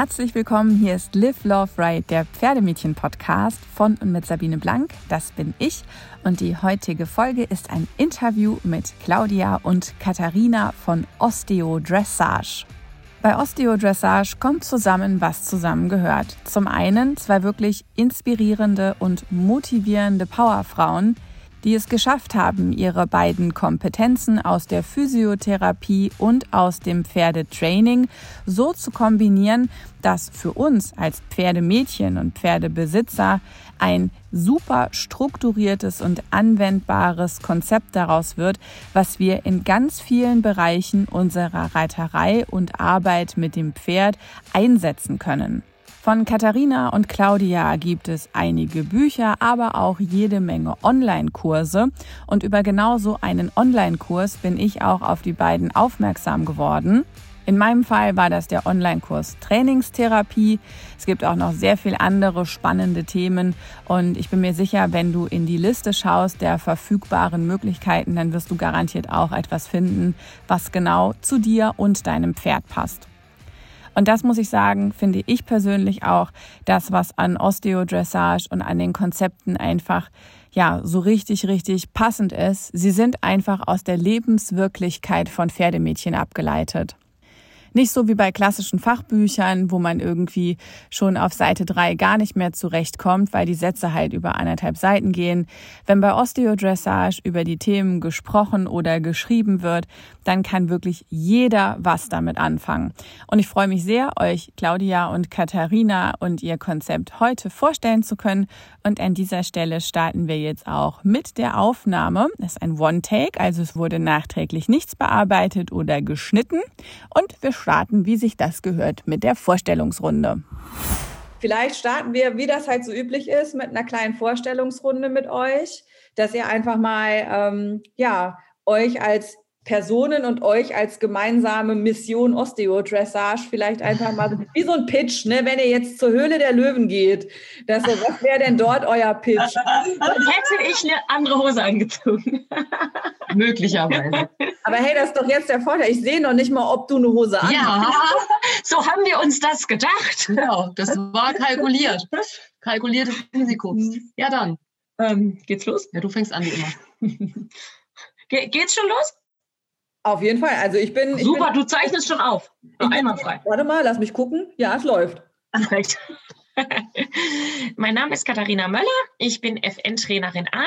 Herzlich willkommen, hier ist Live Love Ride, der Pferdemädchen-Podcast von und mit Sabine Blank. Das bin ich. Und die heutige Folge ist ein Interview mit Claudia und Katharina von Osteo Dressage. Bei Osteo Dressage kommt zusammen, was zusammengehört. Zum einen zwei wirklich inspirierende und motivierende Powerfrauen, die es geschafft haben, ihre beiden Kompetenzen aus der Physiotherapie und aus dem Pferdetraining so zu kombinieren, dass für uns als Pferdemädchen und Pferdebesitzer ein super strukturiertes und anwendbares Konzept daraus wird, was wir in ganz vielen Bereichen unserer Reiterei und Arbeit mit dem Pferd einsetzen können. Von Katharina und Claudia gibt es einige Bücher, aber auch jede Menge Online-Kurse. Und über genau so einen Online-Kurs bin ich auch auf die beiden aufmerksam geworden. In meinem Fall war das der Online-Kurs Trainingstherapie. Es gibt auch noch sehr viele andere spannende Themen und ich bin mir sicher, wenn du in die Liste schaust der verfügbaren Möglichkeiten, dann wirst du garantiert auch etwas finden, was genau zu dir und deinem Pferd passt. Und das muss ich sagen, finde ich persönlich auch das, was an Osteodressage und an den Konzepten einfach ja, so richtig, richtig passend ist. Sie sind einfach aus der Lebenswirklichkeit von Pferdemädchen abgeleitet. Nicht so wie bei klassischen Fachbüchern, wo man irgendwie schon auf Seite drei gar nicht mehr zurechtkommt, weil die Sätze halt über anderthalb Seiten gehen. Wenn bei Osteodressage über die Themen gesprochen oder geschrieben wird, dann kann wirklich jeder was damit anfangen. Und ich freue mich sehr, euch Claudia und Katharina und ihr Konzept heute vorstellen zu können. Und an dieser Stelle starten wir jetzt auch mit der Aufnahme. Das ist ein One-Take, also es wurde nachträglich nichts bearbeitet oder geschnitten. Und wir starten, wie sich das gehört, mit der Vorstellungsrunde. Vielleicht starten wir, wie das halt so üblich ist, mit einer kleinen Vorstellungsrunde mit euch, dass ihr einfach mal ähm, ja euch als Personen und euch als gemeinsame Mission Osteodressage vielleicht einfach mal wie so ein Pitch, ne? wenn ihr jetzt zur Höhle der Löwen geht. Das, was wäre denn dort euer Pitch? Dann hätte ich eine andere Hose angezogen. Möglicherweise. Aber hey, das ist doch jetzt der Vorteil. Ich sehe noch nicht mal, ob du eine Hose anhast. Ja, so haben wir uns das gedacht. Genau, das war kalkuliert. Kalkuliertes Risiko. Ja, dann. Ähm, geht's los? Ja, du fängst an wie immer. Ge geht's schon los? Auf jeden Fall. Also ich bin. Super, ich bin, du zeichnest schon auf. Einwandfrei. Warte mal, lass mich gucken. Ja, es läuft. Perfekt. mein Name ist Katharina Möller. Ich bin FN-Trainerin A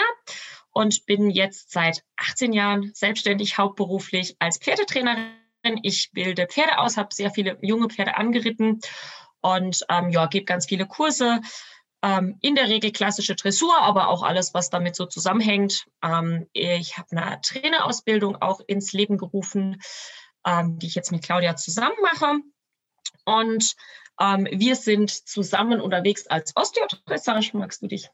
und bin jetzt seit 18 Jahren selbstständig hauptberuflich als Pferdetrainerin. Ich bilde Pferde aus, habe sehr viele junge Pferde angeritten und ähm, ja, gebe ganz viele Kurse ähm, in der Regel klassische Dressur, aber auch alles, was damit so zusammenhängt. Ähm, ich habe eine Trainerausbildung auch ins Leben gerufen, ähm, die ich jetzt mit Claudia zusammen mache. Und ähm, wir sind zusammen unterwegs als Osteodressage. Magst du dich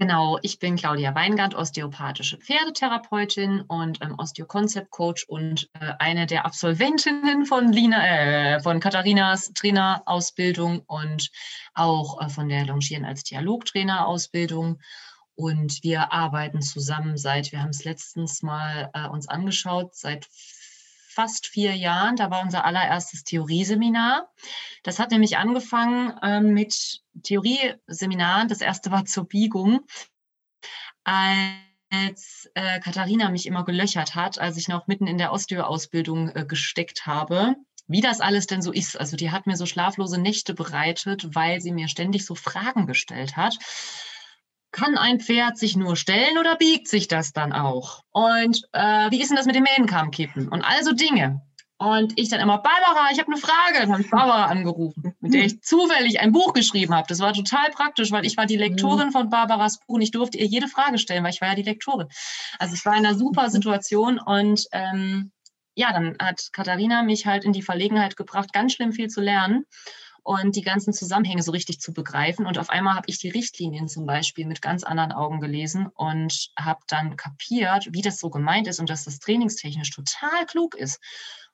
Genau, ich bin Claudia Weingart, osteopathische Pferdetherapeutin und ähm, Osteo-Concept-Coach und äh, eine der Absolventinnen von Lina, äh, von Katharinas Trainerausbildung und auch äh, von der Longieren als Dialogtrainerausbildung. Und wir arbeiten zusammen seit, wir haben es letztens mal äh, uns angeschaut, seit fast vier Jahren. Da war unser allererstes Theorieseminar. Das hat nämlich angefangen äh, mit Theorieseminaren. Das erste war zur Biegung. Als äh, Katharina mich immer gelöchert hat, als ich noch mitten in der Osteo-Ausbildung äh, gesteckt habe, wie das alles denn so ist. Also die hat mir so schlaflose Nächte bereitet, weil sie mir ständig so Fragen gestellt hat kann ein Pferd sich nur stellen oder biegt sich das dann auch? Und äh, wie ist denn das mit dem Mähnenkammkippen? Und also Dinge. Und ich dann immer, Barbara, ich habe eine Frage. Dann habe ich Barbara angerufen, mit der ich zufällig ein Buch geschrieben habe. Das war total praktisch, weil ich war die Lektorin von Barbaras Buch und ich durfte ihr jede Frage stellen, weil ich war ja die Lektorin. Also ich war in einer super Situation und ähm, ja, dann hat Katharina mich halt in die Verlegenheit gebracht, ganz schlimm viel zu lernen und die ganzen Zusammenhänge so richtig zu begreifen. Und auf einmal habe ich die Richtlinien zum Beispiel mit ganz anderen Augen gelesen und habe dann kapiert, wie das so gemeint ist und dass das trainingstechnisch total klug ist.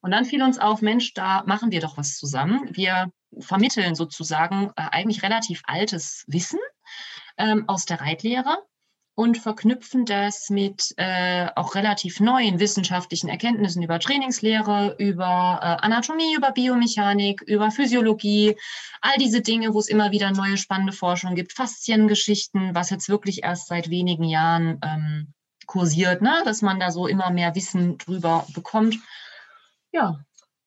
Und dann fiel uns auf, Mensch, da machen wir doch was zusammen. Wir vermitteln sozusagen äh, eigentlich relativ altes Wissen ähm, aus der Reitlehre und verknüpfen das mit äh, auch relativ neuen wissenschaftlichen Erkenntnissen über Trainingslehre, über äh, Anatomie, über Biomechanik, über Physiologie, all diese Dinge, wo es immer wieder neue spannende Forschung gibt, Fasziengeschichten, was jetzt wirklich erst seit wenigen Jahren ähm, kursiert, ne? dass man da so immer mehr Wissen drüber bekommt. Ja,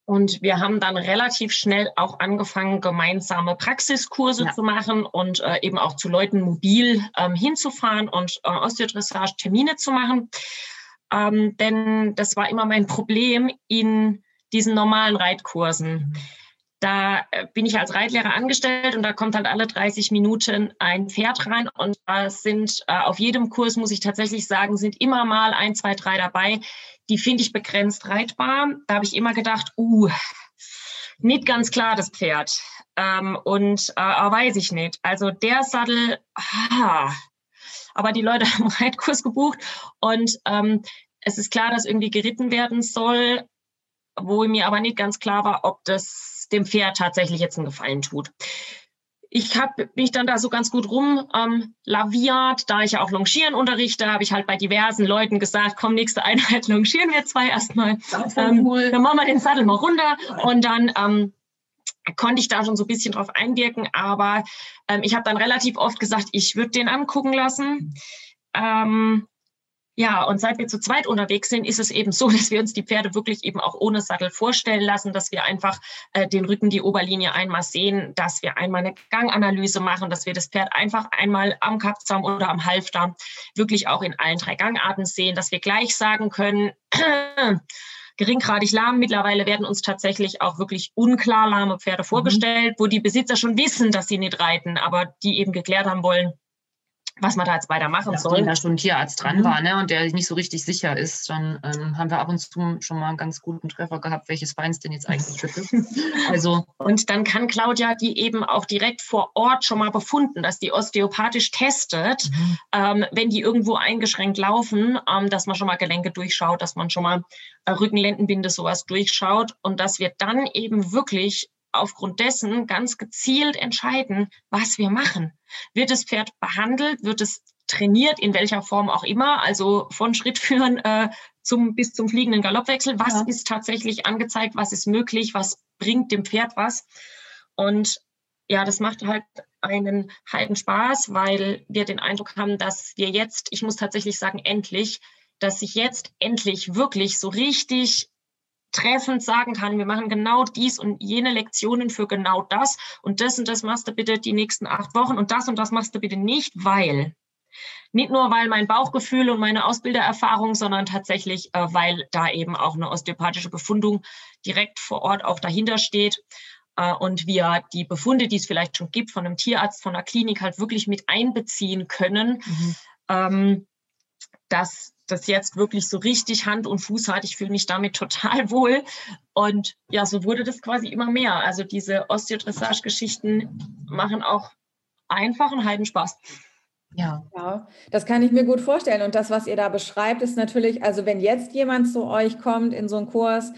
und wir haben dann relativ schnell auch angefangen, gemeinsame Praxiskurse ja. zu machen und äh, eben auch zu Leuten mobil ähm, hinzufahren und äh, Osteodressage Termine zu machen. Ähm, denn das war immer mein Problem in diesen normalen Reitkursen. Da äh, bin ich als Reitlehrer angestellt und da kommt halt alle 30 Minuten ein Pferd rein und da sind äh, auf jedem Kurs, muss ich tatsächlich sagen, sind immer mal ein, zwei, drei dabei, die finde ich begrenzt reitbar. Da habe ich immer gedacht, uh, nicht ganz klar das Pferd. Ähm, und äh, weiß ich nicht. Also der Sattel, ah, aber die Leute haben Reitkurs gebucht und ähm, es ist klar, dass irgendwie geritten werden soll, wo mir aber nicht ganz klar war, ob das dem Pferd tatsächlich jetzt einen Gefallen tut ich habe mich dann da so ganz gut rum ähm, laviert, da ich ja auch Longieren unterrichte, habe ich halt bei diversen Leuten gesagt, komm, nächste Einheit longieren wir zwei erstmal. Ähm, cool. Dann machen wir den Sattel mal runter und dann ähm, konnte ich da schon so ein bisschen drauf einwirken, aber ähm, ich habe dann relativ oft gesagt, ich würde den angucken lassen. Ähm, ja, und seit wir zu zweit unterwegs sind, ist es eben so, dass wir uns die Pferde wirklich eben auch ohne Sattel vorstellen lassen, dass wir einfach äh, den Rücken, die Oberlinie einmal sehen, dass wir einmal eine Ganganalyse machen, dass wir das Pferd einfach einmal am Kappzaum oder am Halfter wirklich auch in allen drei Gangarten sehen, dass wir gleich sagen können, geringgradig lahm. Mittlerweile werden uns tatsächlich auch wirklich unklar lahme Pferde vorgestellt, mhm. wo die Besitzer schon wissen, dass sie nicht reiten, aber die eben geklärt haben wollen, was man da jetzt weiter machen ja, soll. Wenn da schon ein Tierarzt dran mhm. war ne, und der nicht so richtig sicher ist, dann ähm, haben wir ab und zu schon mal einen ganz guten Treffer gehabt, welches Bein es denn jetzt eigentlich ist. also und dann kann Claudia die eben auch direkt vor Ort schon mal befunden, dass die osteopathisch testet, mhm. ähm, wenn die irgendwo eingeschränkt laufen, ähm, dass man schon mal Gelenke durchschaut, dass man schon mal äh, Rückenlendenbinde sowas durchschaut und dass wir dann eben wirklich aufgrund dessen ganz gezielt entscheiden, was wir machen. Wird das Pferd behandelt? Wird es trainiert, in welcher Form auch immer? Also von Schrittführen äh, zum, bis zum fliegenden Galoppwechsel. Was ja. ist tatsächlich angezeigt? Was ist möglich? Was bringt dem Pferd was? Und ja, das macht halt einen halben Spaß, weil wir den Eindruck haben, dass wir jetzt, ich muss tatsächlich sagen, endlich, dass sich jetzt endlich wirklich so richtig treffend sagen kann, wir machen genau dies und jene Lektionen für genau das und das und das machst du bitte die nächsten acht Wochen und das und das machst du bitte nicht, weil. Nicht nur, weil mein Bauchgefühl und meine Ausbildererfahrung, sondern tatsächlich, äh, weil da eben auch eine osteopathische Befundung direkt vor Ort auch dahinter steht äh, und wir die Befunde, die es vielleicht schon gibt, von einem Tierarzt, von einer Klinik halt wirklich mit einbeziehen können. Mhm. Ähm, dass das jetzt wirklich so richtig Hand und Fuß hat. Ich fühle mich damit total wohl. Und ja, so wurde das quasi immer mehr. Also diese Osteodressage-Geschichten machen auch einfach einen halben Spaß. Ja. ja, das kann ich mir gut vorstellen. Und das, was ihr da beschreibt, ist natürlich, also wenn jetzt jemand zu euch kommt in so einen Kurs,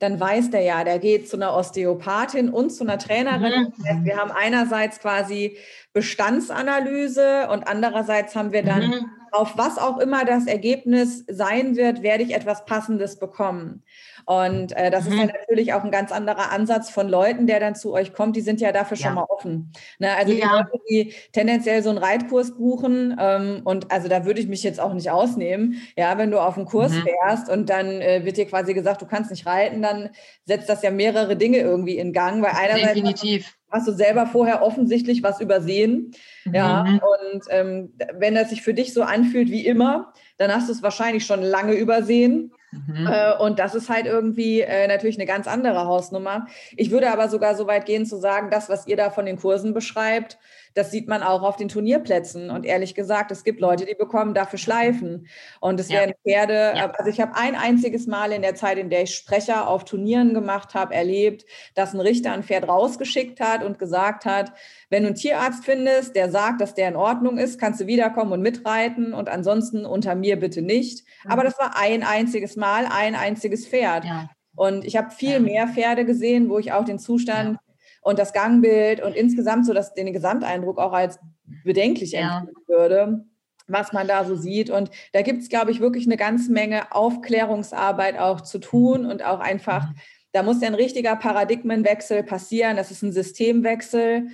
dann weiß der ja, der geht zu einer Osteopathin und zu einer Trainerin. Mhm. Wir haben einerseits quasi Bestandsanalyse und andererseits haben wir dann mhm auf was auch immer das Ergebnis sein wird, werde ich etwas Passendes bekommen. Und äh, das mhm. ist ja natürlich auch ein ganz anderer Ansatz von Leuten, der dann zu euch kommt. Die sind ja dafür ja. schon mal offen. Ne? Also ja. die Leute, die tendenziell so einen Reitkurs buchen ähm, und also da würde ich mich jetzt auch nicht ausnehmen. Ja, wenn du auf einen Kurs mhm. fährst und dann äh, wird dir quasi gesagt, du kannst nicht reiten, dann setzt das ja mehrere Dinge irgendwie in Gang, weil einerseits Definitiv hast du selber vorher offensichtlich was übersehen. Mhm. Ja, und ähm, wenn das sich für dich so anfühlt wie immer, dann hast du es wahrscheinlich schon lange übersehen. Mhm. Äh, und das ist halt irgendwie äh, natürlich eine ganz andere Hausnummer. Ich würde aber sogar so weit gehen zu sagen, das, was ihr da von den Kursen beschreibt, das sieht man auch auf den Turnierplätzen. Und ehrlich gesagt, es gibt Leute, die bekommen dafür Schleifen. Und es ja. werden Pferde, ja. also ich habe ein einziges Mal in der Zeit, in der ich Sprecher auf Turnieren gemacht habe, erlebt, dass ein Richter ein Pferd rausgeschickt hat und gesagt hat, wenn du einen Tierarzt findest, der sagt, dass der in Ordnung ist, kannst du wiederkommen und mitreiten und ansonsten unter mir bitte nicht. Mhm. Aber das war ein einziges Mal, ein einziges Pferd. Ja. Und ich habe viel mehr Pferde gesehen, wo ich auch den Zustand und das Gangbild und insgesamt so dass den Gesamteindruck auch als bedenklich ja. empfinden würde. was man da so sieht. Und da gibt es, glaube ich, wirklich eine ganze Menge Aufklärungsarbeit auch zu tun und auch einfach, mhm. da muss ja ein richtiger Paradigmenwechsel passieren. Das ist ein Systemwechsel,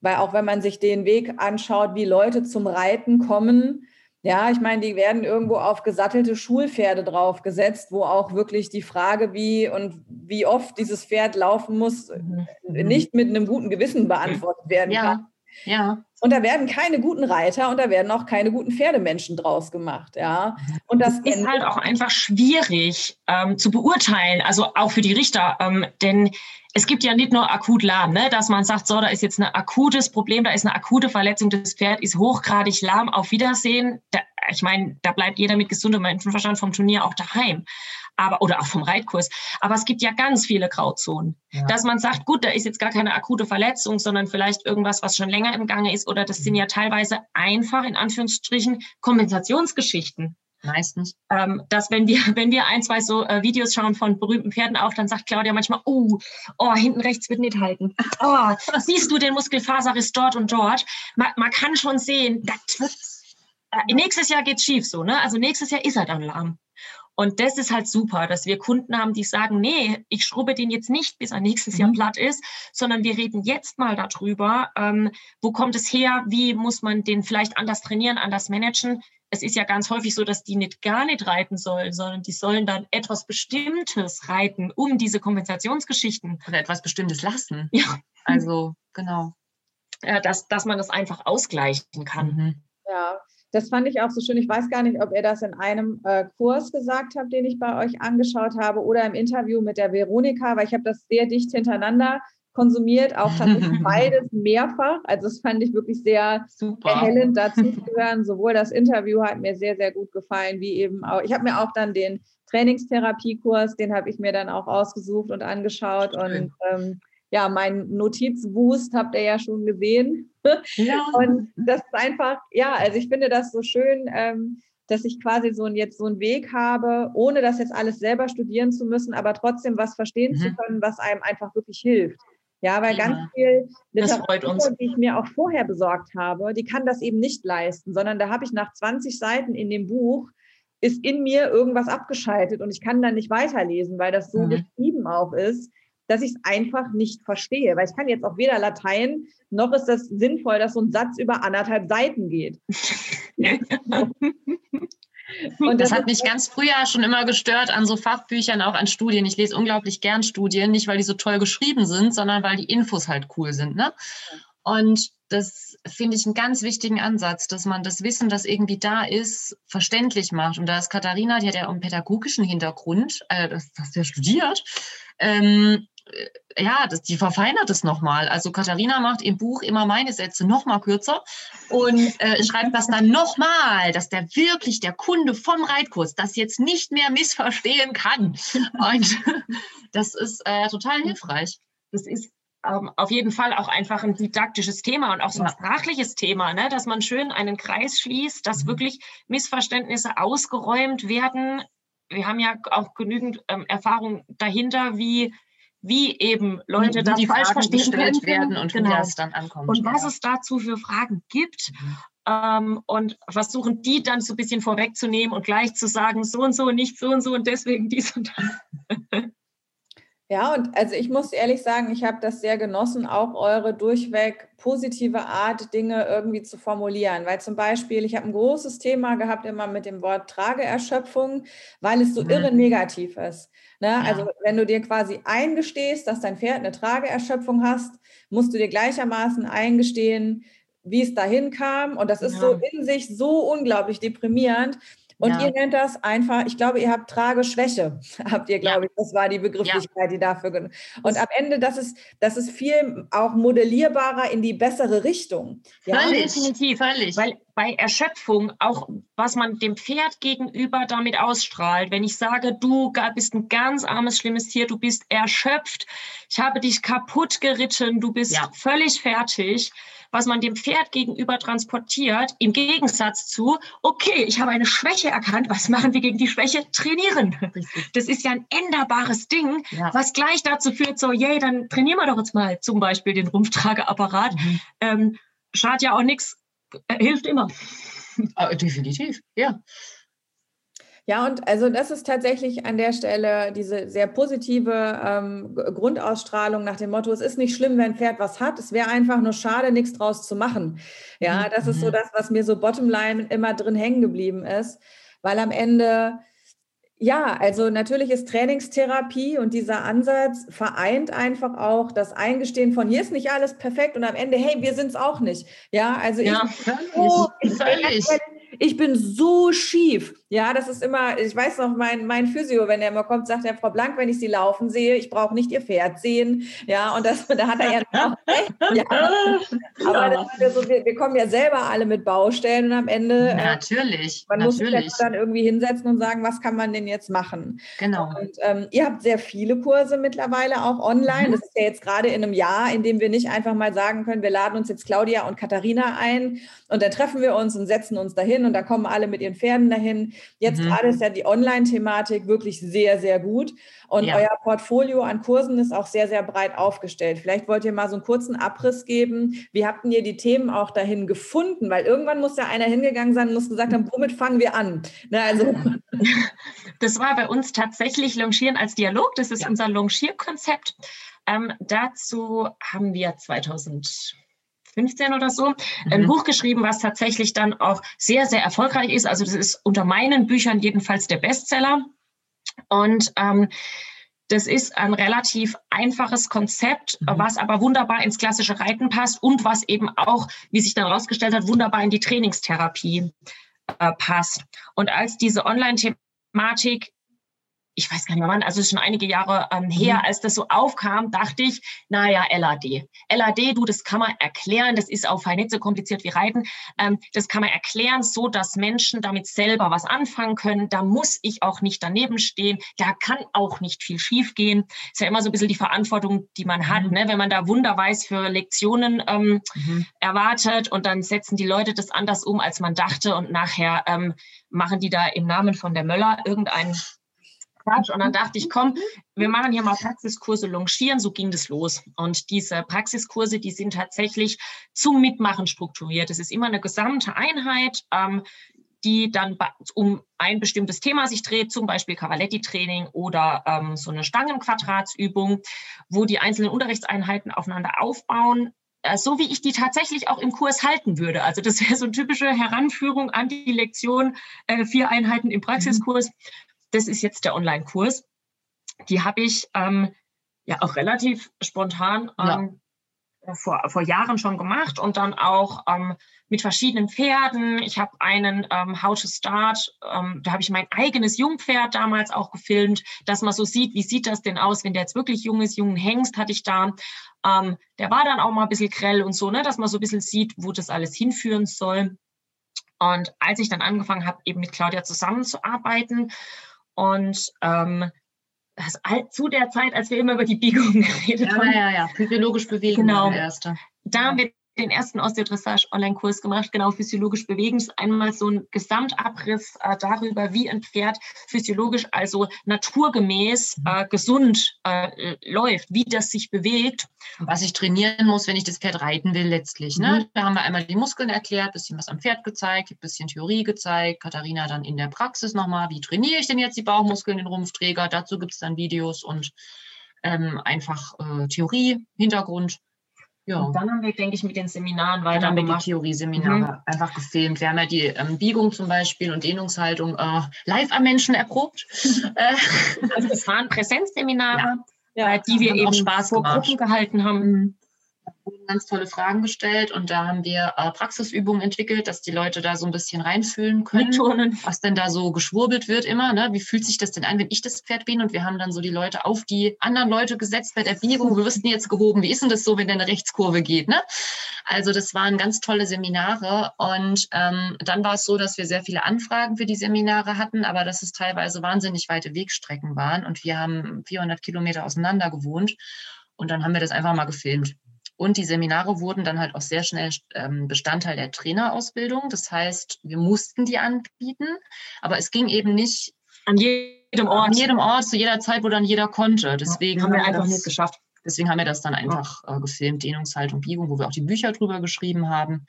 weil auch wenn man sich den Weg anschaut, wie Leute zum Reiten kommen, ja, ich meine, die werden irgendwo auf gesattelte Schulpferde draufgesetzt, wo auch wirklich die Frage, wie und wie oft dieses Pferd laufen muss, mhm. nicht mit einem guten Gewissen beantwortet werden ja. kann. Ja. Und da werden keine guten Reiter und da werden auch keine guten Pferdemenschen draus gemacht, ja. Und das ist halt auch einfach schwierig ähm, zu beurteilen, also auch für die Richter, ähm, denn es gibt ja nicht nur akut lahm, ne, dass man sagt, so, da ist jetzt ein akutes Problem, da ist eine akute Verletzung, das Pferd ist hochgradig lahm, auf Wiedersehen. Da, ich meine, da bleibt jeder mit gesundem Menschenverstand vom Turnier auch daheim aber oder auch vom Reitkurs. Aber es gibt ja ganz viele Grauzonen, ja. dass man sagt, gut, da ist jetzt gar keine akute Verletzung, sondern vielleicht irgendwas, was schon länger im Gange ist, oder das sind ja teilweise einfach in Anführungsstrichen Kompensationsgeschichten. Meistens. Ähm, dass wenn wir, wenn wir ein, zwei so äh, Videos schauen von berühmten Pferden auch, dann sagt Claudia manchmal, oh, oh, hinten rechts wird nicht halten. Oh, siehst du den Muskelfaserriss dort und dort? Man, man kann schon sehen, das wird, äh, nächstes Jahr geht's schief so, ne? Also nächstes Jahr ist er dann lahm. Und das ist halt super, dass wir Kunden haben, die sagen, nee, ich schrubbe den jetzt nicht, bis er nächstes mhm. Jahr platt ist, sondern wir reden jetzt mal darüber, ähm, wo kommt es her, wie muss man den vielleicht anders trainieren, anders managen. Es ist ja ganz häufig so, dass die nicht gar nicht reiten sollen, sondern die sollen dann etwas Bestimmtes reiten, um diese Kompensationsgeschichten. Oder etwas Bestimmtes lassen. Ja. Also, genau. Äh, dass, dass man das einfach ausgleichen kann. Mhm. Ja, das fand ich auch so schön. Ich weiß gar nicht, ob ihr das in einem äh, Kurs gesagt habt, den ich bei euch angeschaut habe oder im Interview mit der Veronika, weil ich habe das sehr dicht hintereinander konsumiert, auch tatsächlich beides mehrfach. Also das fand ich wirklich sehr Super. erhellend dazu zu hören. Sowohl das Interview hat mir sehr, sehr gut gefallen, wie eben auch, ich habe mir auch dann den Trainingstherapiekurs, den habe ich mir dann auch ausgesucht und angeschaut Schön. und ähm, ja, mein Notizboost habt ihr ja schon gesehen. Ja. Und das ist einfach, ja, also ich finde das so schön, ähm, dass ich quasi so ein, jetzt so einen Weg habe, ohne das jetzt alles selber studieren zu müssen, aber trotzdem was verstehen mhm. zu können, was einem einfach wirklich hilft. Ja, weil ja. ganz viel Literatur, die ich mir auch vorher besorgt habe, die kann das eben nicht leisten, sondern da habe ich nach 20 Seiten in dem Buch ist in mir irgendwas abgeschaltet und ich kann dann nicht weiterlesen, weil das so mhm. geschrieben auch ist, dass ich es einfach nicht verstehe. Weil ich kann jetzt auch weder Latein, noch ist das sinnvoll, dass so ein Satz über anderthalb Seiten geht. Und das, hat mich ganz früher schon immer gestört an so Fachbüchern, auch an Studien. Ich lese unglaublich gern Studien, nicht weil die so toll geschrieben sind, sondern weil die Infos halt cool sind. Ne? Und das finde ich einen ganz wichtigen Ansatz, dass man das Wissen, das irgendwie da ist, verständlich macht. Und da ist Katharina, die hat ja auch einen pädagogischen Hintergrund, äh, das hast du ja studiert, ähm, äh, ja, das, die verfeinert es nochmal. Also Katharina macht im Buch immer meine Sätze nochmal kürzer und äh, schreibt das dann nochmal, dass der wirklich der Kunde vom Reitkurs das jetzt nicht mehr missverstehen kann. Und das ist äh, total hilfreich. Das ist ähm, auf jeden Fall auch einfach ein didaktisches Thema und auch so ein sprachliches Thema, ne? dass man schön einen Kreis schließt, dass mhm. wirklich Missverständnisse ausgeräumt werden. Wir haben ja auch genügend ähm, Erfahrung dahinter, wie wie eben Leute das falsch verstehen können. werden und genau. wie das dann ankommt. Und was es dazu für Fragen gibt. Mhm. Ähm, und versuchen die dann so ein bisschen vorwegzunehmen und gleich zu sagen, so und so, nicht so und so und deswegen dies und das. Ja, und also ich muss ehrlich sagen, ich habe das sehr genossen, auch eure durchweg positive Art, Dinge irgendwie zu formulieren. Weil zum Beispiel, ich habe ein großes Thema gehabt immer mit dem Wort Trageerschöpfung, weil es so mhm. irre negativ ist. Ne? Ja. Also wenn du dir quasi eingestehst, dass dein Pferd eine Trageerschöpfung hast, musst du dir gleichermaßen eingestehen, wie es dahin kam. Und das ist ja. so in sich so unglaublich deprimierend. Und ja. ihr nennt das einfach, ich glaube, ihr habt Trageschwäche, habt ihr, glaube ja. ich. Das war die Begrifflichkeit, ja. die dafür. Und am Ende, das ist, das ist viel auch modellierbarer in die bessere Richtung. Völlig, definitiv, völlig. Weil bei Erschöpfung auch, was man dem Pferd gegenüber damit ausstrahlt, wenn ich sage, du bist ein ganz armes, schlimmes Tier, du bist erschöpft, ich habe dich kaputt geritten, du bist völlig fertig was man dem Pferd gegenüber transportiert, im Gegensatz zu, okay, ich habe eine Schwäche erkannt, was machen wir gegen die Schwäche? Trainieren. Das ist ja ein änderbares Ding, ja. was gleich dazu führt, so, yay, dann trainieren wir doch jetzt mal zum Beispiel den Rumpftrageapparat. Mhm. Ähm, schadet ja auch nichts, äh, hilft immer. Ah, definitiv, ja. Ja, und also das ist tatsächlich an der Stelle diese sehr positive ähm, Grundausstrahlung nach dem Motto, es ist nicht schlimm, wenn ein Pferd was hat, es wäre einfach nur schade, nichts draus zu machen. Ja, mhm. das ist so mhm. das, was mir so bottomline immer drin hängen geblieben ist, weil am Ende ja, also natürlich ist Trainingstherapie und dieser Ansatz vereint einfach auch das Eingestehen von hier ist nicht alles perfekt und am Ende, hey, wir sind es auch nicht. Ja, also ja, ich, oh, ich, ich, ich bin so schief. Ja, das ist immer, ich weiß noch, mein, mein Physio, wenn er immer kommt, sagt er, Frau Blank, wenn ich Sie laufen sehe, ich brauche nicht Ihr Pferd sehen. Ja, und das, da hat er ja auch recht. Ja. Aber ja. So, wir, wir, kommen ja selber alle mit Baustellen und am Ende. Äh, natürlich. man natürlich. muss sich dann irgendwie hinsetzen und sagen, was kann man denn jetzt machen? Genau. Und ähm, ihr habt sehr viele Kurse mittlerweile auch online. Mhm. Das ist ja jetzt gerade in einem Jahr, in dem wir nicht einfach mal sagen können, wir laden uns jetzt Claudia und Katharina ein und dann treffen wir uns und setzen uns dahin und da kommen alle mit ihren Pferden dahin. Jetzt mhm. gerade ist ja die Online-Thematik wirklich sehr, sehr gut. Und ja. euer Portfolio an Kursen ist auch sehr, sehr breit aufgestellt. Vielleicht wollt ihr mal so einen kurzen Abriss geben. Wie habt ihr die Themen auch dahin gefunden? Weil irgendwann muss ja einer hingegangen sein und muss gesagt haben, womit fangen wir an? Na, also. Das war bei uns tatsächlich Longieren als Dialog. Das ist ja. unser Longierkonzept. Ähm, dazu haben wir 2000 15 oder so, ein mhm. Buch geschrieben, was tatsächlich dann auch sehr, sehr erfolgreich ist. Also das ist unter meinen Büchern jedenfalls der Bestseller. Und ähm, das ist ein relativ einfaches Konzept, mhm. was aber wunderbar ins klassische Reiten passt und was eben auch, wie sich dann herausgestellt hat, wunderbar in die Trainingstherapie äh, passt. Und als diese Online-Thematik ich weiß gar nicht mehr wann, also schon einige Jahre ähm, her, mhm. als das so aufkam, dachte ich, naja, LAD. LAD, du, das kann man erklären, das ist auch nicht so kompliziert wie Reiten, ähm, das kann man erklären, so dass Menschen damit selber was anfangen können. Da muss ich auch nicht daneben stehen, da kann auch nicht viel schiefgehen. Ist ja immer so ein bisschen die Verantwortung, die man hat, mhm. ne? wenn man da wunderweiß für Lektionen ähm, mhm. erwartet und dann setzen die Leute das anders um, als man dachte und nachher ähm, machen die da im Namen von der Möller irgendeinen Quatsch. Und dann dachte ich, komm, wir machen hier mal Praxiskurse Longieren. So ging das los. Und diese Praxiskurse, die sind tatsächlich zum Mitmachen strukturiert. Es ist immer eine gesamte Einheit. Ähm, die dann um ein bestimmtes Thema sich dreht, zum Beispiel Cavaletti-Training oder ähm, so eine Stangenquadratsübung, wo die einzelnen Unterrichtseinheiten aufeinander aufbauen, äh, so wie ich die tatsächlich auch im Kurs halten würde. Also das wäre so eine typische Heranführung an die Lektion, äh, vier Einheiten im Praxiskurs. Mhm das ist jetzt der Online-Kurs. Die habe ich ähm, ja auch relativ spontan ähm, ja. vor, vor Jahren schon gemacht und dann auch ähm, mit verschiedenen Pferden. Ich habe einen ähm, How to Start, ähm, da habe ich mein eigenes Jungpferd damals auch gefilmt, dass man so sieht, wie sieht das denn aus, wenn der jetzt wirklich jung ist. Jungen Hengst hatte ich da. Ähm, der war dann auch mal ein bisschen grell und so, ne, dass man so ein bisschen sieht, wo das alles hinführen soll. Und als ich dann angefangen habe, eben mit Claudia zusammenzuarbeiten und ähm, das, zu der Zeit, als wir immer über die Biegung geredet ja, haben. Ja, ja, ja, physiologisch bewegen. Genau. Der erste. Da haben wir den ersten Osteodressage-Online-Kurs gemacht, genau physiologisch bewegen. Einmal so ein Gesamtabriss äh, darüber, wie ein Pferd physiologisch, also naturgemäß, mhm. äh, gesund äh, läuft, wie das sich bewegt. Was ich trainieren muss, wenn ich das Pferd reiten will, letztlich. Ne? Mhm. Da haben wir einmal die Muskeln erklärt, bisschen was am Pferd gezeigt, ein bisschen Theorie gezeigt. Katharina dann in der Praxis nochmal, wie trainiere ich denn jetzt die Bauchmuskeln, den Rumpfträger. Dazu gibt es dann Videos und ähm, einfach äh, Theorie, Hintergrund. Ja. Und dann haben wir, denke ich, mit den Seminaren weiter haben wir die Theorieseminare mhm. einfach gefilmt. Wir haben ja die ähm, Biegung zum Beispiel und Dehnungshaltung äh, live am Menschen erprobt. Äh, also das waren Präsenzseminare, ja. Ja, die wir eben Spaß vor Gruppen gehalten haben. Wurden ganz tolle Fragen gestellt und da haben wir äh, Praxisübungen entwickelt, dass die Leute da so ein bisschen reinfühlen können, Mitturnen. was denn da so geschwurbelt wird immer. Ne? Wie fühlt sich das denn an, wenn ich das Pferd bin? Und wir haben dann so die Leute auf die anderen Leute gesetzt bei der Biegung. Wie wirst du jetzt gehoben? Wie ist denn das so, wenn eine Rechtskurve geht? Ne? Also das waren ganz tolle Seminare und ähm, dann war es so, dass wir sehr viele Anfragen für die Seminare hatten, aber dass es teilweise wahnsinnig weite Wegstrecken waren und wir haben 400 Kilometer auseinander gewohnt und dann haben wir das einfach mal gefilmt. Und die Seminare wurden dann halt auch sehr schnell ähm, Bestandteil der Trainerausbildung. Das heißt, wir mussten die anbieten, aber es ging eben nicht an jedem Ort. An jedem Ort, zu jeder Zeit, wo dann jeder konnte. Deswegen haben wir einfach das, nicht geschafft. Deswegen haben wir das dann einfach äh, gefilmt, Dehnungshaltung, Biegung, wo wir auch die Bücher drüber geschrieben haben.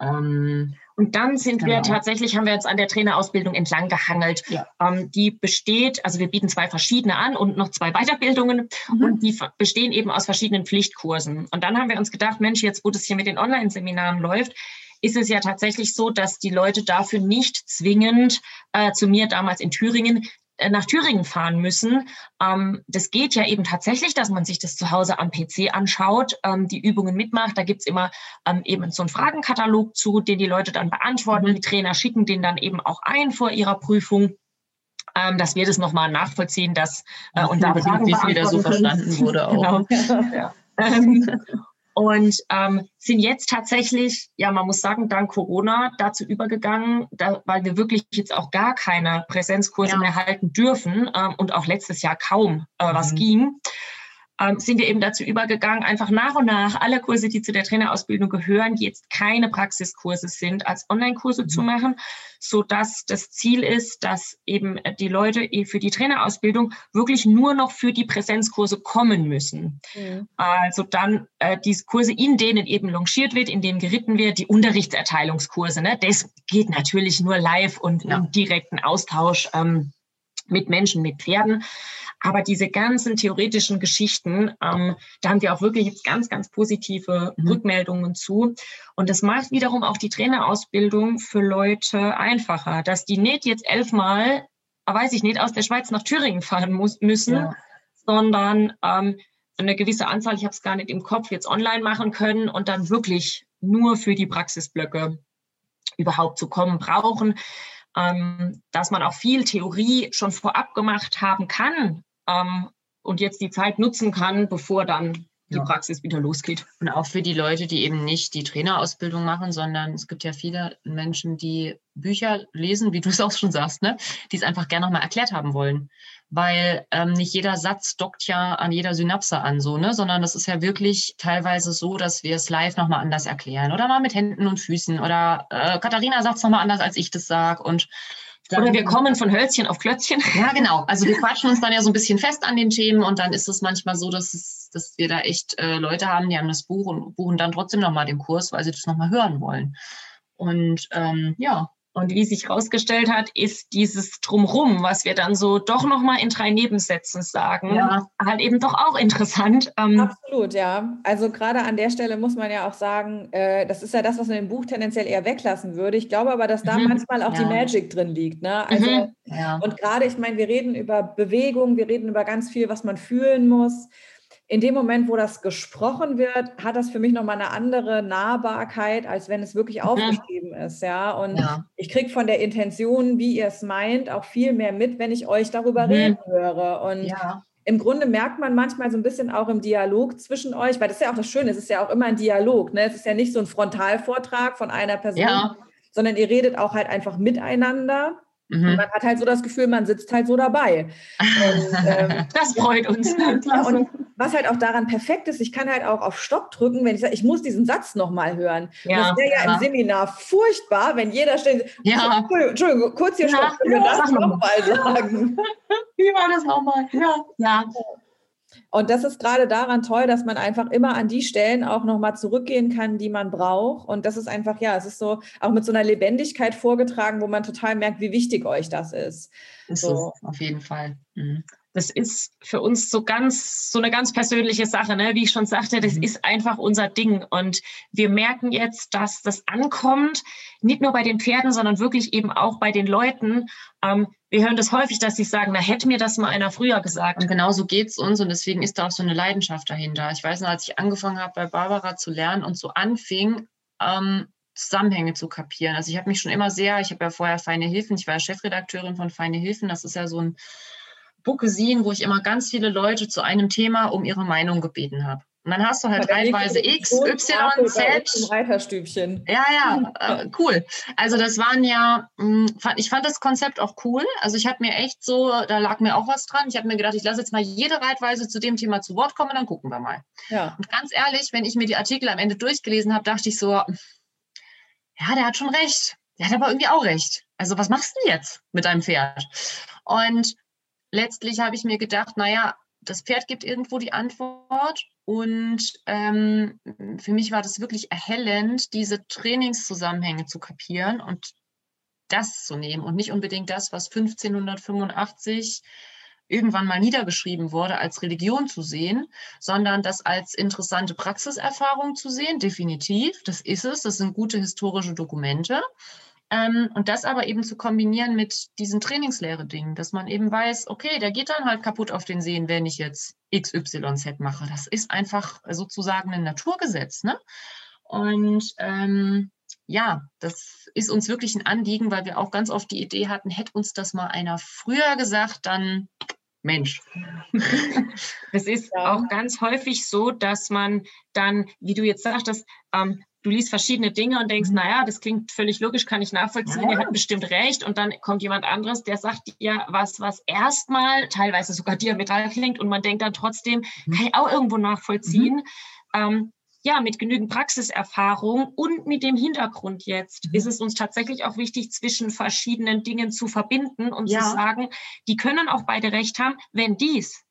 Ähm, und dann sind genau. wir tatsächlich, haben wir uns an der Trainerausbildung entlang gehangelt. Ja. Ähm, die besteht, also wir bieten zwei verschiedene an und noch zwei Weiterbildungen mhm. und die bestehen eben aus verschiedenen Pflichtkursen. Und dann haben wir uns gedacht, Mensch, jetzt wo das hier mit den Online-Seminaren läuft, ist es ja tatsächlich so, dass die Leute dafür nicht zwingend äh, zu mir damals in Thüringen nach Thüringen fahren müssen. Ähm, das geht ja eben tatsächlich, dass man sich das zu Hause am PC anschaut, ähm, die Übungen mitmacht. Da gibt's immer ähm, eben so einen Fragenkatalog zu, den die Leute dann beantworten. Mhm. Die Trainer schicken den dann eben auch ein vor ihrer Prüfung. Ähm, dass wir das nochmal nachvollziehen, dass äh, und da wie viel da so verstanden wurde auch. Genau. ja. Und ähm, sind jetzt tatsächlich, ja, man muss sagen, dank Corona dazu übergegangen, da, weil wir wirklich jetzt auch gar keine Präsenzkurse ja. mehr halten dürfen ähm, und auch letztes Jahr kaum äh, was mhm. ging sind wir eben dazu übergegangen, einfach nach und nach alle Kurse, die zu der Trainerausbildung gehören, die jetzt keine Praxiskurse sind, als Online-Kurse mhm. zu machen, so dass das Ziel ist, dass eben die Leute eh für die Trainerausbildung wirklich nur noch für die Präsenzkurse kommen müssen. Mhm. Also dann äh, die Kurse, in denen eben longiert wird, in denen geritten wird, die Unterrichtserteilungskurse, ne, das geht natürlich nur live und ja. im direkten Austausch ähm, mit Menschen, mit Pferden. Aber diese ganzen theoretischen Geschichten, ähm, da haben wir auch wirklich jetzt ganz, ganz positive mhm. Rückmeldungen zu. Und das macht wiederum auch die Trainerausbildung für Leute einfacher, dass die nicht jetzt elfmal, weiß ich nicht, aus der Schweiz nach Thüringen fahren muss, müssen, ja. sondern ähm, eine gewisse Anzahl, ich habe es gar nicht im Kopf, jetzt online machen können und dann wirklich nur für die Praxisblöcke überhaupt zu kommen brauchen. Ähm, dass man auch viel Theorie schon vorab gemacht haben kann, ähm, und jetzt die Zeit nutzen kann, bevor dann die ja. Praxis wieder losgeht. Und auch für die Leute, die eben nicht die Trainerausbildung machen, sondern es gibt ja viele Menschen, die Bücher lesen, wie du es auch schon sagst, ne? die es einfach gerne nochmal erklärt haben wollen. Weil ähm, nicht jeder Satz dockt ja an jeder Synapse an, so, ne? sondern das ist ja wirklich teilweise so, dass wir es live nochmal anders erklären oder mal mit Händen und Füßen oder äh, Katharina sagt es nochmal anders, als ich das sage und oder wir kommen von Hölzchen auf Klötzchen. Ja, genau. Also wir quatschen uns dann ja so ein bisschen fest an den Themen und dann ist es manchmal so, dass, es, dass wir da echt äh, Leute haben, die haben das Buch und buchen dann trotzdem nochmal den Kurs, weil sie das nochmal hören wollen. Und ähm, ja, und wie sich herausgestellt hat, ist dieses Drumrum, was wir dann so doch nochmal in drei Nebensätzen sagen, ja. halt eben doch auch interessant. Ähm Absolut, ja. Also gerade an der Stelle muss man ja auch sagen, äh, das ist ja das, was man im Buch tendenziell eher weglassen würde. Ich glaube aber, dass da mhm. manchmal auch ja. die Magic drin liegt. Ne? Also, mhm. ja. Und gerade, ich meine, wir reden über Bewegung, wir reden über ganz viel, was man fühlen muss in dem Moment, wo das gesprochen wird, hat das für mich nochmal eine andere Nahbarkeit, als wenn es wirklich mhm. aufgeschrieben ist. Ja, und ja. ich kriege von der Intention, wie ihr es meint, auch viel mehr mit, wenn ich euch darüber mhm. reden höre. Und ja. im Grunde merkt man manchmal so ein bisschen auch im Dialog zwischen euch, weil das ist ja auch das Schöne, es ist ja auch immer ein Dialog. Ne? Es ist ja nicht so ein Frontalvortrag von einer Person, ja. sondern ihr redet auch halt einfach miteinander. Mhm. Man hat halt so das Gefühl, man sitzt halt so dabei. Und, ähm, das freut uns. und was halt auch daran perfekt ist, ich kann halt auch auf Stopp drücken, wenn ich sage, ich muss diesen Satz nochmal hören. Ja, das wäre ja, ja, im Seminar furchtbar, wenn jeder steht. Ja. Entschuldigung, kurz hier Stopp, können wir das nochmal sagen. Wie war das nochmal? Ja. ja. Und das ist gerade daran toll, dass man einfach immer an die Stellen auch nochmal zurückgehen kann, die man braucht. Und das ist einfach, ja, es ist so auch mit so einer Lebendigkeit vorgetragen, wo man total merkt, wie wichtig euch das ist. Ist so. es, auf jeden Fall. Mhm das ist für uns so ganz, so eine ganz persönliche Sache, ne? Wie ich schon sagte, das mhm. ist einfach unser Ding. Und wir merken jetzt, dass das ankommt, nicht nur bei den Pferden, sondern wirklich eben auch bei den Leuten. Ähm, wir hören das häufig, dass sie sagen, na, hätte mir das mal einer früher gesagt. Und genau so geht's uns und deswegen ist da auch so eine Leidenschaft dahinter. Ich weiß noch, als ich angefangen habe, bei Barbara zu lernen und so anfing, ähm, Zusammenhänge zu kapieren. Also ich habe mich schon immer sehr, ich habe ja vorher Feine Hilfen, ich war ja Chefredakteurin von Feine Hilfen, das ist ja so ein Bookesin, wo ich immer ganz viele Leute zu einem Thema um ihre Meinung gebeten habe. Und dann hast du halt teilweise X, Y, Z. Reiterstübchen. Ja, ja, äh, cool. Also das waren ja, hm, ich fand das Konzept auch cool. Also ich habe mir echt so, da lag mir auch was dran. Ich habe mir gedacht, ich lasse jetzt mal jede Reitweise zu dem Thema zu Wort kommen, dann gucken wir mal. Ja. Und ganz ehrlich, wenn ich mir die Artikel am Ende durchgelesen habe, dachte ich so, ja, der hat schon recht. Der hat aber irgendwie auch recht. Also was machst du jetzt mit deinem Pferd? Und letztlich habe ich mir gedacht, naja, das Pferd gibt irgendwo die Antwort. Und ähm, für mich war das wirklich erhellend, diese Trainingszusammenhänge zu kapieren und das zu nehmen und nicht unbedingt das, was 1585 irgendwann mal niedergeschrieben wurde, als Religion zu sehen, sondern das als interessante Praxiserfahrung zu sehen, definitiv. Das ist es, das sind gute historische Dokumente. Ähm, und das aber eben zu kombinieren mit diesen Trainingslehre-Dingen, dass man eben weiß, okay, der geht dann halt kaputt auf den Seen, wenn ich jetzt XYZ mache. Das ist einfach sozusagen ein Naturgesetz. Ne? Und ähm, ja, das ist uns wirklich ein Anliegen, weil wir auch ganz oft die Idee hatten, hätte uns das mal einer früher gesagt, dann Mensch. Es ist auch ganz häufig so, dass man dann, wie du jetzt sagtest, ähm, du liest verschiedene Dinge und denkst, mhm. naja, das klingt völlig logisch, kann ich nachvollziehen, ja. der hat bestimmt recht. Und dann kommt jemand anderes, der sagt dir was, was erstmal teilweise sogar diametral klingt und man denkt dann trotzdem, mhm. kann ich auch irgendwo nachvollziehen. Mhm. Ähm, ja, mit genügend Praxiserfahrung und mit dem Hintergrund jetzt mhm. ist es uns tatsächlich auch wichtig, zwischen verschiedenen Dingen zu verbinden und ja. zu sagen, die können auch beide recht haben, wenn dies.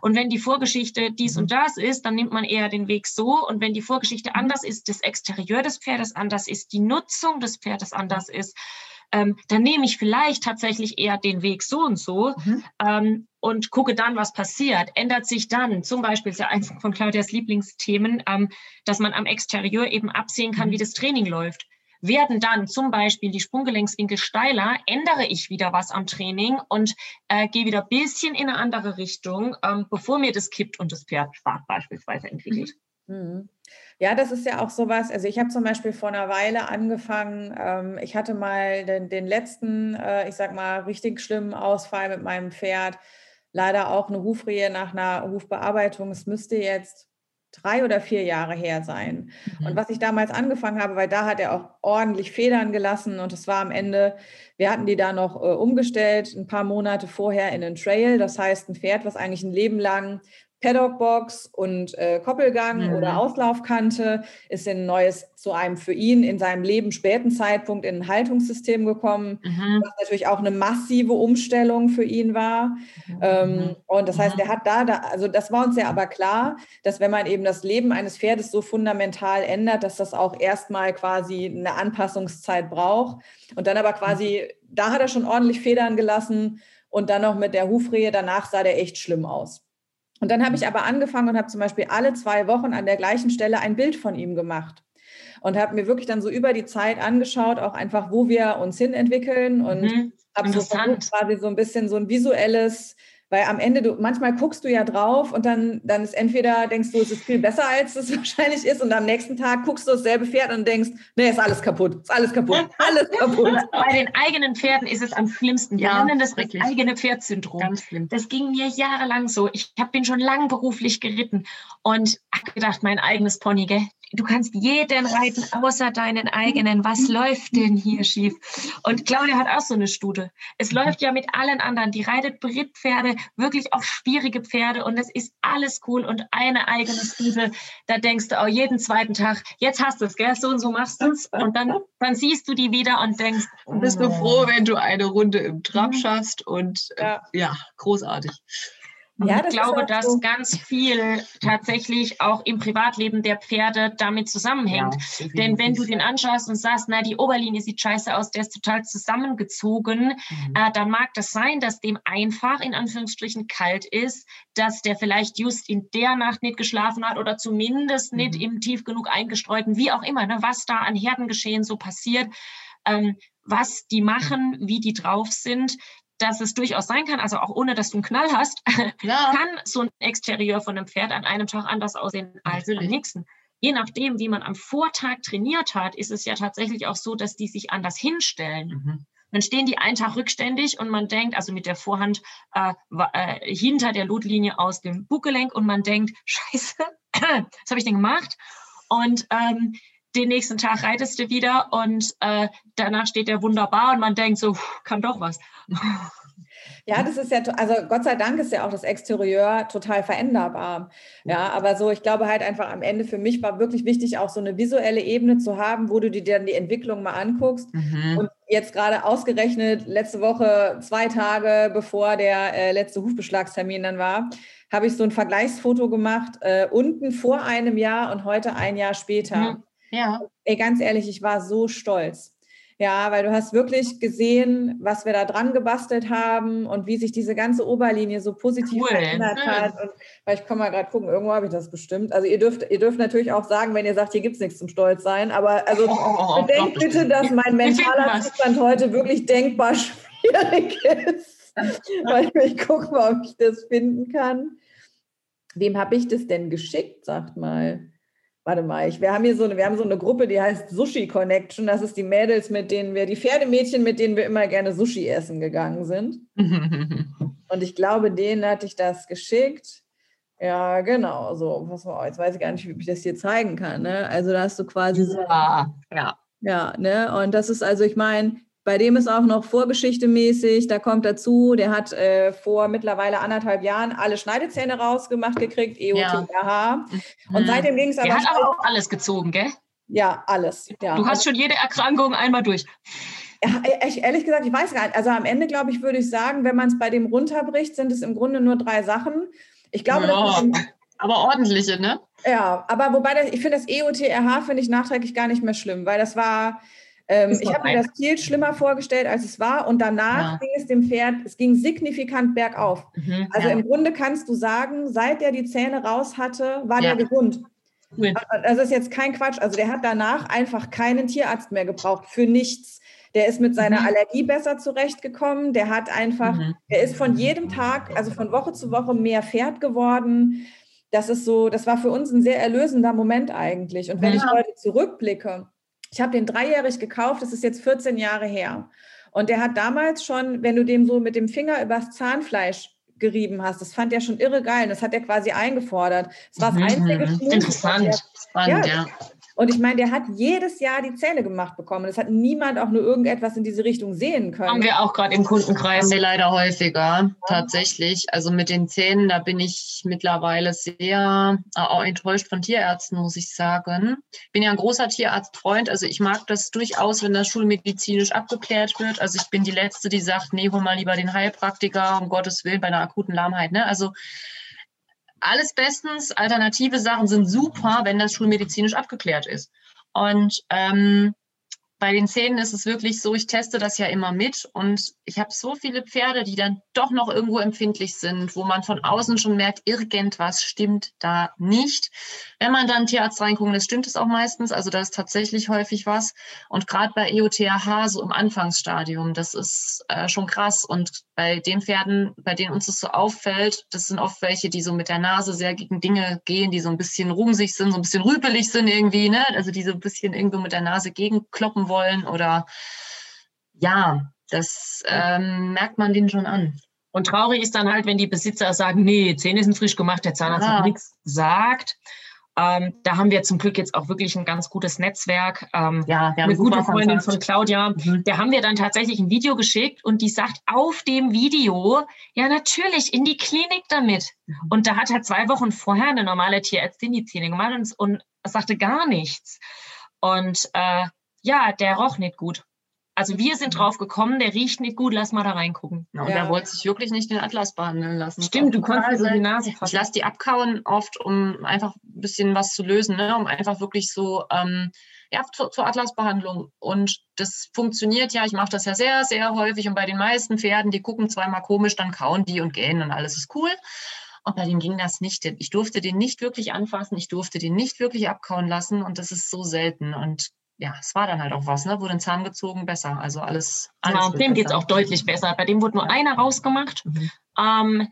Und wenn die Vorgeschichte dies mhm. und das ist, dann nimmt man eher den Weg so. Und wenn die Vorgeschichte mhm. anders ist, das Exterieur des Pferdes anders ist, die Nutzung des Pferdes anders ist, ähm, dann nehme ich vielleicht tatsächlich eher den Weg so und so mhm. ähm, und gucke dann, was passiert. Ändert sich dann, zum Beispiel ist ja eins von Claudias Lieblingsthemen, ähm, dass man am Exterieur eben absehen kann, mhm. wie das Training läuft. Werden dann zum Beispiel die Sprunggelenkswinkel steiler, ändere ich wieder was am Training und äh, gehe wieder ein bisschen in eine andere Richtung, ähm, bevor mir das kippt und das Pferd schwach beispielsweise entwickelt. Mhm. mhm. Ja, das ist ja auch sowas. Also ich habe zum Beispiel vor einer Weile angefangen, ähm, ich hatte mal den, den letzten, äh, ich sag mal, richtig schlimmen Ausfall mit meinem Pferd. Leider auch eine Hufrehe nach einer Hufbearbeitung. Es müsste jetzt drei oder vier Jahre her sein. Mhm. Und was ich damals angefangen habe, weil da hat er auch ordentlich Federn gelassen und es war am Ende, wir hatten die da noch äh, umgestellt, ein paar Monate vorher in einen Trail. Das heißt, ein Pferd, was eigentlich ein Leben lang Paddockbox und äh, Koppelgang mhm. oder Auslaufkante ist ein neues zu einem für ihn in seinem Leben späten Zeitpunkt in ein Haltungssystem gekommen, mhm. was natürlich auch eine massive Umstellung für ihn war. Mhm. Ähm, und das heißt, mhm. er hat da, da, also das war uns ja aber klar, dass wenn man eben das Leben eines Pferdes so fundamental ändert, dass das auch erstmal quasi eine Anpassungszeit braucht. Und dann aber quasi, mhm. da hat er schon ordentlich Federn gelassen und dann noch mit der Hufrehe, danach sah der echt schlimm aus. Und dann habe ich aber angefangen und habe zum Beispiel alle zwei Wochen an der gleichen Stelle ein Bild von ihm gemacht. Und habe mir wirklich dann so über die Zeit angeschaut, auch einfach, wo wir uns hin entwickeln und mhm, habe so quasi so ein bisschen so ein visuelles weil am Ende, du, manchmal guckst du ja drauf und dann, dann ist entweder, denkst du, es ist viel besser, als es wahrscheinlich ist. Und am nächsten Tag guckst du dasselbe Pferd und denkst, nee, ist alles kaputt, ist alles kaputt, alles kaputt. Bei den eigenen Pferden ist es am schlimmsten. Wir ja, nennen das wirklich. eigene Pferdsyndrom. Ganz schlimm. Das ging mir jahrelang so. Ich hab, bin schon lang beruflich geritten und habe gedacht, mein eigenes Pony, gell? Du kannst jeden reiten, außer deinen eigenen. Was läuft denn hier schief? Und Claudia hat auch so eine Stute. Es läuft ja mit allen anderen. Die reitet Brittpferde, wirklich auch schwierige Pferde und es ist alles cool und eine eigene Stute. Da denkst du auch jeden zweiten Tag, jetzt hast du es, gell? So und so machst du es. Und dann, dann siehst du die wieder und denkst, oh. bist du froh, wenn du eine Runde im Trab mhm. schaffst und äh, ja. ja, Ja, ich glaube, dass so. ganz viel tatsächlich auch im Privatleben der Pferde damit zusammenhängt. Ja, Denn wenn du den anschaust und sagst, na, die Oberlinie sieht scheiße aus, der ist total zusammengezogen, mhm. äh, dann mag das sein, dass dem einfach in Anführungsstrichen kalt ist, dass der vielleicht just in der Nacht nicht geschlafen hat oder zumindest mhm. nicht im tief genug eingestreuten, wie auch immer, ne, was da an Herdengeschehen so passiert. Ähm, was die machen, wie die drauf sind, dass es durchaus sein kann, also auch ohne, dass du einen Knall hast, ja. kann so ein Exterieur von einem Pferd an einem Tag anders aussehen als Natürlich. am nächsten. Je nachdem, wie man am Vortag trainiert hat, ist es ja tatsächlich auch so, dass die sich anders hinstellen. Mhm. Dann stehen die einen Tag rückständig und man denkt, also mit der Vorhand äh, äh, hinter der Lotlinie aus dem Buggelenk und man denkt, scheiße, was habe ich denn gemacht? Und ähm, den nächsten Tag reitest du wieder und äh, danach steht der wunderbar und man denkt so, kann doch was. Ja, das ist ja, also Gott sei Dank ist ja auch das Exterieur total veränderbar. Ja, aber so, ich glaube halt einfach am Ende für mich war wirklich wichtig, auch so eine visuelle Ebene zu haben, wo du dir dann die Entwicklung mal anguckst. Mhm. Und jetzt gerade ausgerechnet, letzte Woche, zwei Tage bevor der äh, letzte Hufbeschlagstermin dann war, habe ich so ein Vergleichsfoto gemacht, äh, unten vor einem Jahr und heute ein Jahr später. Mhm. Ja. Ey, ganz ehrlich, ich war so stolz. Ja, weil du hast wirklich gesehen, was wir da dran gebastelt haben und wie sich diese ganze Oberlinie so positiv Cool. verändert hat. Und weil ich kann mal gerade gucken, irgendwo habe ich das bestimmt. Also ihr dürft, ihr dürft natürlich auch sagen, wenn ihr sagt, hier gibt es nichts zum Stolz sein. Aber also Oh, oh, oh, bedenkt doch, bitte, dass mein mentaler. Zustand heute wirklich denkbar schwierig ist. weil ich gucke mal, ob ich das finden kann. Wem habe ich das denn geschickt, sagt mal. Warte mal, ich, wir, haben hier so eine, wir haben so eine Gruppe, die heißt Sushi Connection. Das ist die Mädels, mit denen wir, die Pferdemädchen, mit denen wir immer gerne Sushi essen gegangen sind. Und ich glaube, denen hatte ich das geschickt. Ja, genau. So, was war, jetzt weiß ich gar nicht, wie ich das hier zeigen kann. Ne? Also da hast du quasi so, Ja, ja. ja, ne? Und das ist also, ich meine, bei dem ist auch noch Vorgeschichte mäßig. Da kommt dazu, der hat äh, vor mittlerweile anderthalb Jahren alle Schneidezähne rausgemacht gekriegt, E EOTH. Und seitdem ging es Der aber, hat aber auch alles gezogen, gell? ja, alles. Ja. Du hast schon jede Erkrankung einmal durch. Ja, ich, ehrlich gesagt, ich weiß gar nicht. Also am Ende, glaube ich, würde ich sagen, wenn man es bei dem runterbricht, sind es im Grunde nur drei Sachen. Ich glaube, Ja. mit dem, Aber ordentliche, ne? ja, aber wobei das, ich finde das E EOTRH finde ich nachträglich gar nicht mehr schlimm, weil das war, ähm, ich habe mir das viel schlimmer vorgestellt, als es war. Und danach Ja. ging es dem Pferd, es ging signifikant bergauf. Mhm, Also ja. im Grunde kannst du sagen, seit der die Zähne raus hatte, war Ja. der gesund. Cool. Das ist jetzt kein Quatsch. Also der hat danach einfach keinen Tierarzt mehr gebraucht für nichts. Der ist mit seiner Mhm. Allergie besser zurechtgekommen. Der hat einfach, Mhm. der ist von jedem Tag, also von Woche zu Woche mehr Pferd geworden. Das ist so, das war für uns ein sehr erlösender Moment eigentlich. Und wenn ich heute zurückblicke, ich habe den dreijährig gekauft, das ist jetzt 14 Jahre her. Und der hat damals schon, wenn du dem so mit dem Finger übers Zahnfleisch gerieben hast, das fand er schon irre geil. Und das hat er quasi eingefordert. Das war das Mhm. einzige Schmuck, er Interessant. Spannend, Ja. ja. Und ich meine, der hat jedes Jahr die Zähne gemacht bekommen. Es hat niemand auch nur irgendetwas in diese Richtung sehen Haben können. wir auch gerade im Kundenkreis. Haben wir leider häufiger, tatsächlich. Also mit den Zähnen, da bin ich mittlerweile sehr äh, auch enttäuscht von Tierärzten, muss ich sagen. Bin ja ein großer Tierarztfreund, also ich mag das durchaus, wenn das schulmedizinisch abgeklärt wird. Also ich bin die Letzte, die sagt, nee, hol mal lieber den Heilpraktiker, um Gottes Willen, bei einer akuten Lahmheit. Ne? Also alles bestens, alternative Sachen sind super, wenn das schulmedizinisch abgeklärt ist. Und ähm, bei den Zähnen ist es wirklich so, ich teste das ja immer mit und ich habe so viele Pferde, die dann doch noch irgendwo empfindlich sind, wo man von außen schon merkt, irgendwas stimmt da nicht. Wenn man dann Tierarzt reinguckt, das stimmt es auch meistens, also da ist tatsächlich häufig was. Und gerade bei EOTH, so im Anfangsstadium, das ist äh, schon krass. Und bei den Pferden, bei denen uns das so auffällt, das sind oft welche, die so mit der Nase sehr gegen Dinge gehen, die so ein bisschen rumsig sind, so ein bisschen rüpelig sind irgendwie, ne? Also die so ein bisschen irgendwo mit der Nase gegenkloppen wollen oder ja, das ähm, merkt man denen schon an. Und traurig ist dann halt, wenn die Besitzer sagen, nee, Zähne sind frisch gemacht, der Zahnarzt Ja. hat nichts gesagt. Ähm, da haben wir zum Glück jetzt auch wirklich ein ganz gutes Netzwerk. Ähm, Ja, wir eine gute Freundin von Claudia, Mhm. der haben wir dann tatsächlich ein Video geschickt und die sagt auf dem Video, ja natürlich, in die Klinik damit. Mhm. Und da hat halt zwei Wochen vorher eine normale Tierärztin die Zähne gemacht und, und sagte gar nichts. Und äh, ja, der roch nicht gut. Also wir sind Mhm. drauf gekommen, der riecht nicht gut, lass mal da reingucken. Ja, und Ja. der wollte sich wirklich nicht den Atlas behandeln lassen. Stimmt, du konntest so die. Nase Ich fassen. lasse die abkauen oft, um einfach ein bisschen was zu lösen, ne? um einfach wirklich so ähm, ja, zur, zur Atlasbehandlung. Und das funktioniert ja, ich mache das ja sehr, sehr häufig und bei den meisten Pferden, die gucken zweimal komisch, dann kauen die und gähnen und alles ist cool. Und bei dem ging das nicht. Ich durfte den nicht wirklich anfassen, ich durfte den nicht wirklich abkauen lassen und das ist so selten. Und ja, es war dann halt auch was, ne? Wurde ein Zahn gezogen, besser. Also alles. alles Ja, wird dem geht es auch deutlich besser. Bei dem wurde nur einer rausgemacht. Mhm. Ähm,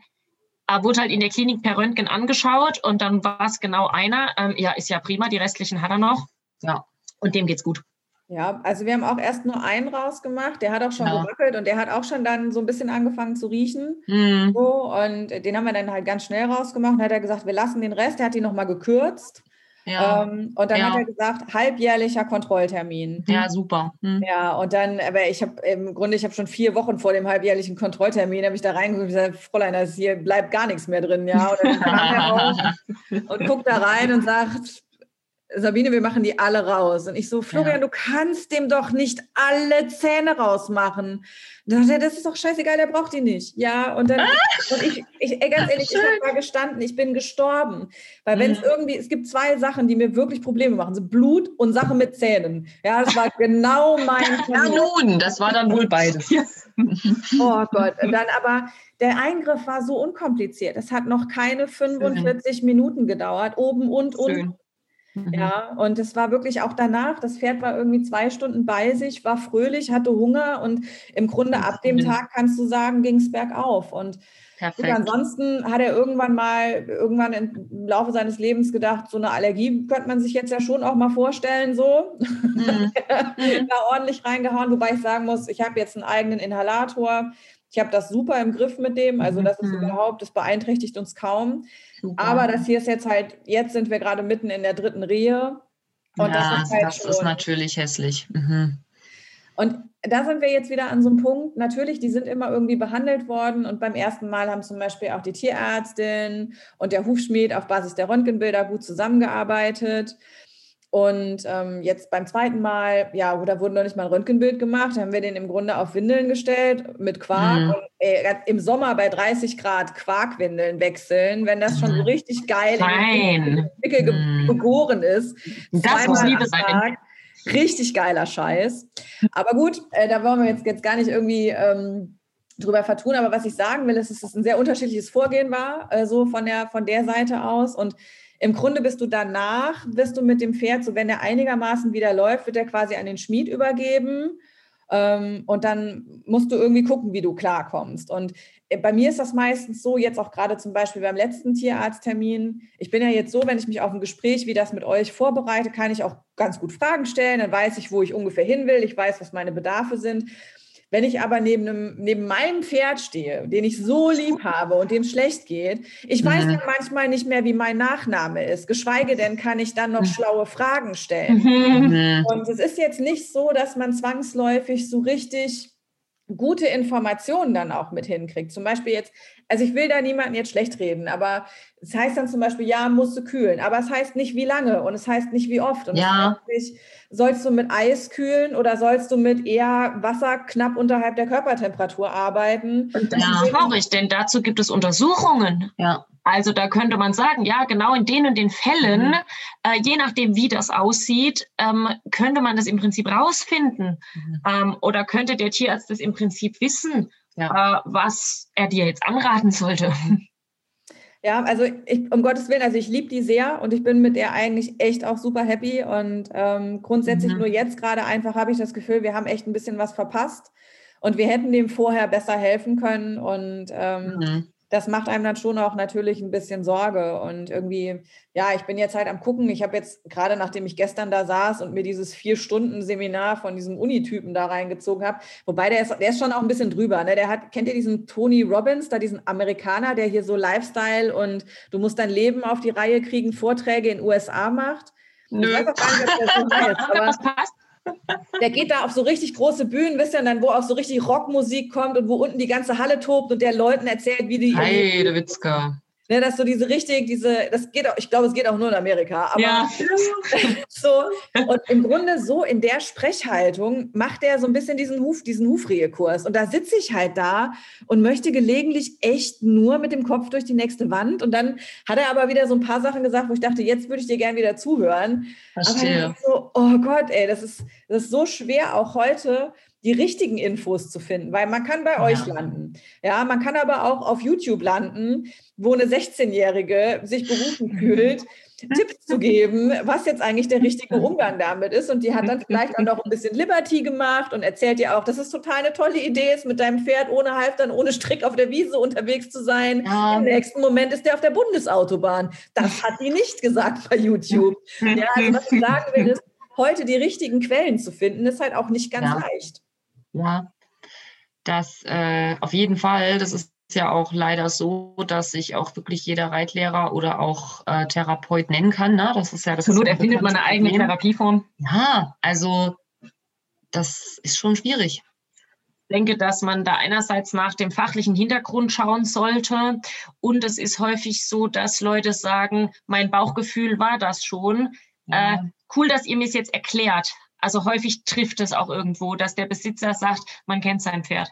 er wurde halt in der Klinik per Röntgen angeschaut und dann war es genau einer. Ähm, ja, ist ja prima, die restlichen hat er noch. Ja. Und dem geht's gut. Ja, also wir haben auch erst nur einen rausgemacht. Der hat auch schon Ja. gewackelt und der hat auch schon dann so ein bisschen angefangen zu riechen. Mhm. So, und den haben wir dann halt ganz schnell rausgemacht. Und hat er gesagt, wir lassen den Rest. Der hat ihn nochmal gekürzt. Ja. Ähm, und dann Ja. hat er gesagt, halbjährlicher Kontrolltermin. ja, super. Mhm. Ja, und dann, aber ich habe im Grunde, ich habe schon vier Wochen vor dem halbjährlichen Kontrolltermin, habe ich da reingeguckt und gesagt, Fräulein, da ist hier bleibt gar nichts mehr drin, ja. Und und guckt da rein und sagt, Sabine, wir machen die alle raus. Und ich so, Florian, ja. du kannst dem doch nicht alle Zähne rausmachen. Da dachte er, das ist doch scheißegal, der braucht die nicht. Ja, und dann, ah, und ich, ich ey, ganz ehrlich, schön. ich habe da gestanden, ich bin gestorben. Weil wenn es mhm. irgendwie, es gibt zwei Sachen, die mir wirklich Probleme machen, so Blut und Sache mit Zähnen. Ja, das war genau mein Ja, nun, das war dann wohl beides. oh Gott. Und dann aber, der Eingriff war so unkompliziert. Es hat noch keine 45 Schön. Minuten gedauert, oben und unten. Mhm. Ja, und es war wirklich auch danach, das Pferd war irgendwie zwei Stunden bei sich, war fröhlich, hatte Hunger und im Grunde ab dem Tag kannst du sagen, ging es bergauf. Und Perfekt. ansonsten hat er irgendwann mal, irgendwann im Laufe seines Lebens gedacht, so eine Allergie könnte man sich jetzt ja schon auch mal vorstellen, so. Mhm. da ordentlich reingehauen, wobei ich sagen muss, ich habe jetzt einen eigenen Inhalator. Ich habe das super im Griff mit dem, also das ist mhm. überhaupt, das beeinträchtigt uns kaum. Super. Aber das hier ist jetzt halt, jetzt sind wir gerade mitten in der dritten Rehe. Und ja, das, ist, halt das ist natürlich hässlich. Mhm. Und da sind wir jetzt wieder an so einem Punkt. Natürlich, die sind immer irgendwie behandelt worden. Und beim ersten Mal haben zum Beispiel auch die Tierärztin und der Hufschmied auf Basis der Röntgenbilder gut zusammengearbeitet. Und ähm, jetzt beim zweiten Mal, ja, da wurde noch nicht mal ein Röntgenbild gemacht, haben wir den im Grunde auf Windeln gestellt mit Quark. Mhm. Und, ey, im Sommer bei 30 Grad Quarkwindeln wechseln, wenn das schon so mhm. richtig geil Nein. Wickel mhm. gegoren ist. Das muss Liebe sein. Richtig geiler Scheiß. Aber gut, äh, da wollen wir jetzt, jetzt gar nicht irgendwie ähm, drüber vertun. Aber was ich sagen will, ist, dass es ein sehr unterschiedliches Vorgehen war, äh, so von der, von der Seite aus. Und im Grunde bist du danach, wirst du mit dem Pferd, so wenn er einigermaßen wieder läuft, wird er quasi an den Schmied übergeben. Ähm, und dann musst du irgendwie gucken, wie du klarkommst. Und äh, bei mir ist das meistens so, jetzt auch gerade zum Beispiel beim letzten Tierarzttermin. Ich bin ja jetzt so, wenn ich mich auf ein Gespräch wie das mit euch vorbereite, kann ich auch ganz gut Fragen stellen. Dann weiß ich, wo ich ungefähr hin will. Ich weiß, was meine Bedarfe sind. Wenn ich aber neben, einem, neben meinem Pferd stehe, den ich so lieb habe und dem schlecht geht, ich weiß mhm. dann manchmal nicht mehr, wie mein Nachname ist. Geschweige denn kann ich dann noch mhm. schlaue Fragen stellen. Mhm. Und es ist jetzt nicht so, dass man zwangsläufig so richtig gute Informationen dann auch mit hinkriegt. Zum Beispiel jetzt, also ich will da niemanden jetzt schlecht reden, aber es heißt dann zum Beispiel, ja, musst du kühlen, aber es heißt nicht wie lange und es heißt nicht wie oft. Und ja. es heißt nicht, sollst du mit Eis kühlen oder sollst du mit eher Wasser knapp unterhalb der Körpertemperatur arbeiten? Und das ja. ist traurig, denn dazu gibt es Untersuchungen. Ja. Also da könnte man sagen, ja, genau in den und den Fällen, mhm. äh, je nachdem, wie das aussieht, ähm, könnte man das im Prinzip rausfinden. Mhm. Ähm, oder könnte der Tierarzt das im Prinzip wissen, ja. äh, was er dir jetzt anraten sollte. Ja, also ich, um Gottes Willen, also ich liebe die sehr und ich bin mit der eigentlich echt auch super happy. Und ähm, grundsätzlich mhm. nur jetzt gerade einfach habe ich das Gefühl, wir haben echt ein bisschen was verpasst und wir hätten dem vorher besser helfen können. Und ähm, mhm das macht einem dann schon auch natürlich ein bisschen Sorge. Und irgendwie, ja, ich bin jetzt halt am Gucken. Ich habe jetzt gerade, nachdem ich gestern da saß und mir dieses Vier-Stunden-Seminar von diesem Unitypen da reingezogen habe, wobei der ist, der ist schon auch ein bisschen drüber. Ne? Der hat, kennt ihr diesen Tony Robbins, da diesen Amerikaner, der hier so Lifestyle und du musst dein Leben auf die Reihe kriegen, Vorträge in USA macht? Nö. Ich weiß auch gar nicht, ob das so heißt, aber das passt der geht da auf so richtig große Bühnen, wisst ihr, und dann, wo auch so richtig Rockmusik kommt und wo unten die ganze Halle tobt und der Leuten erzählt, wie die. Hey, der Witzka. Ne, dass so diese richtig, diese, das geht auch, ich glaube, es geht auch nur in Amerika, aber ja. so, und im Grunde so in der Sprechhaltung macht er so ein bisschen diesen Huf, diesen Hufrehekurs. Und da sitze ich halt da und möchte gelegentlich echt nur mit dem Kopf durch die nächste Wand. Und dann hat er aber wieder so ein paar Sachen gesagt, wo ich dachte, jetzt würde ich dir gerne wieder zuhören. Verstehe. Aber so, oh Gott, ey, das ist, das ist so schwer, auch heute die richtigen Infos zu finden, weil man kann bei ja. euch landen. Ja, man kann aber auch auf YouTube landen, wo eine 16-Jährige sich berufen fühlt, Tipps zu geben, was jetzt eigentlich der richtige Umgang damit ist. Und die hat dann vielleicht auch noch ein bisschen Liberty gemacht und erzählt dir auch, dass es total eine tolle Idee ist, mit deinem Pferd ohne Halftern, ohne Strick auf der Wiese unterwegs zu sein. Ja. Im nächsten Moment ist der auf der Bundesautobahn. Das hat die nicht gesagt bei YouTube. Ja, also was ich sagen will, ist, heute die richtigen Quellen zu finden, ist halt auch nicht ganz ja. leicht. Ja, das äh, auf jeden Fall. Das ist ja auch leider so, dass sich auch wirklich jeder Reitlehrer oder auch äh, Therapeut nennen kann. Ne? Das ist ja das. Absolut, erfindet man eine eigene Therapieform. Ja, also das ist schon schwierig. Ich denke, dass man da einerseits nach dem fachlichen Hintergrund schauen sollte. Und es ist häufig so, dass Leute sagen, mein Bauchgefühl war das schon ja. äh, cool, dass ihr mir es jetzt erklärt. Also häufig trifft es auch irgendwo, dass der Besitzer sagt, man kennt sein Pferd.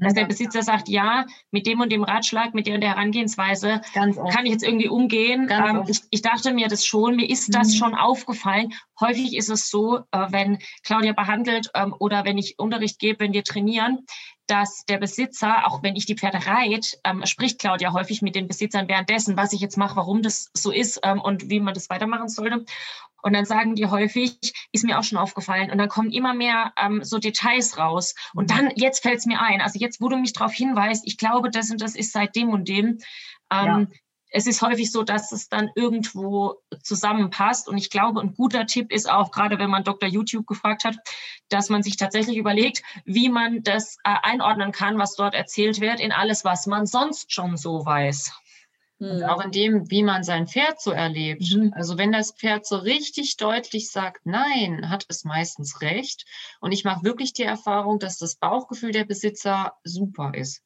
Dass der Besitzer sagt, ja, mit dem und dem Ratschlag, mit der und der Herangehensweise kann ich jetzt irgendwie umgehen. Ähm, ich, ich, dachte mir das schon, mir ist das mhm. schon aufgefallen. Häufig ist es so, äh, wenn Claudia behandelt ähm, oder wenn ich Unterricht gebe, wenn wir trainieren, dass der Besitzer, auch wenn ich die Pferde reite, ähm, spricht Claudia häufig mit den Besitzern währenddessen, was ich jetzt mache, warum das so ist ähm, und wie man das weitermachen sollte. Und dann sagen die häufig, ist mir auch schon aufgefallen. Und dann kommen immer mehr ähm, so Details raus. Und dann, jetzt fällt es mir ein. Also jetzt, wo du mich darauf hinweist, ich glaube, das und das ist seit dem und dem. Ähm, ja. Es ist häufig so, dass es dann irgendwo zusammenpasst. Und ich glaube, ein guter Tipp ist auch, gerade wenn man Dr. YouTube gefragt hat, dass man sich tatsächlich überlegt, wie man das äh, einordnen kann, was dort erzählt wird, in alles, was man sonst schon so weiß. Und mhm. auch in dem, wie man sein Pferd so erlebt. Mhm. Also wenn das Pferd so richtig deutlich sagt, nein, hat es meistens recht. Und ich mache wirklich die Erfahrung, dass das Bauchgefühl der Besitzer super ist.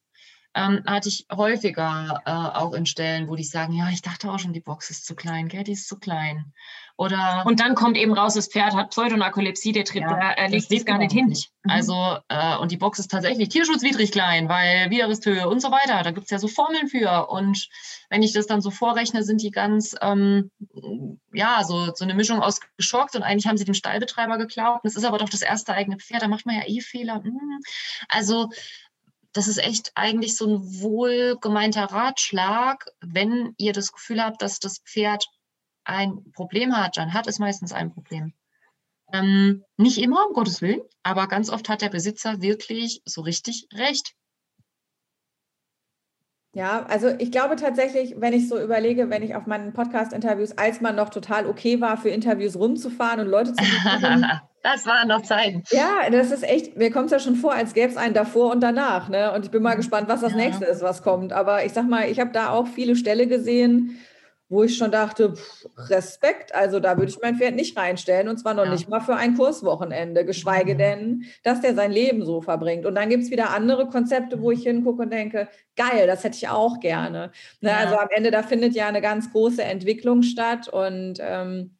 Ähm, hatte ich häufiger äh, auch in Stellen, wo die sagen, ja, ich dachte auch schon, die Box ist zu klein, gell, die ist zu klein. Oder und dann kommt eben raus, das Pferd hat Pseudonarkolepsie, der Trieb, ja, er legt sich gar nicht hin. Nicht. Mhm. Also, äh, und die Box ist tatsächlich tierschutzwidrig klein, weil Widerrisshöhe und so weiter. Da gibt es ja so Formeln für. Und wenn ich das dann so vorrechne, sind die ganz, ähm, ja, so, so eine Mischung aus geschockt und eigentlich haben sie dem Stallbetreiber geklaut. Das ist aber doch das erste eigene Pferd, da macht man ja eh Fehler. Hm. Also, das ist echt eigentlich so ein wohlgemeinter Ratschlag, wenn ihr das Gefühl habt, dass das Pferd ein Problem hat, dann hat es meistens ein Problem. Ähm, nicht immer, um Gottes Willen, aber ganz oft hat der Besitzer wirklich so richtig recht. Ja, also ich glaube tatsächlich, wenn ich so überlege, wenn ich auf meinen Podcast-Interviews, als man noch total okay war, für Interviews rumzufahren und Leute zu Das waren noch Zeiten. Ja, das ist echt, mir kommt es ja schon vor, als gäbe es einen davor und danach. Ne? Und ich bin mal mhm. gespannt, was das ja. nächste ist, was kommt. Aber ich sag mal, ich habe da auch viele Ställe gesehen, wo ich schon dachte, pff, Respekt, also da würde ich mein Pferd nicht reinstellen und zwar noch ja. nicht mal für ein Kurswochenende, geschweige mhm. denn, dass der sein Leben so verbringt. Und dann gibt es wieder andere Konzepte, wo ich hingucke und denke, geil, das hätte ich auch gerne. Ne, ja. Also am Ende, da findet ja eine ganz große Entwicklung statt und ähm,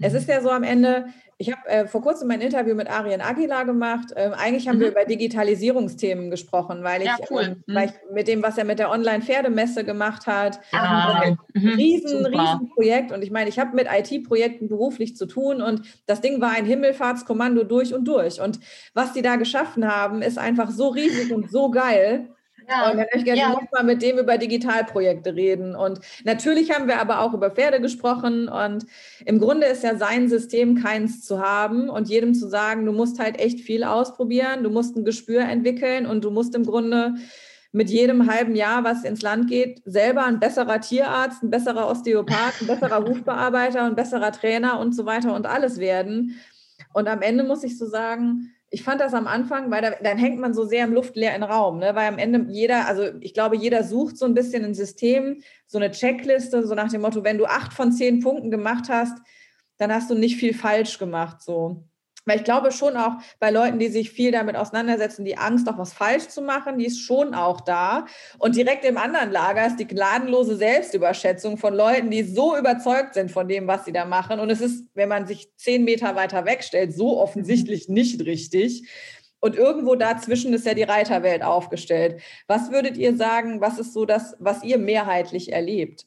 es ist ja so am Ende, ich habe äh, vor kurzem ein Interview mit Arien Aguilar gemacht. Ähm, eigentlich haben mhm. wir über Digitalisierungsthemen gesprochen, weil ich, ja, cool. ähm, mhm. weil ich mit dem, was er mit der Online-Pferdemesse gemacht hat, ah, ein mhm. riesen, riesen Projekt. Und ich meine, ich habe mit IT-Projekten beruflich zu tun und das Ding war ein Himmelfahrtskommando durch und durch. Und was die da geschaffen haben, ist einfach so riesig und so geil. Ja. Und dann möchte ich gerne ja. nochmal mit dem über Digitalprojekte reden. Und natürlich haben wir aber auch über Pferde gesprochen. Und im Grunde ist ja sein System, keins zu haben und jedem zu sagen, du musst halt echt viel ausprobieren, du musst ein Gespür entwickeln und du musst im Grunde mit jedem halben Jahr, was ins Land geht, selber ein besserer Tierarzt, ein besserer Osteopath, ein besserer Hufbearbeiter, ein besserer Trainer und so weiter und alles werden. Und am Ende muss ich so sagen, ich fand das am Anfang, weil da, dann hängt man so sehr im luftleeren Raum, ne? weil am Ende jeder, also ich glaube, jeder sucht so ein bisschen ein System, so eine Checkliste, so nach dem Motto, wenn du acht von zehn Punkten gemacht hast, dann hast du nicht viel falsch gemacht, so. Weil ich glaube schon auch bei Leuten, die sich viel damit auseinandersetzen, die Angst, auch was falsch zu machen, die ist schon auch da. Und direkt im anderen Lager ist die gnadenlose Selbstüberschätzung von Leuten, die so überzeugt sind von dem, was sie da machen. Und es ist, wenn man sich zehn Meter weiter wegstellt, so offensichtlich nicht richtig. Und irgendwo dazwischen ist ja die Reiterwelt aufgestellt. Was würdet ihr sagen, was ist so das, was ihr mehrheitlich erlebt?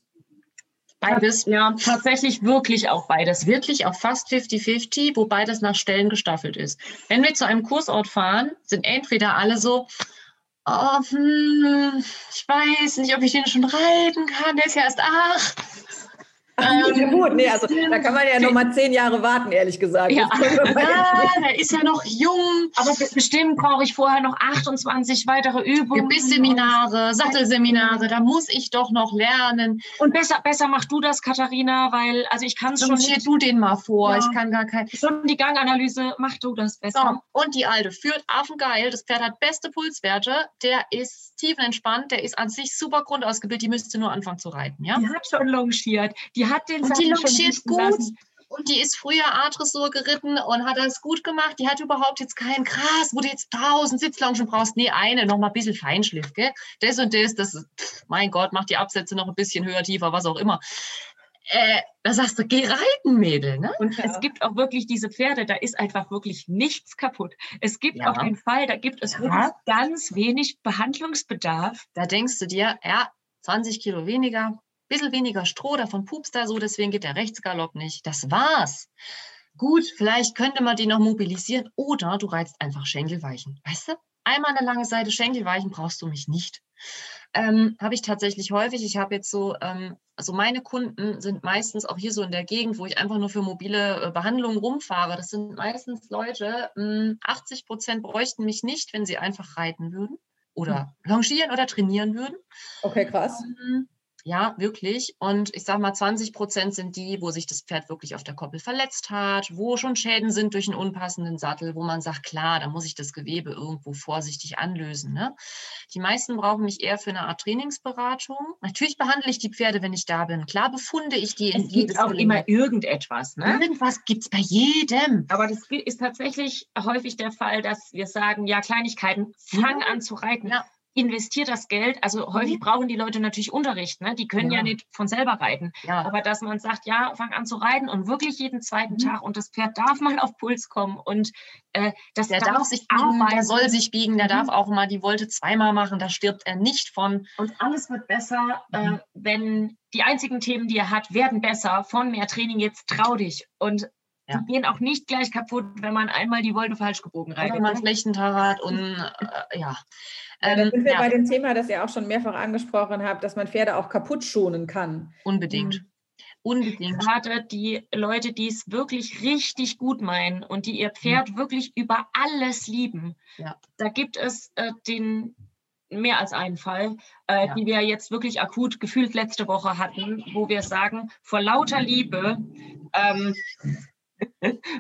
Beides, ja, tatsächlich wirklich auch beides. Wirklich auch fast 50-50, wobei das nach Stellen gestaffelt ist. Wenn wir zu einem Kursort fahren, sind entweder alle so, oh, hm, ich weiß nicht, ob ich den schon reiten kann, der ist ja erst acht. Ähm, gut, nee, also da kann man ja noch mal zehn Jahre warten, ehrlich gesagt. Ja, ah, der ist ja noch jung. Aber bestimmt brauche ich vorher noch 28 weitere Übungen. Gebissseminare, Sattelseminare, da muss ich doch noch lernen. Und besser, besser mach du das, Katharina, weil, also ich kann es schon. Stell du den mal vor, ja. ich kann gar kein. Schon die Ganganalyse, mach du das besser. So, und die Alte führt affengeil, das Pferd hat beste Pulswerte, der ist tiefenentspannt, der ist an sich super grundausgebildet, die müsste nur anfangen zu reiten, ja? Die hat schon longiert, die hat den Und die longiert gut. Lassen. Und die ist früher A-Dressur geritten und hat das gut gemacht. Die hat überhaupt jetzt keinen krass, wo du jetzt tausend Sitzlongen brauchst. Nee, eine, noch mal ein bisschen Feinschliff, gell? Das und das, das, mein Gott, macht die Absätze noch ein bisschen höher, tiefer, was auch immer äh, da sagst du, geh reiten, Mädel. Ne? Und ja. es gibt auch wirklich diese Pferde, da ist einfach wirklich nichts kaputt. Es gibt ja. auch den Fall, da gibt es ja. wirklich ganz wenig Behandlungsbedarf. Da denkst du dir, ja, 20 Kilo weniger, bisschen weniger Stroh, davon pupst da so, deswegen geht der Rechtsgalopp nicht. Das war's. Gut, vielleicht könnte man die noch mobilisieren oder du reizt einfach Schenkelweichen. Weißt du? Einmal eine lange Seite Schenkelweichen brauchst du mich nicht. Ähm, habe ich tatsächlich häufig. Ich habe jetzt so, ähm, also meine Kunden sind meistens auch hier so in der Gegend, wo ich einfach nur für mobile äh, Behandlungen rumfahre. Das sind meistens Leute, mh, hm, 80 Prozent bräuchten mich nicht, wenn sie einfach reiten würden oder hm. longieren oder trainieren würden. Okay, krass. Ähm, ja, wirklich. Und ich sage mal, 20 Prozent sind die, wo sich das Pferd wirklich auf der Koppel verletzt hat, wo schon Schäden sind durch einen unpassenden Sattel, wo man sagt, klar, da muss ich das Gewebe irgendwo vorsichtig anlösen. Ne? Die meisten brauchen mich eher für eine Art Trainingsberatung. Natürlich behandle ich die Pferde, wenn ich da bin. Klar befunde ich die in es gibt auch immer irgendetwas. Ne? Irgendwas gibt es bei jedem. Aber das ist tatsächlich häufig der Fall, dass wir sagen, ja, Kleinigkeiten, fang ja. an zu reiten. Ja investiert das Geld. Also häufig mhm. brauchen die Leute natürlich Unterricht. Ne? Die können ja. ja nicht von selber reiten. Ja. Aber dass man sagt, ja, fang an zu reiten und wirklich jeden zweiten mhm. Tag und das Pferd darf mal auf Puls kommen und äh, das der darf, sich biegen, arbeiten. der soll sich biegen, der mhm. darf auch mal die Wolte zweimal machen, da stirbt er nicht von. Und alles wird besser, äh, mhm. äh, wenn die einzigen Themen, die er hat, werden besser von mehr Training. Jetzt trau dich und ja. Die gehen auch nicht gleich kaputt, wenn man einmal die Wolte falsch gebogen reitet. Wenn man einen schlechten Tag hat und äh, ja. Ähm, da sind wir ja. bei dem Thema, das ihr auch schon mehrfach angesprochen habt, dass man Pferde auch kaputt schonen kann. Unbedingt. Mhm. Unbedingt. Gerade die Leute, die es wirklich richtig gut meinen und die ihr Pferd mhm. wirklich über alles lieben. Ja. Da gibt es äh, den mehr als einen Fall, äh, ja. die wir jetzt wirklich akut gefühlt letzte Woche hatten, wo wir sagen, vor lauter Liebe ähm,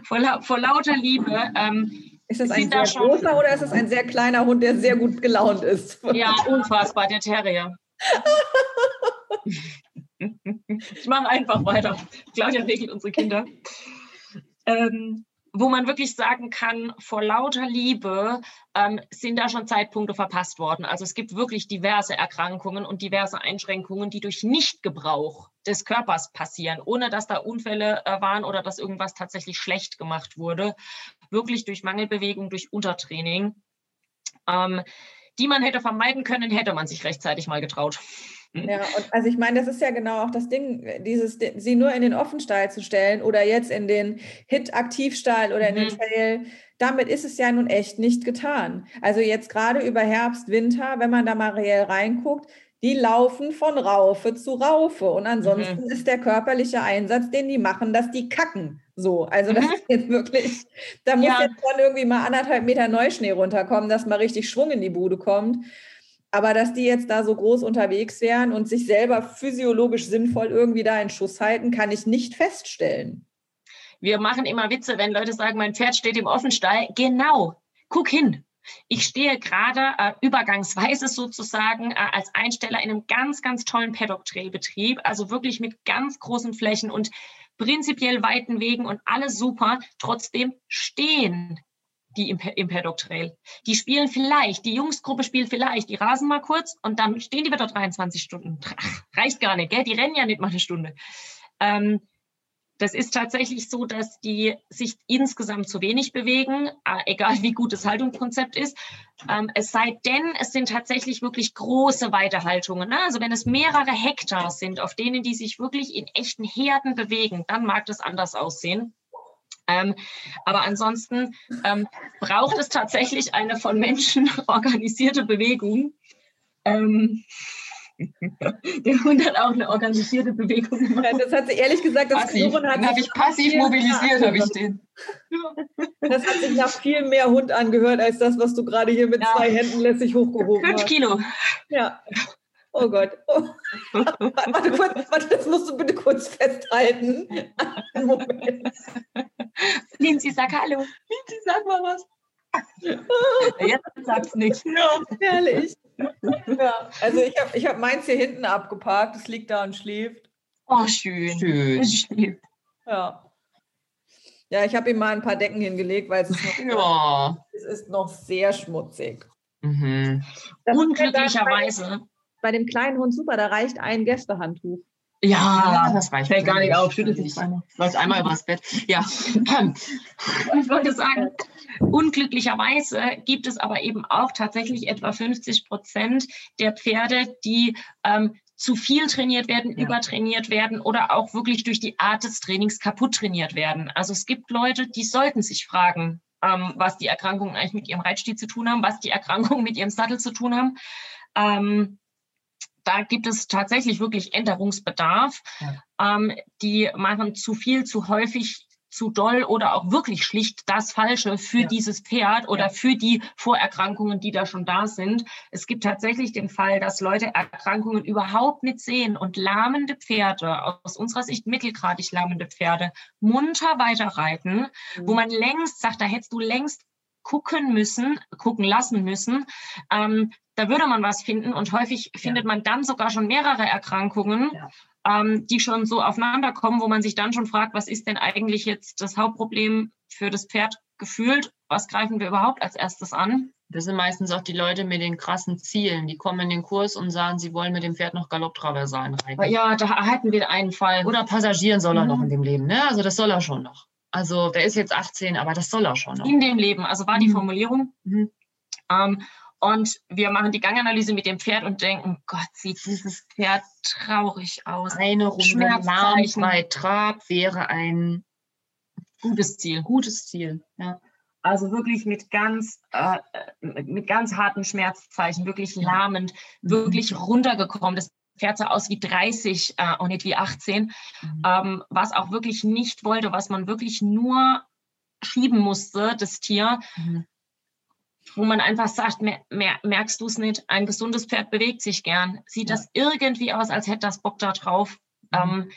vor, la vor, lauter Liebe. Ähm, ist das ein sehr großer oder ist es ein sehr kleiner Hund, der sehr gut gelaunt ist? Ja, unfassbar, der Terrier. ich mache einfach weiter. Claudia regelt unsere Kinder. Ähm, wo man wirklich sagen kann, vor lauter Liebe ähm, sind da schon Zeitpunkte verpasst worden. Also es gibt wirklich diverse Erkrankungen und diverse Einschränkungen, die durch Nichtgebrauch des Körpers passieren, ohne dass da Unfälle äh, waren oder dass irgendwas tatsächlich schlecht gemacht wurde. Wirklich durch Mangelbewegung, durch Untertraining. Ähm, die man hätte vermeiden können, hätte man sich rechtzeitig mal getraut. Ja, und also ich meine, das ist ja genau auch das Ding, dieses, sie nur in den Offenstall zu stellen oder jetzt in den Hit-Aktivstall oder in mhm. den Trail, damit ist es ja nun echt nicht getan. Also jetzt gerade über Herbst, Winter, wenn man da mal reell reinguckt, die laufen von Raufe zu Raufe. Und ansonsten mhm. ist der körperliche Einsatz, den die machen, dass die kacken. So, also das mhm. ist jetzt wirklich, da muss ja. jetzt schon irgendwie mal anderthalb Meter Neuschnee runterkommen, dass mal richtig Schwung in die Bude kommt. Aber dass die jetzt da so groß unterwegs wären und sich selber physiologisch sinnvoll irgendwie da in Schuss halten, kann ich nicht feststellen. Wir machen immer Witze, wenn Leute sagen, mein Pferd steht im Offenstall. Genau, guck hin. Ich stehe gerade äh, übergangsweise sozusagen äh, als Einsteller in einem ganz, ganz tollen Paddock-Trail-Betrieb, also wirklich mit ganz großen Flächen und prinzipiell weiten Wegen und alles super. Trotzdem stehen die im, im Paddock Trail. Die spielen vielleicht, die Jungsgruppe spielt vielleicht, die rasen mal kurz und dann stehen die wieder 23 Stunden. Reicht gar nicht, gell? Die rennen ja nicht mal eine Stunde. Ähm, das ist tatsächlich so, dass die sich insgesamt zu wenig bewegen, äh, egal wie gut das Haltungskonzept ist. Ähm, es sei denn, es sind tatsächlich wirklich große Weidehaltungen. Ne? Also wenn es mehrere Hektar sind, auf denen die sich wirklich in echten Herden bewegen, dann mag das anders aussehen. Ähm, aber ansonsten ähm, braucht es tatsächlich eine von Menschen organisierte Bewegung. Ähm, der Hund hat auch eine organisierte Bewegung gemacht. Das hat sie ehrlich gesagt, das passiv. Knurren hat habe ich passiv mobilisiert, habe ich den. Das hat sich nach viel mehr Hund angehört, als das, was du gerade hier mit ja. zwei Händen lässig hochgehoben Fünf hast. Fünf Kilo. Ja. Oh Gott. Oh. Warte, kurz, warte, das musst du bitte kurz festhalten. Moment. Lindsay, sag Hallo. Lindsay, sag mal was. Jetzt sag's nicht. Ja, herrlich. Ja, also ich habe ich hab meins hier hinten abgeparkt. Es liegt da und schläft. Oh, schön. Schön. Ja. Ja, ich habe ihm mal ein paar Decken hingelegt, weil es ist noch, ja. es ist noch sehr schmutzig. Mhm. Unglücklicherweise bei dem kleinen Hund super, da reicht ein Gästehandtuch. Ja, das reicht. fällt gar nicht auf. Schüttelt sich zweimal. Läuft einmal übers Bett. Ja. Ich wollte sagen, unglücklicherweise gibt es aber eben auch tatsächlich etwa 50 Prozent der Pferde, die ähm, zu viel trainiert werden, Ja. übertrainiert werden oder auch wirklich durch die Art des Trainings kaputt trainiert werden. Also es gibt Leute, die sollten sich fragen, ähm, was die Erkrankungen eigentlich mit ihrem Reitstil zu tun haben, was die Erkrankungen mit ihrem Sattel zu tun haben. Ähm, da gibt es tatsächlich wirklich Änderungsbedarf. Ähm, die machen zu viel, zu häufig, zu doll oder auch wirklich schlicht das Falsche für Ja. dieses Pferd oder Ja. für die Vorerkrankungen, die da schon da sind. Es gibt tatsächlich den Fall, dass Leute Erkrankungen überhaupt nicht sehen und lahmende Pferde, aus unserer Sicht mittelgradig lahmende Pferde, munter weiterreiten, wo man längst sagt, da hättest du längst gucken müssen, gucken lassen müssen. Ähm, da würde man was finden und häufig findet man dann sogar schon mehrere Erkrankungen, Ja. ähm, die schon so aufeinander kommen, wo man sich dann schon fragt, was ist denn eigentlich jetzt das Hauptproblem für das Pferd gefühlt? Was greifen wir überhaupt als erstes an? Das sind meistens auch die Leute mit den krassen Zielen. Die kommen in den Kurs und sagen, sie wollen mit dem Pferd noch Galopptraversalen reiten. Ja, da hatten wir einen Fall. Oder passagieren soll er Mhm. noch in dem Leben. Ne? Also das soll er schon noch. Also der ist jetzt 18, aber das soll er schon noch. in dem Leben, also war die Mhm. Formulierung. Mhm. Ähm, und wir machen die Ganganalyse mit dem Pferd und denken, Gott, sieht dieses Pferd traurig aus. Eine Runde Schmerzzeichen. lahmfrei Trab wäre ein Gutes Ziel. gutes Ziel. Ja. Also wirklich mit ganz, äh, mit ganz harten Schmerzzeichen, wirklich lahmend, Mhm. wirklich runtergekommen. Das Pferd sah aus wie 30 äh, und nicht wie 18, Mhm. ähm, was auch wirklich nicht wollte, was man wirklich nur schieben musste, das Tier, Mhm. wo man einfach sagt, mer mer merkst du es nicht, ein gesundes Pferd bewegt sich gern. Sieht Ja. das irgendwie aus, als hätte das Bock da drauf? Mhm. Ähm,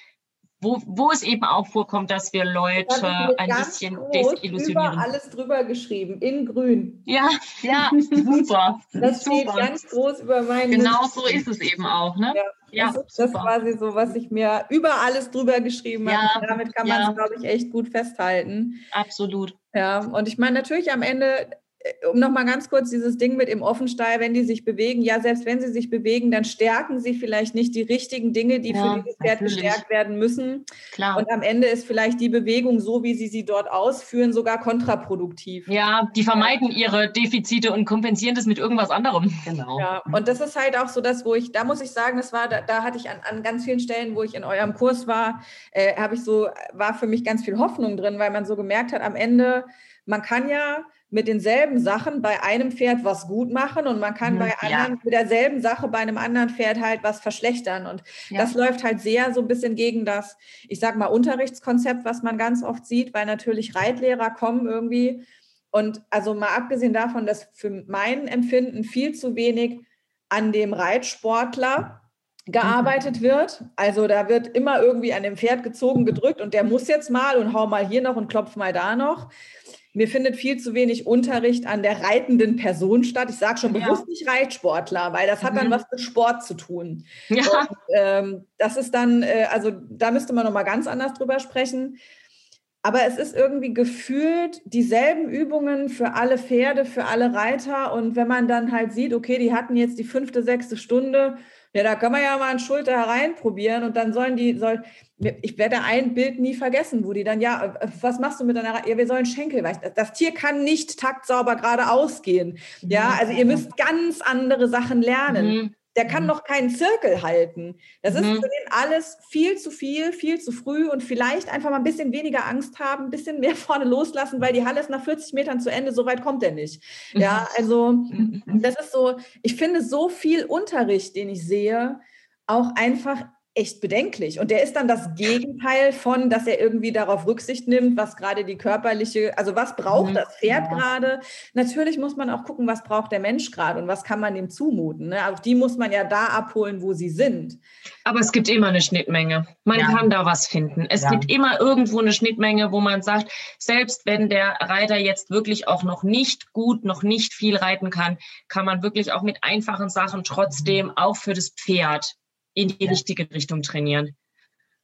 wo, wo es eben auch vorkommt, dass wir Leute ein bisschen desillusionieren. Über alles drüber geschrieben, in grün. Ja, ja, super. Das steht super. ganz groß über meinen. Genau so ist es eben auch. Ne? Ja. Ja, das ist quasi so, was ich mir über alles drüber geschrieben Ja, habe. Damit kann man ja. es, glaube ich, echt gut festhalten. Absolut. Ja, und ich meine natürlich am Ende, um nochmal ganz kurz dieses Ding mit im Offenstall, wenn die sich bewegen, ja, selbst wenn sie sich bewegen, dann stärken sie vielleicht nicht die richtigen Dinge, die Ja, für dieses Pferd gestärkt werden müssen. Klar. Und am Ende ist vielleicht die Bewegung, so wie sie sie dort ausführen, sogar kontraproduktiv. Ja, die vermeiden ihre Defizite und kompensieren das mit irgendwas anderem. genau. Ja, und das ist halt auch so das, wo ich, da muss ich sagen, das war, da, da hatte ich an, an ganz vielen Stellen, wo ich in eurem Kurs war, äh, habe ich so, war für mich ganz viel Hoffnung drin, weil man so gemerkt hat, am Ende, man kann ja mit denselben Sachen bei einem Pferd was gut machen und man kann Mhm, bei ja. anderen, mit derselben Sache bei einem anderen Pferd halt was verschlechtern. Und Ja. das läuft halt sehr so ein bisschen gegen das, ich sag mal, Unterrichtskonzept, was man ganz oft sieht, weil natürlich Reitlehrer kommen irgendwie und also mal abgesehen davon, dass für mein Empfinden viel zu wenig an dem Reitsportler gearbeitet wird. Also da wird immer irgendwie an dem Pferd gezogen, gedrückt und der muss jetzt mal und hau mal hier noch und klopf mal da noch. Mir findet viel zu wenig Unterricht an der reitenden Person statt. Ich sage schon Ja. bewusst nicht Reitsportler, weil das hat dann Mhm. was mit Sport zu tun. Ja, Und, ähm, das ist dann, äh, also da müsste man nochmal ganz anders drüber sprechen. Aber es ist irgendwie gefühlt dieselben Übungen für alle Pferde, für alle Reiter. Und wenn man dann halt sieht, okay, die hatten jetzt die fünfte, sechste Stunde, ja, da kann man ja mal einen Schulter hereinprobieren und dann sollen die, soll, ich werde ein Bild nie vergessen, wo die dann, ja, was machst du mit deiner, ja, wir sollen Schenkel, du, das Tier kann nicht taktsauber geradeaus gehen. Ja, also ihr müsst ganz andere Sachen lernen. Mhm. Der kann noch keinen Zirkel halten. Das ist Mhm. für den alles viel zu viel, viel zu früh und vielleicht einfach mal ein bisschen weniger Angst haben, ein bisschen mehr vorne loslassen, weil die Halle ist nach 40 Metern zu Ende, so weit kommt er nicht. Ja, also Mhm. das ist so, ich finde so viel Unterricht, den ich sehe, auch einfach echt bedenklich. Und der ist dann das Gegenteil von, dass er irgendwie darauf Rücksicht nimmt, was gerade die körperliche, also was braucht Mhm, das Pferd ja. gerade. Natürlich muss man auch gucken, was braucht der Mensch gerade und was kann man ihm zumuten. Ne? Auch die muss man ja da abholen, wo sie sind. Aber es gibt immer eine Schnittmenge. Man Ja. kann da was finden. Es Ja. gibt immer irgendwo eine Schnittmenge, wo man sagt, selbst wenn der Reiter jetzt wirklich auch noch nicht gut, noch nicht viel reiten kann, kann man wirklich auch mit einfachen Sachen trotzdem auch für das Pferd in die richtige Richtung trainieren.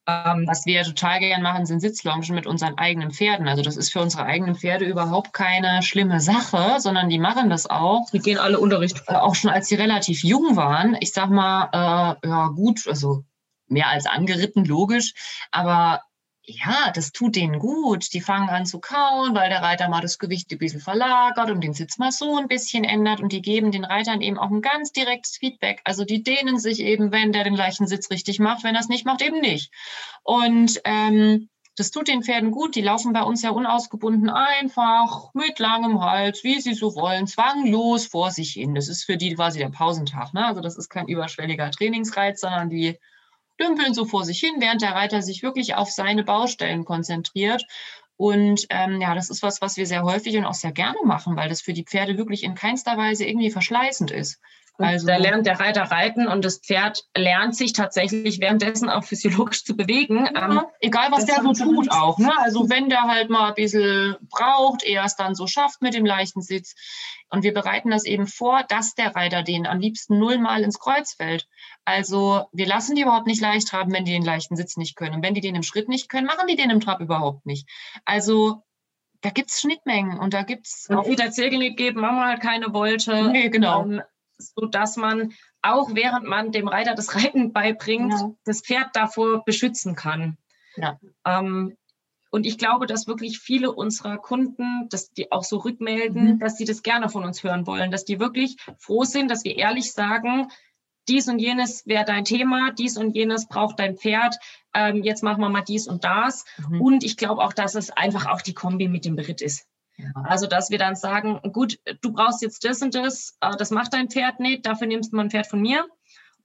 Ähm, Was wir total gern machen, sind Sitzloungen mit unseren eigenen Pferden. Also das ist für unsere eigenen Pferde überhaupt keine schlimme Sache, sondern die machen das auch. die gehen alle Unterricht. Äh, auch schon als sie relativ jung waren. Ich sag mal, äh, ja gut, also mehr als angeritten, logisch. Aber ja, das tut denen gut. Die fangen an zu kauen, weil der Reiter mal das Gewicht ein bisschen verlagert und den Sitz mal so ein bisschen ändert. Und die geben den Reitern eben auch ein ganz direktes Feedback. Also die dehnen sich eben, wenn der den gleichen Sitz richtig macht, wenn er es nicht macht, eben nicht. Und ähm, das tut den Pferden gut. Die laufen bei uns ja unausgebunden einfach mit langem Hals, wie sie so wollen, zwanglos vor sich hin. Das ist für die quasi der Pausentag. Ne? Also das ist kein überschwelliger Trainingsreiz, sondern die dümpeln so vor sich hin, während der Reiter sich wirklich auf seine Baustellen konzentriert. Und ähm, ja, das ist was, was wir sehr häufig und auch sehr gerne machen, weil das für die Pferde wirklich in keinster Weise irgendwie verschleißend ist. Also da lernt der Reiter reiten und das Pferd lernt sich tatsächlich währenddessen auch physiologisch zu bewegen. Ja, ähm, egal, was der so tut auch. Ne? Also wenn der halt mal ein bisschen braucht, er es dann so schafft mit dem leichten Sitz. Und wir bereiten das eben vor, dass der Reiter den am liebsten nullmal ins Kreuz fällt. Also wir lassen die überhaupt nicht leicht haben, wenn die den leichten Sitz nicht können. Und wenn die den im Schritt nicht können, machen die den im Trab überhaupt nicht. Also da gibt es Schnittmengen und da gibt es. Auch wieder Zirkelnick geben, Mama halt keine wollte. Nee, genau. Ähm, so dass man auch während man dem Reiter das Reiten beibringt, ja. das Pferd davor beschützen kann. Ja. Ähm, und ich glaube, dass wirklich viele unserer Kunden, dass die auch so rückmelden, mhm. dass sie das gerne von uns hören wollen, dass die wirklich froh sind, dass wir ehrlich sagen, dies und jenes wäre dein Thema, dies und jenes braucht dein Pferd, ähm, jetzt machen wir mal dies und das. Mhm. Und ich glaube auch, dass es einfach auch die Kombi mit dem Beritt ist. Also, dass wir dann sagen, gut, du brauchst jetzt das und das, äh, das macht dein Pferd nicht, dafür nimmst du mal ein Pferd von mir.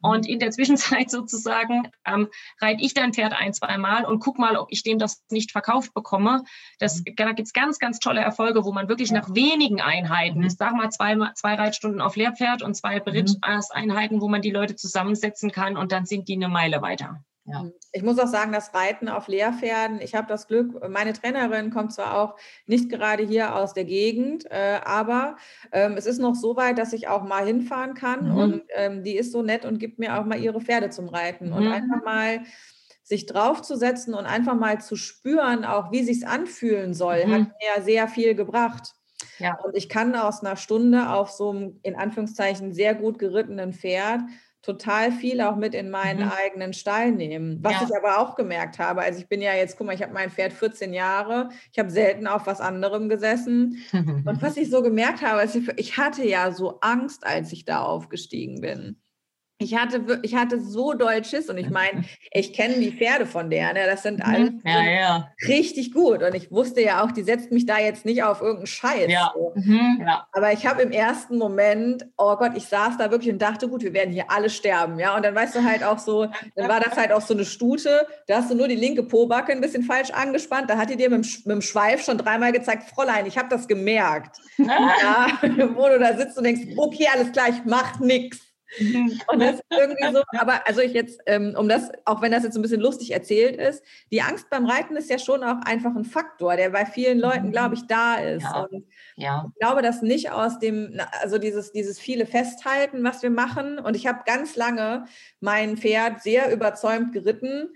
Mhm. Und in der Zwischenzeit sozusagen ähm, reite ich dein Pferd ein, zwei Mal und guck mal, ob ich dem das nicht verkauft bekomme. Das, mhm. Da gibt's ganz, ganz tolle Erfolge, wo man wirklich nach wenigen Einheiten, mhm. ich sag mal zwei, zwei Reitstunden auf Lehrpferd und zwei Beritteinheiten, wo man die Leute zusammensetzen kann und dann sind die eine Meile weiter. Ja. Mhm. Ich muss auch sagen, das Reiten auf Lehrpferden, ich habe das Glück, meine Trainerin kommt zwar auch nicht gerade hier aus der Gegend, äh, aber ähm, es ist noch so weit, dass ich auch mal hinfahren kann mhm. und ähm, die ist so nett und gibt mir auch mal ihre Pferde zum Reiten mhm. und einfach mal sich draufzusetzen und einfach mal zu spüren, auch wie sich anfühlen soll, mhm. hat mir sehr viel gebracht. Ja. Und ich kann aus einer Stunde auf so einem in Anführungszeichen sehr gut gerittenen Pferd total viel auch mit in meinen mhm. eigenen Stall nehmen. Was ja. ich aber auch gemerkt habe, also ich bin ja jetzt, guck mal, ich habe mein Pferd 14 Jahre, ich habe selten auf was anderem gesessen. Und was ich so gemerkt habe, ist, ich hatte ja so Angst, als ich da aufgestiegen bin ich hatte, ich hatte so doll Schiss und ich meine, ich kenne die Pferde von der, ne? das sind alle mhm. ja, ja. richtig gut und ich wusste ja auch, die setzt mich da jetzt nicht auf irgendeinen Scheiß. Ja. So. Mhm. Aber ich habe im ersten Moment, oh Gott, ich saß da wirklich und dachte, gut, wir werden hier alle sterben, ja. Und dann weißt du halt auch so, dann war das halt auch so eine Stute, da hast du nur die linke Pobacke ein bisschen falsch angespannt, da hat die dir mit, mit dem Schweif schon dreimal gezeigt, Fräulein, ich habe das gemerkt. ja, wo du da sitzt und denkst, okay, alles gleich, mach nix. Und das ist irgendwie so, aber also ich jetzt, ähm, um das, auch wenn das jetzt ein bisschen lustig erzählt ist, die Angst beim Reiten ist ja schon auch einfach ein Faktor, der bei vielen Leuten, mhm. glaube ich, da ist. Ja. Und ja. ich glaube, dass nicht aus dem, also dieses, dieses viele Festhalten, was wir machen. Und ich habe ganz lange mein Pferd sehr überzeugt geritten,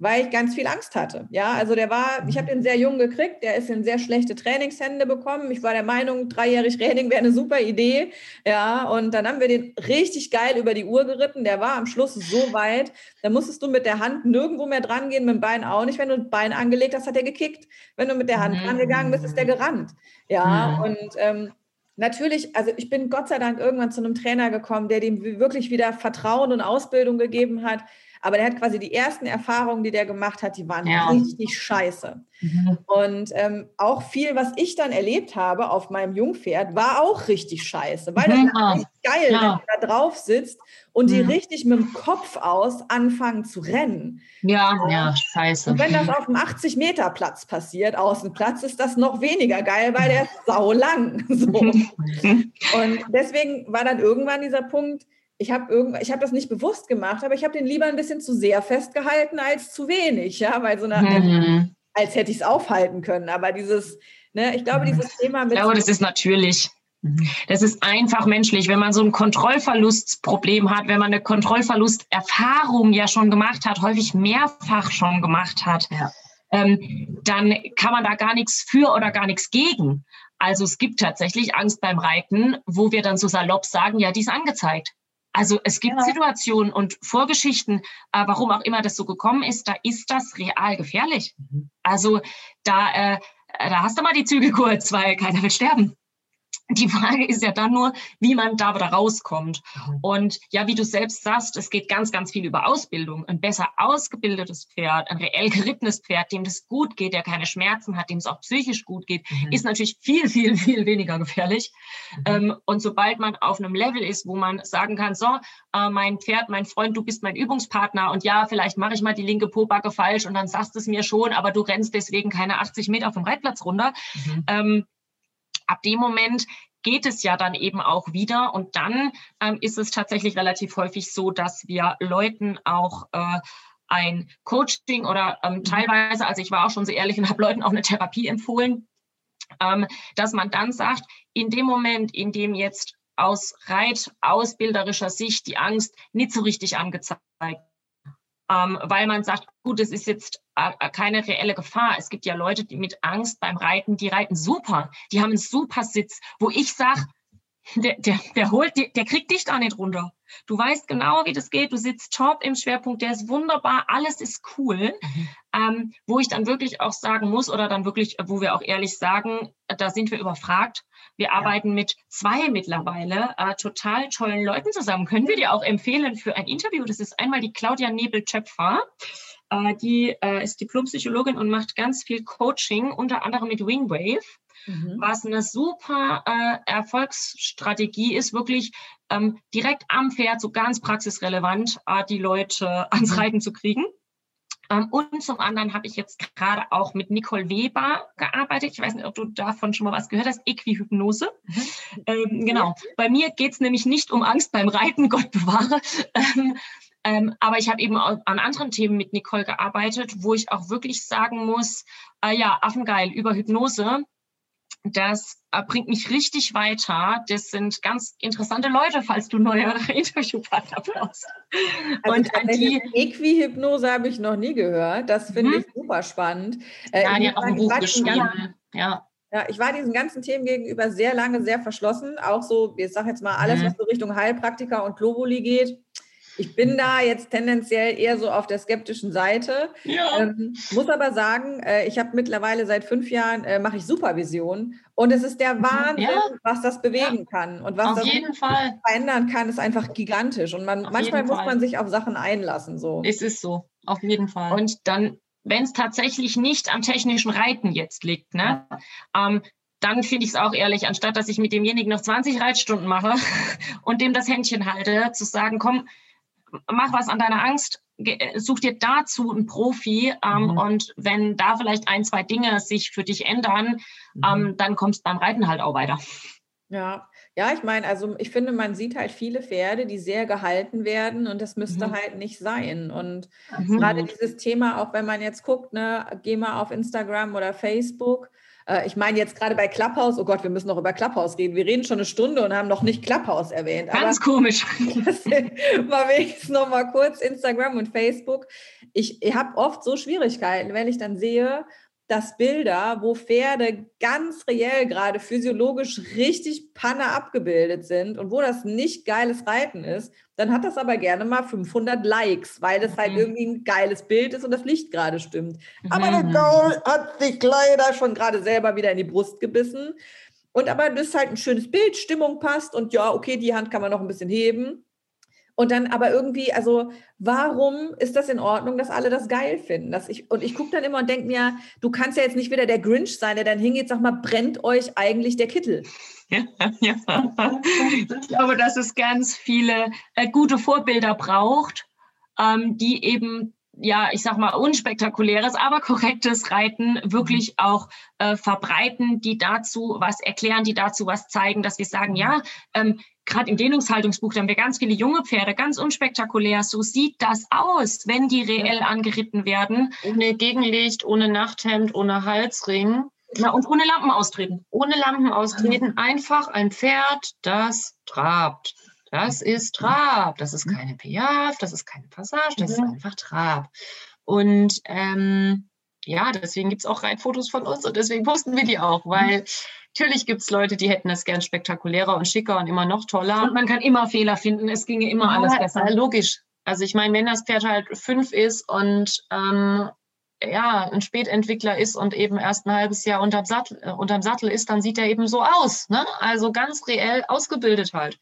weil ich ganz viel Angst hatte. Ja, also der war, ich habe den sehr jung gekriegt, der ist in sehr schlechte Trainingshände bekommen. Ich war der Meinung, dreijährig Training wäre eine super Idee. Ja, und dann haben wir den richtig geil über die Uhr geritten. Der war am Schluss so weit, da musstest du mit der Hand nirgendwo mehr dran gehen, mit dem Bein auch nicht. Wenn du das Bein angelegt hast, hat er gekickt. Wenn du mit der Hand mhm. rangegangen bist, ist der gerannt. Ja, mhm. und ähm, natürlich, also ich bin Gott sei Dank irgendwann zu einem Trainer gekommen, der dem wirklich wieder Vertrauen und Ausbildung gegeben hat aber der hat quasi die ersten Erfahrungen, die der gemacht hat, die waren ja. richtig scheiße. Mhm. Und ähm, auch viel, was ich dann erlebt habe auf meinem Jungpferd, war auch richtig scheiße, weil mhm. das ist geil, ja. wenn du da drauf sitzt und die mhm. richtig mit dem Kopf aus anfangen zu rennen. Ja, ja, ja scheiße. Und wenn das auf einem 80-Meter-Platz passiert, Außenplatz, ist das noch weniger geil, weil der ist sau lang. So. und deswegen war dann irgendwann dieser Punkt, ich habe irgend, ich habe das nicht bewusst gemacht, aber ich habe den lieber ein bisschen zu sehr festgehalten als zu wenig, ja, weil so eine, mhm. als hätte ich es aufhalten können. Aber dieses, ne, ich glaube, dieses Thema mit. Ich glaube, das ist natürlich. Mhm. Das ist einfach menschlich. Wenn man so ein Kontrollverlustproblem hat, wenn man eine Kontrollverlusterfahrung ja schon gemacht hat, häufig mehrfach schon gemacht hat, ja. ähm, dann kann man da gar nichts für oder gar nichts gegen. Also es gibt tatsächlich Angst beim Reiten, wo wir dann so salopp sagen, ja, die ist angezeigt. Also es gibt ja. Situationen und Vorgeschichten, äh, warum auch immer das so gekommen ist, da ist das real gefährlich. Mhm. Also da, äh, da hast du mal die Zügel kurz, weil keiner will sterben. Die Frage ist ja dann nur, wie man da wieder rauskommt. Mhm. Und ja, wie du selbst sagst, es geht ganz, ganz viel über Ausbildung. Ein besser ausgebildetes Pferd, ein reell gerittenes Pferd, dem das gut geht, der keine Schmerzen hat, dem es auch psychisch gut geht, mhm. ist natürlich viel, viel, viel weniger gefährlich. Mhm. Ähm, und sobald man auf einem Level ist, wo man sagen kann, so, äh, mein Pferd, mein Freund, du bist mein Übungspartner und ja, vielleicht mache ich mal die linke Pobacke falsch und dann sagst du es mir schon, aber du rennst deswegen keine 80 Meter vom Reitplatz runter. Mhm. Ähm, ab dem Moment geht es ja dann eben auch wieder. Und dann ähm, ist es tatsächlich relativ häufig so, dass wir Leuten auch äh, ein Coaching oder ähm, mhm. teilweise, also ich war auch schon so ehrlich und habe Leuten auch eine Therapie empfohlen, ähm, dass man dann sagt, in dem Moment, in dem jetzt aus reitausbilderischer Sicht die Angst nicht so richtig angezeigt ähm, weil man sagt, gut, es ist jetzt äh, äh, keine reelle Gefahr. Es gibt ja Leute, die mit Angst beim Reiten, die reiten super, die haben einen super Sitz, wo ich sage, der, der, der holt, der, der kriegt dich da nicht runter. Du weißt genau, wie das geht. Du sitzt top im Schwerpunkt, der ist wunderbar, alles ist cool. Mhm. Ähm, wo ich dann wirklich auch sagen muss oder dann wirklich, wo wir auch ehrlich sagen, da sind wir überfragt. Wir ja. arbeiten mit zwei mittlerweile äh, total tollen Leuten zusammen. Können wir dir auch empfehlen für ein Interview? Das ist einmal die Claudia Nebel-Töpfer. Äh, die äh, ist Diplompsychologin und macht ganz viel Coaching, unter anderem mit Wingwave. Mhm. Was eine super äh, Erfolgsstrategie ist, wirklich ähm, direkt am Pferd so ganz praxisrelevant äh, die Leute ans mhm. Reiten zu kriegen. Ähm, und zum anderen habe ich jetzt gerade auch mit Nicole Weber gearbeitet. Ich weiß nicht, ob du davon schon mal was gehört hast. Equihypnose. Mhm. Ähm, genau. Bei mir geht es nämlich nicht um Angst beim Reiten, Gott bewahre. Ähm, ähm, aber ich habe eben an anderen Themen mit Nicole gearbeitet, wo ich auch wirklich sagen muss, äh, ja, Affengeil über Hypnose das äh, bringt mich richtig weiter. Das sind ganz interessante Leute, falls du neue Interviewpartner brauchst. Also und an die Equihypnose habe ich noch nie gehört. Das finde mhm. ich super spannend. Äh, ja, die hat auch ein Buch geschrieben. Ja. Ja, ich war diesen ganzen Themen gegenüber sehr lange sehr verschlossen. Auch so, ich sage jetzt mal alles, mhm. was so Richtung Heilpraktiker und Globuli geht ich bin da jetzt tendenziell eher so auf der skeptischen Seite. Ja. Ähm, muss aber sagen, äh, ich habe mittlerweile seit fünf Jahren äh, mache ich Supervision und es ist der mhm. Wahnsinn, ja. was das bewegen ja. kann und was auf das verändern kann, ist einfach gigantisch. Und man, manchmal muss man sich auf Sachen einlassen. So. Es ist so, auf jeden Fall. Und dann, wenn es tatsächlich nicht am technischen Reiten jetzt liegt, ne? Ähm, dann finde ich es auch ehrlich, anstatt dass ich mit demjenigen noch 20 Reitstunden mache und dem das Händchen halte, zu sagen, komm, mach was an deiner Angst, such dir dazu einen Profi ähm, mhm. und wenn da vielleicht ein, zwei Dinge sich für dich ändern, mhm. ähm, dann kommst du beim Reiten halt auch weiter. Ja, ja, ich meine, also ich finde, man sieht halt viele Pferde, die sehr gehalten werden und das müsste mhm. halt nicht sein. Und mhm. gerade dieses Thema, auch wenn man jetzt guckt, ne, geh mal auf Instagram oder Facebook, äh, ich meine jetzt gerade bei Clubhouse, oh Gott, wir müssen noch über Clubhouse reden. Wir reden schon eine Stunde und haben noch nicht Clubhouse erwähnt. Ganz Aber komisch. mal wenigstens noch mal kurz Instagram und Facebook. Ich, ich habe oft so Schwierigkeiten, wenn ich dann sehe, dass Bilder, wo Pferde ganz reell gerade physiologisch richtig Panne abgebildet sind und wo das nicht geiles Reiten ist, dann hat das aber gerne mal 500 Likes, weil das halt mhm. irgendwie ein geiles Bild ist und das Licht gerade stimmt. Mhm. Aber der Gaul hat sich leider schon gerade selber wieder in die Brust gebissen. Und aber das ist halt ein schönes Bild, Stimmung passt und ja, okay, die Hand kann man noch ein bisschen heben. Und dann aber irgendwie, also warum ist das in Ordnung, dass alle das geil finden? Dass ich, und ich gucke dann immer und denke mir, du kannst ja jetzt nicht wieder der Grinch sein, der dann hingeht, sag mal, brennt euch eigentlich der Kittel? Ja, ja. Ich glaube, dass es ganz viele äh, gute Vorbilder braucht, ähm, die eben ja, ich sag mal, unspektakuläres, aber korrektes Reiten wirklich mhm. auch äh, verbreiten, die dazu was erklären, die dazu was zeigen, dass wir sagen, ja, ähm, gerade im Dehnungshaltungsbuch, da haben wir ganz viele junge Pferde, ganz unspektakulär. So sieht das aus, wenn die reell angeritten werden. Ohne Gegenlicht, ohne Nachthemd, ohne Halsring. Ja, und ohne Lampen austreten. Ohne Lampen austreten. Einfach ein Pferd, das trabt. Das ist Trab. Das ist keine Piaf, das ist keine Passage, das ist einfach Trab. Und ähm, ja, deswegen gibt es auch Reitfotos von uns und deswegen posten wir die auch, weil Natürlich gibt es Leute, die hätten es gern spektakulärer und schicker und immer noch toller. Und man kann immer Fehler finden, es ginge immer alles besser. Logisch. Also ich meine, wenn das Pferd halt fünf ist und ähm, ja, ein Spätentwickler ist und eben erst ein halbes Jahr unterm Sattel, äh, unterm Sattel ist, dann sieht er eben so aus. Ne? Also ganz reell ausgebildet halt.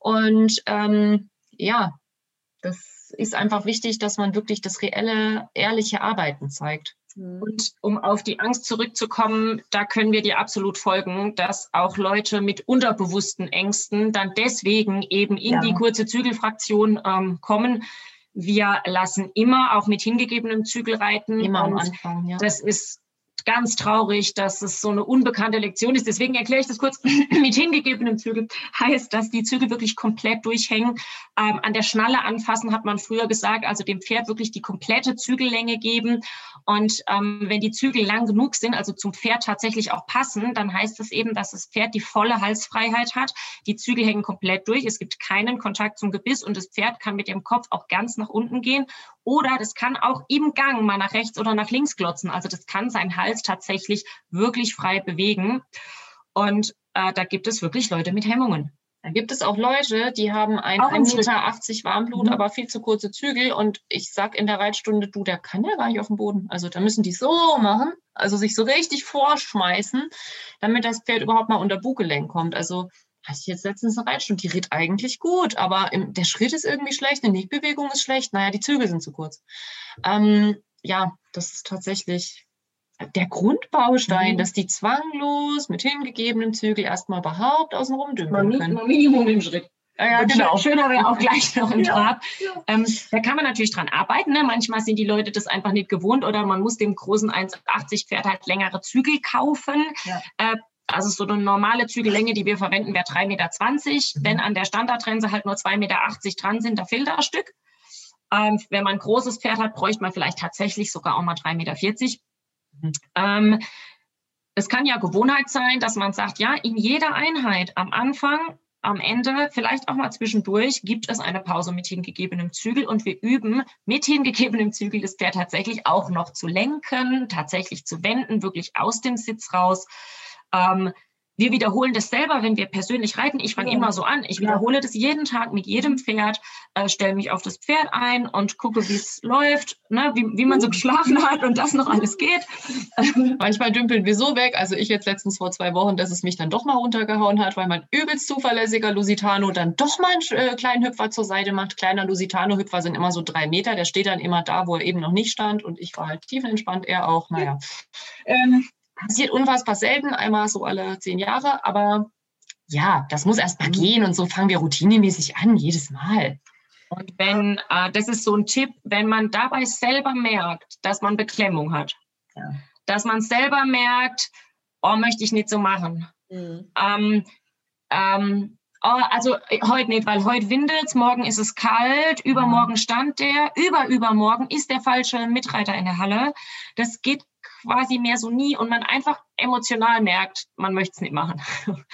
Und ähm, ja, das ist einfach wichtig, dass man wirklich das reelle, ehrliche Arbeiten zeigt. Mhm. Und um auf die Angst zurückzukommen, da können wir dir absolut folgen, dass auch Leute mit unterbewussten Ängsten dann deswegen eben in ja. die kurze Zügelfraktion ähm, kommen. Wir lassen immer auch mit hingegebenem Zügel reiten. Immer am Anfang, ja. Das ist ganz traurig, dass es so eine unbekannte Lektion ist. Deswegen erkläre ich das kurz mit hingegebenem Zügel. Heißt, dass die Zügel wirklich komplett durchhängen. Ähm, an der Schnalle anfassen hat man früher gesagt, also dem Pferd wirklich die komplette Zügellänge geben. Und ähm, wenn die Zügel lang genug sind, also zum Pferd tatsächlich auch passen, dann heißt das eben, dass das Pferd die volle Halsfreiheit hat. Die Zügel hängen komplett durch. Es gibt keinen Kontakt zum Gebiss und das Pferd kann mit dem Kopf auch ganz nach unten gehen. Oder das kann auch im Gang mal nach rechts oder nach links glotzen. Also das kann sein Hals tatsächlich wirklich frei bewegen. Und äh, da gibt es wirklich Leute mit Hemmungen. Da gibt es auch Leute, die haben ein 1,80 Meter Warmblut, mhm. aber viel zu kurze Zügel. Und ich sag in der Reitstunde, du, der kann ja gar nicht auf dem Boden. Also da müssen die so machen, also sich so richtig vorschmeißen, damit das Pferd überhaupt mal unter Buggelenk kommt. Also hatte ich jetzt letztens eine Reitstunde, die ritt eigentlich gut, aber im, der Schritt ist irgendwie schlecht, eine Nickbewegung ist schlecht, naja, die Zügel sind zu kurz. Ähm, ja, das ist tatsächlich der Grundbaustein, mhm. dass die zwanglos mit hingegebenen Zügel erstmal überhaupt außen rum dümpeln können. Minimum im Schritt. Ja, ja genau. Schöner wäre auch gleich noch im Trab. Ja. Ähm, da kann man natürlich dran arbeiten. Ne? Manchmal sind die Leute das einfach nicht gewohnt oder man muss dem großen 1,80 Pferd halt längere Zügel kaufen. Ja. Äh, also so eine normale Zügellänge, die wir verwenden, wäre 3,20 Meter. Mhm. Wenn an der Standardtrense halt nur 2,80 Meter dran sind, da fehlt da ein Stück. Ähm, wenn man ein großes Pferd hat, bräuchte man vielleicht tatsächlich sogar auch mal 3,40 Meter. Mhm. Ähm, es kann ja Gewohnheit sein, dass man sagt, ja, in jeder Einheit am Anfang, am Ende, vielleicht auch mal zwischendurch, gibt es eine Pause mit hingegebenem Zügel und wir üben mit hingegebenem Zügel das Pferd tatsächlich auch noch zu lenken, tatsächlich zu wenden, wirklich aus dem Sitz raus. Ähm, wir wiederholen das selber, wenn wir persönlich reiten. Ich fange ja. immer so an. Ich wiederhole ja. das jeden Tag mit jedem Pferd, äh, stelle mich auf das Pferd ein und gucke, wie es läuft, ne, wie, wie man so geschlafen hat und das noch alles geht. Manchmal dümpeln wir so weg. Also ich jetzt letztens vor zwei Wochen, dass es mich dann doch mal runtergehauen hat, weil mein übelst zuverlässiger Lusitano dann doch mal einen äh, kleinen Hüpfer zur Seite macht. Kleiner Lusitano-Hüpfer sind immer so drei Meter. Der steht dann immer da, wo er eben noch nicht stand. Und ich war halt tiefenentspannt, er auch. Naja. Ähm, passiert unfassbar selten, einmal so alle zehn Jahre, aber ja, das muss erst mal mhm. gehen und so fangen wir routinemäßig an, jedes Mal. Und wenn, äh, das ist so ein Tipp, wenn man dabei selber merkt, dass man Beklemmung hat, ja. dass man selber merkt, oh, möchte ich nicht so machen. Mhm. Ähm, ähm, oh, also äh, heute nicht, weil heute windet es, morgen ist es kalt, übermorgen stand der, überübermorgen ist der falsche Mitreiter in der Halle. Das geht quasi mehr so nie und man einfach emotional merkt, man möchte es nicht machen.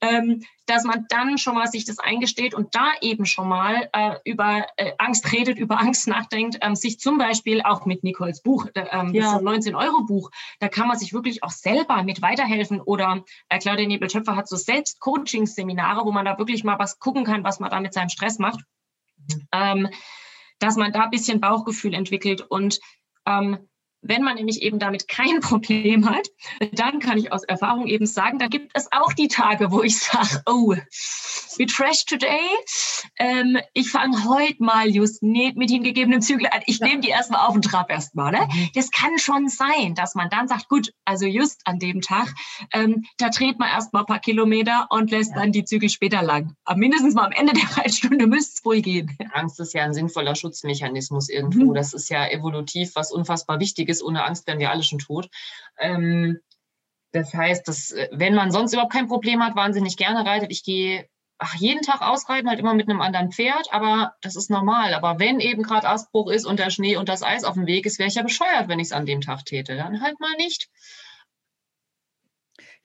ähm, dass man dann schon mal sich das eingesteht und da eben schon mal äh, über äh, Angst redet, über Angst nachdenkt, ähm, sich zum Beispiel auch mit Nicoles Buch, ähm, ja. das 19-Euro-Buch, da kann man sich wirklich auch selber mit weiterhelfen oder äh, Claudia Nebel-Schöpfer hat so Selbst-Coaching-Seminare, wo man da wirklich mal was gucken kann, was man da mit seinem Stress macht. Mhm. Ähm, dass man da ein bisschen Bauchgefühl entwickelt und ähm, wenn man nämlich eben damit kein Problem hat, dann kann ich aus Erfahrung eben sagen, da gibt es auch die Tage, wo ich sage, oh, we trash today. Ähm, ich fange heute mal just nicht mit hingegebenen Zügeln an. Ich nehme die erstmal auf den Trab erstmal. Ne? Mhm. Das kann schon sein, dass man dann sagt, gut, also just an dem Tag, ähm, da dreht man erstmal ein paar Kilometer und lässt ja. dann die Zügel später lang. Aber mindestens mal am Ende der Reitstunde müsste es wohl gehen. Angst ist ja ein sinnvoller Schutzmechanismus irgendwo. Mhm. Das ist ja evolutiv was unfassbar wichtig ist, ohne Angst wären wir alle schon tot. Ähm, das heißt, dass, äh, wenn man sonst überhaupt kein Problem hat, wahnsinnig gerne reitet. Ich gehe ach, jeden Tag ausreiten, halt immer mit einem anderen Pferd, aber das ist normal. Aber wenn eben gerade Astbruch ist und der Schnee und das Eis auf dem Weg ist, wäre ich ja bescheuert, wenn ich es an dem Tag täte. Dann halt mal nicht.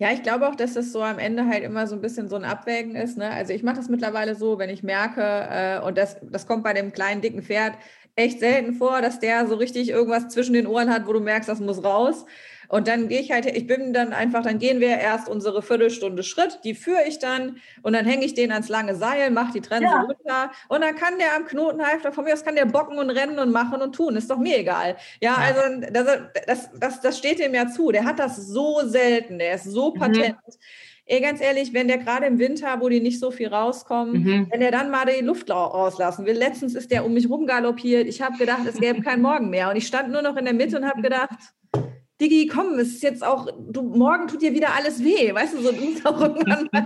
Ja, ich glaube auch, dass das so am Ende halt immer so ein bisschen so ein Abwägen ist. Ne? Also ich mache das mittlerweile so, wenn ich merke, äh, und das, das kommt bei dem kleinen, dicken Pferd, echt selten vor, dass der so richtig irgendwas zwischen den Ohren hat, wo du merkst, das muss raus. Und dann gehe ich halt, ich bin dann einfach, dann gehen wir erst unsere Viertelstunde Schritt, die führe ich dann und dann hänge ich den ans lange Seil, mache die Trense ja. runter und dann kann der am Knotenhalfter, von mir aus kann der bocken und rennen und machen und tun, ist doch mir egal. Ja, also das, das, das, das steht dem ja zu. Der hat das so selten, der ist so mhm. patent. Mhm. Ey, ganz ehrlich, wenn der gerade im Winter, wo die nicht so viel rauskommen, mhm. wenn der dann mal die Luft rauslassen will. Letztens ist der um mich rumgaloppiert. Ich habe gedacht, es gäbe keinen Morgen mehr. Und ich stand nur noch in der Mitte und habe gedacht, Digi, komm, es ist jetzt auch, du, morgen tut dir wieder alles weh, weißt du, so du musst auch irgendwann mal.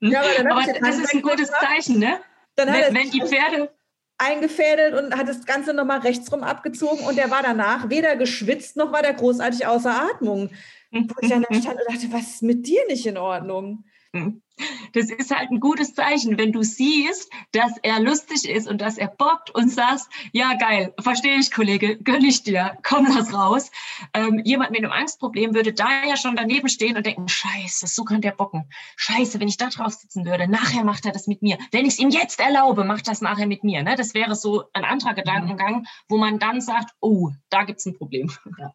ja, aber, aber das ist ein gutes Zeichen, ne? Dann wenn, hat wenn die Pferde eingefädelt und hat das Ganze nochmal rechtsrum abgezogen und der war danach weder geschwitzt noch war der großartig außer Atmung. Wo ich dann stand und dachte, was ist mit dir nicht in Ordnung? Das ist halt ein gutes Zeichen, wenn du siehst, dass er lustig ist und dass er bockt und sagst, ja geil, verstehe ich, Kollege, gönn ich dir, komm das raus. Ähm, jemand mit einem Angstproblem würde da ja schon daneben stehen und denken, scheiße, so kann der bocken. Scheiße, wenn ich da drauf sitzen würde, nachher macht er das mit mir. Wenn ich es ihm jetzt erlaube, macht das nachher mit mir. Ne? Das wäre so ein anderer Gedankengang, wo man dann sagt, oh, da gibt es ein Problem. Ja.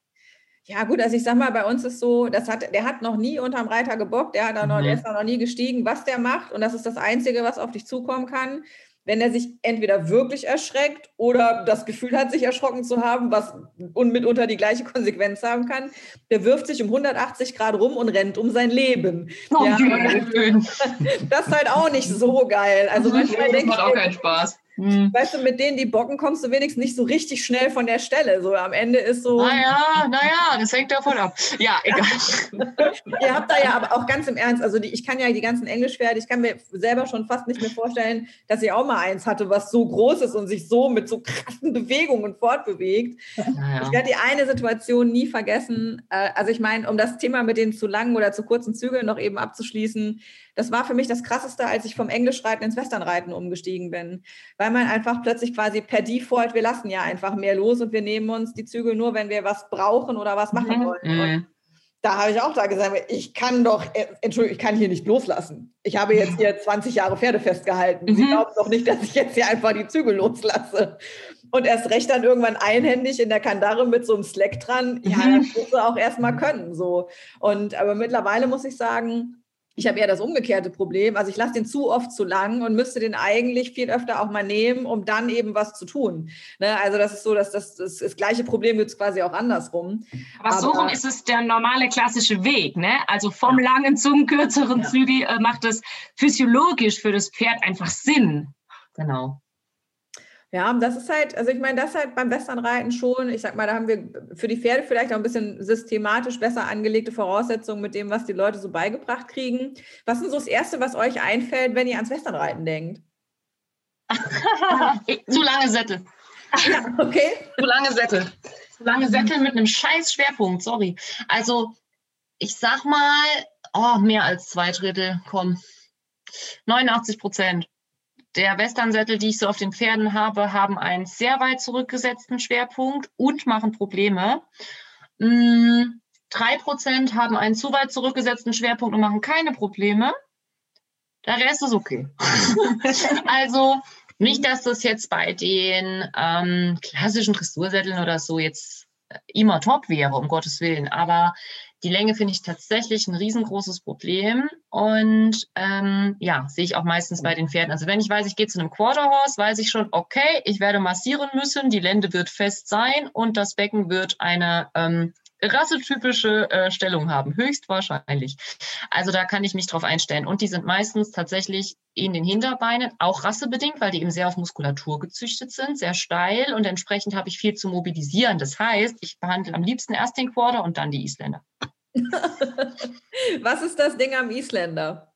Ja, gut, also ich sag mal, bei uns ist so, das hat, der hat noch nie unterm Reiter gebockt, der, hat noch, mhm. der ist noch nie gestiegen, was der macht. Und das ist das Einzige, was auf dich zukommen kann. Wenn er sich entweder wirklich erschreckt oder das Gefühl hat, sich erschrocken zu haben, was und mitunter die gleiche Konsequenz haben kann, der wirft sich um 180 Grad rum und rennt um sein Leben. Oh, ja, das ist halt auch nicht so geil. Also manchmal denke ich, auch keinen Spaß. Hm. Weißt du, mit denen, die bocken, kommst du wenigstens nicht so richtig schnell von der Stelle. So am Ende ist so. Naja, naja, das hängt davon ab. Ja, egal. Ihr habt da ja aber auch ganz im Ernst, also die, ich kann ja die ganzen Englischpferde, ich kann mir selber schon fast nicht mehr vorstellen, dass ich auch mal eins hatte, was so groß ist und sich so mit so krassen Bewegungen fortbewegt. Naja. Ich werde die eine Situation nie vergessen. Äh, also ich meine, um das Thema mit den zu langen oder zu kurzen Zügeln noch eben abzuschließen, das war für mich das Krasseste, als ich vom Englischreiten ins Westernreiten umgestiegen bin. Weil man einfach plötzlich quasi per Default, wir lassen ja einfach mehr los und wir nehmen uns die Zügel nur, wenn wir was brauchen oder was machen mhm. wollen. Mhm. da habe ich auch da gesagt, ich kann doch, äh, Entschuldigung, ich kann hier nicht loslassen. Ich habe jetzt hier 20 Jahre Pferde festgehalten. Mhm. Sie glauben doch nicht, dass ich jetzt hier einfach die Zügel loslasse. Und erst recht dann irgendwann einhändig in der Kandare mit so einem Slack dran. Ja, mhm. das musst du auch erstmal können. So. Und aber mittlerweile muss ich sagen, ich habe eher das umgekehrte Problem. Also ich lasse den zu oft zu lang und müsste den eigentlich viel öfter auch mal nehmen, um dann eben was zu tun. Ne? Also das ist so, dass das, das, das gleiche Problem gibt es quasi auch andersrum. Aber, Aber so rum ist es der normale klassische Weg. Ne? Also vom ja. langen zum kürzeren ja. Zügel äh, macht es physiologisch für das Pferd einfach Sinn. Genau. Ja, das ist halt, also ich meine, das halt beim Westernreiten schon, ich sag mal, da haben wir für die Pferde vielleicht auch ein bisschen systematisch besser angelegte Voraussetzungen mit dem, was die Leute so beigebracht kriegen. Was ist so das Erste, was euch einfällt, wenn ihr ans Westernreiten denkt? Zu lange Sättel. Ja, okay. Zu lange Sättel. Zu lange Sättel mit einem scheiß Schwerpunkt, sorry. Also, ich sag mal, oh, mehr als zwei Drittel, komm. 89 Prozent der Westernsättel, die ich so auf den Pferden habe, haben einen sehr weit zurückgesetzten Schwerpunkt und machen Probleme. Mm, drei Prozent haben einen zu weit zurückgesetzten Schwerpunkt und machen keine Probleme. Der Rest ist okay. also nicht, dass das jetzt bei den ähm, klassischen Dressursätteln oder so jetzt immer top wäre, um Gottes Willen. Aber die Länge finde ich tatsächlich ein riesengroßes Problem und ähm, ja, sehe ich auch meistens bei den Pferden. Also wenn ich weiß, ich gehe zu einem Quarterhorse, weiß ich schon, okay, ich werde massieren müssen, die Lende wird fest sein und das Becken wird eine ähm, rassetypische äh, Stellung haben, höchstwahrscheinlich. Also da kann ich mich drauf einstellen. Und die sind meistens tatsächlich in den Hinterbeinen, auch rassebedingt, weil die eben sehr auf Muskulatur gezüchtet sind, sehr steil und entsprechend habe ich viel zu mobilisieren. Das heißt, ich behandle am liebsten erst den Quarter und dann die Isländer. Was ist das Ding am Isländer?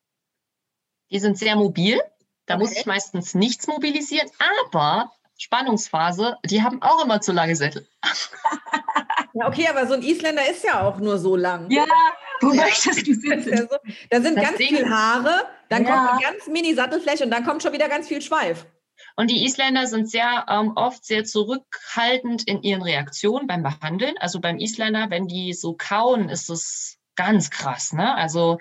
Die sind sehr mobil. Da okay. muss ich meistens nichts mobilisieren, aber Spannungsphase, die haben auch immer zu lange Sättel. Ja, okay, aber so ein Isländer ist ja auch nur so lang. Ja, wo ja. möchtest du sitzen? Ja so, da sind das ganz viele Haare, dann kommt eine ganz mini Sattelfläche und dann kommt schon wieder ganz viel Schweif. Und die Isländer sind sehr ähm, oft sehr zurückhaltend in ihren Reaktionen beim Behandeln. Also beim Isländer, wenn die so kauen, ist es ganz krass. Ne? Also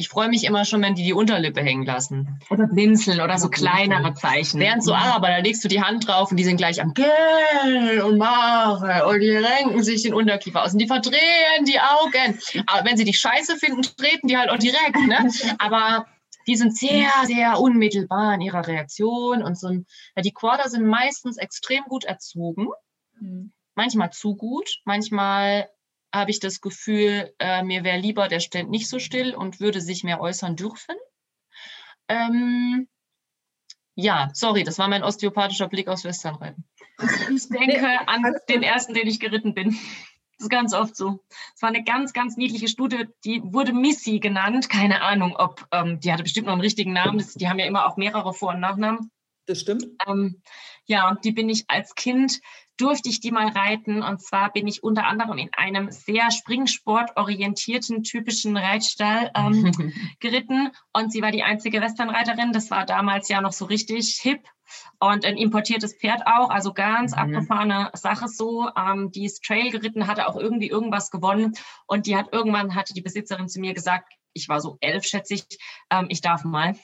ich freue mich immer schon, wenn die die Unterlippe hängen lassen. Oder blinzeln oder so kleinere Zeichen. Während so Araber, da legst du die Hand drauf und die sind gleich am Gell und Mache und die renken sich den Unterkiefer aus und die verdrehen die Augen. Aber wenn sie dich scheiße finden, treten die halt auch direkt. Ne? Aber die sind sehr, sehr unmittelbar in ihrer Reaktion und so ein, ja, die Quarter sind meistens extrem gut erzogen. Mhm. Manchmal zu gut, manchmal habe ich das Gefühl, äh, mir wäre lieber, der steht nicht so still und würde sich mehr äußern dürfen. Ähm, ja, sorry, das war mein osteopathischer Blick aus Westernreiten. Ich denke an den ersten, den ich geritten bin. Das ist ganz oft so. Es war eine ganz, ganz niedliche Studie, die wurde Missy genannt. Keine Ahnung, ob, ähm, die hatte bestimmt noch einen richtigen Namen. Das, die haben ja immer auch mehrere Vor- und Nachnamen. Das stimmt. Ähm, ja, die bin ich als Kind durfte ich die mal reiten. Und zwar bin ich unter anderem in einem sehr springsportorientierten, typischen Reitstall ähm, geritten. Und sie war die einzige Westernreiterin. Das war damals ja noch so richtig hip. Und ein importiertes Pferd auch, also ganz mhm. abgefahrene Sache so. Ähm, die ist Trail geritten, hatte auch irgendwie irgendwas gewonnen. Und die hat irgendwann, hatte die Besitzerin zu mir gesagt, ich war so elf, schätze ich, ähm, ich darf mal.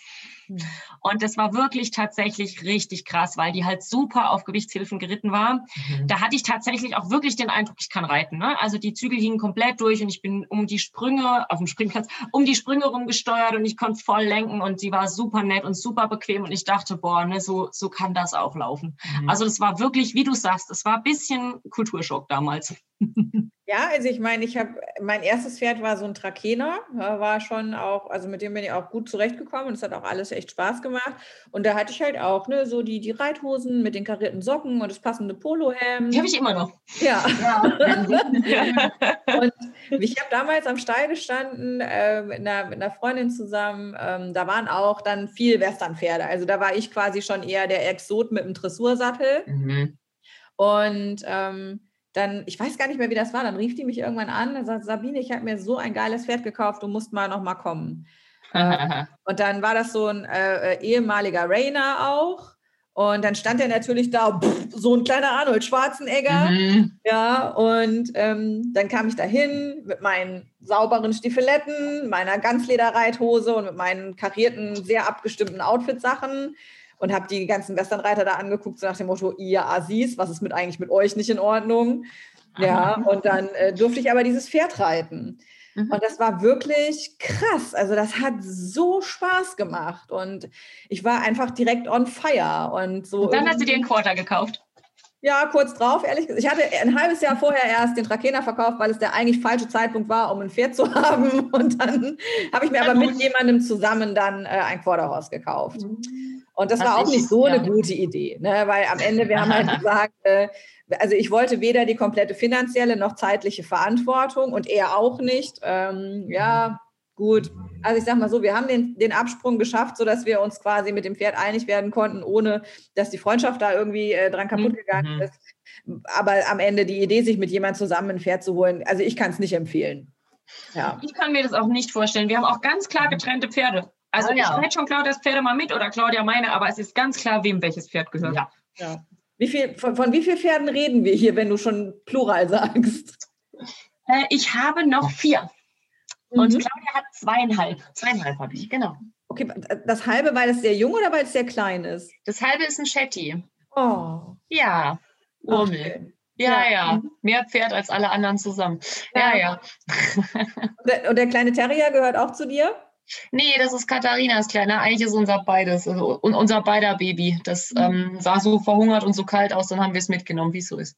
Hm. Und das war wirklich tatsächlich richtig krass, weil die halt super auf Gewichtshilfen geritten war. Mhm. Da hatte ich tatsächlich auch wirklich den Eindruck, ich kann reiten. Ne? Also die Zügel hingen komplett durch und ich bin um die Sprünge, auf dem Springplatz, um die Sprünge rumgesteuert und ich konnte voll lenken und sie war super nett und super bequem und ich dachte, boah, ne, so, so kann das auch laufen. Mhm. Also das war wirklich, wie du sagst, es war ein bisschen Kulturschock damals. Ja, also ich meine, ich habe, mein erstes Pferd war so ein Trakener, war schon auch, also mit dem bin ich auch gut zurechtgekommen und es hat auch alles echt Spaß gemacht. Und da hatte ich halt auch, ne, so die, die Reithosen mit den karierten Socken und das passende Polohemd. Die habe ich immer noch. Ja. ja. und ich habe damals am Stall gestanden äh, mit, einer, mit einer Freundin zusammen. Ähm, da waren auch dann viel Westernpferde. Also da war ich quasi schon eher der Exot mit dem Dressursattel. Mhm. Und ähm, dann, ich weiß gar nicht mehr, wie das war, dann rief die mich irgendwann an und sagt, Sabine, ich habe mir so ein geiles Pferd gekauft, du musst mal noch mal kommen. Äh, und dann war das so ein äh, äh, ehemaliger Rainer auch. Und dann stand er natürlich da, pff, so ein kleiner Arnold Schwarzenegger. Mhm. Ja, und ähm, dann kam ich dahin mit meinen sauberen Stiefeletten, meiner Ganzlederreithose und mit meinen karierten, sehr abgestimmten Outfit-Sachen und habe die ganzen Westernreiter da angeguckt, so nach dem Motto, ihr Assis, was ist mit eigentlich mit euch nicht in Ordnung? Ja, und dann äh, durfte ich aber dieses Pferd reiten. Mhm. Und das war wirklich krass. Also das hat so Spaß gemacht und ich war einfach direkt on fire und so. Und dann hast du dir einen Quarter gekauft. Ja, kurz drauf, ehrlich gesagt. Ich hatte ein halbes Jahr vorher erst den Trakehner verkauft, weil es der eigentlich falsche Zeitpunkt war, um ein Pferd zu haben. Und dann habe ich mir aber mit jemandem zusammen dann äh, ein Quarterhorse gekauft. Mhm. Und das Was war auch nicht so ja. eine gute Idee, ne? weil am Ende, wir haben halt gesagt, äh, also ich wollte weder die komplette finanzielle noch zeitliche Verantwortung und er auch nicht. Ähm, ja, gut. Also ich sage mal so, wir haben den, den Absprung geschafft, sodass wir uns quasi mit dem Pferd einig werden konnten, ohne dass die Freundschaft da irgendwie äh, dran kaputt mhm. gegangen mhm. ist. Aber am Ende die Idee, sich mit jemandem zusammen ein Pferd zu holen, also ich kann es nicht empfehlen. Ja. Ich kann mir das auch nicht vorstellen. Wir haben auch ganz klar getrennte Pferde. Also ah, ja. ich hätte schon Claudias Pferde mal mit oder Claudia meine, aber es ist ganz klar, wem welches Pferd gehört. Ja. ja. Wie viel, von, von wie vielen Pferden reden wir hier, wenn du schon Plural sagst? Äh, ich habe noch vier. Mhm. Und Claudia hat zweieinhalb. Zweieinhalb habe ich, genau. Okay, das halbe, weil es sehr jung oder weil es sehr klein ist? Das halbe ist ein Shetty. Oh. Ja, Urmel. Ja, ja, ja, Mehr Pferd als alle anderen zusammen. Ja, ja. ja. Und, der, und der kleine Terrier gehört auch zu dir? Nee, das ist Katharinas Kleiner. Eigentlich ist unser beides, also unser beider Baby. Das mhm. ähm, sah so verhungert und so kalt aus, dann haben wir es mitgenommen, wie es so ist.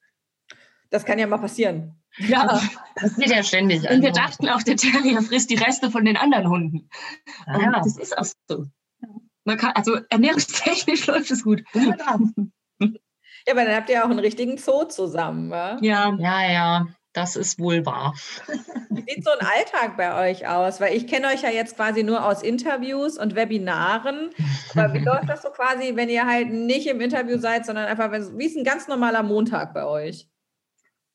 Das kann ja mal passieren. Ja, das geht ja ständig. Und wir also. dachten auch, der Terrier frisst die Reste von den anderen Hunden. Ah, ja. Das ist auch so. Man kann, also ernährungstechnisch läuft es gut. Ja, ja, aber dann habt ihr auch einen richtigen Zoo zusammen. Wa? Ja, ja, ja. Das ist wohl wahr. Wie sieht so ein Alltag bei euch aus? Weil ich kenne euch ja jetzt quasi nur aus Interviews und Webinaren. Aber wie läuft das so quasi, wenn ihr halt nicht im Interview seid, sondern einfach, wie ist ein ganz normaler Montag bei euch?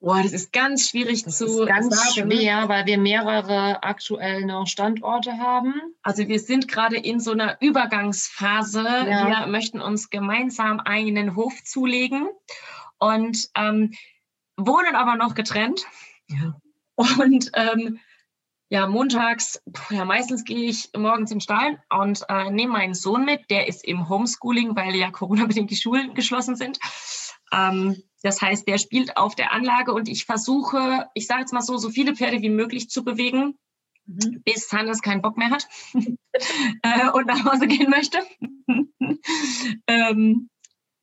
Boah, das ist ganz schwierig das zu ganz sagen. schwer, weil wir mehrere aktuell noch Standorte haben. Also wir sind gerade in so einer Übergangsphase. Ja. Wir möchten uns gemeinsam einen Hof zulegen und ähm, wohnen aber noch getrennt. Ja. Und ähm, ja, montags, ja, meistens gehe ich morgens in den Stall und äh, nehme meinen Sohn mit. Der ist im Homeschooling, weil ja Corona-bedingt die Schulen geschlossen sind. Ähm, das heißt, der spielt auf der Anlage und ich versuche, ich sage jetzt mal so, so viele Pferde wie möglich zu bewegen, mhm. bis Hannes keinen Bock mehr hat äh, und nach Hause gehen möchte. ähm,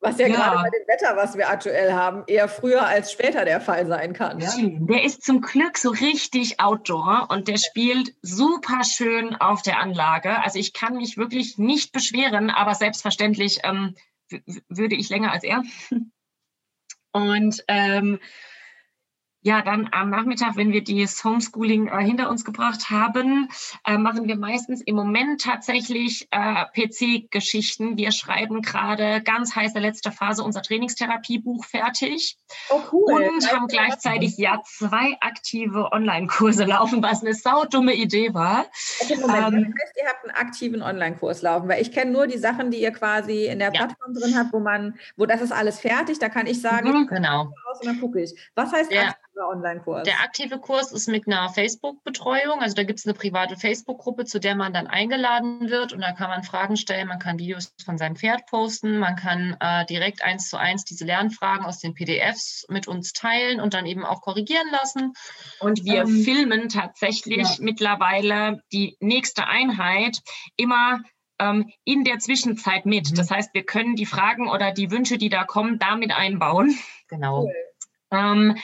was ja, ja, gerade bei dem Wetter, was wir aktuell haben, eher früher als später der Fall sein kann. Ja? Der ist zum Glück so richtig Outdoor und der spielt super schön auf der Anlage. Also ich kann mich wirklich nicht beschweren, aber selbstverständlich ähm, würde ich länger als er. Und ähm, ja, dann am Nachmittag, wenn wir das Homeschooling äh, hinter uns gebracht haben, äh, machen wir meistens im Moment tatsächlich äh, PC-Geschichten. Wir schreiben gerade ganz heiße letzte Phase unser Trainingstherapiebuch fertig. Oh, cool. Und haben gleichzeitig ja zwei aktive Online-Kurse laufen, was eine saudumme Idee war. Okay, Moment, ähm, das heißt, ihr habt einen aktiven Online-Kurs laufen, weil ich kenne nur die Sachen, die ihr quasi in der Plattform ja. drin habt, wo man, wo das ist alles fertig, da kann ich sagen, mhm, genau. und dann gucke ich. Was heißt ja. aktiv? Online-Kurs? Der aktive Kurs ist mit einer Facebook-Betreuung. Also da gibt es eine private Facebook-Gruppe, zu der man dann eingeladen wird und da kann man Fragen stellen, man kann Videos von seinem Pferd posten, man kann äh, direkt eins zu eins diese Lernfragen aus den PDFs mit uns teilen und dann eben auch korrigieren lassen. Und wir ähm, filmen tatsächlich ja. mittlerweile die nächste Einheit immer ähm, in der Zwischenzeit mit. Mhm. Das heißt, wir können die Fragen oder die Wünsche, die da kommen, damit einbauen. Genau. Cool. Ähm,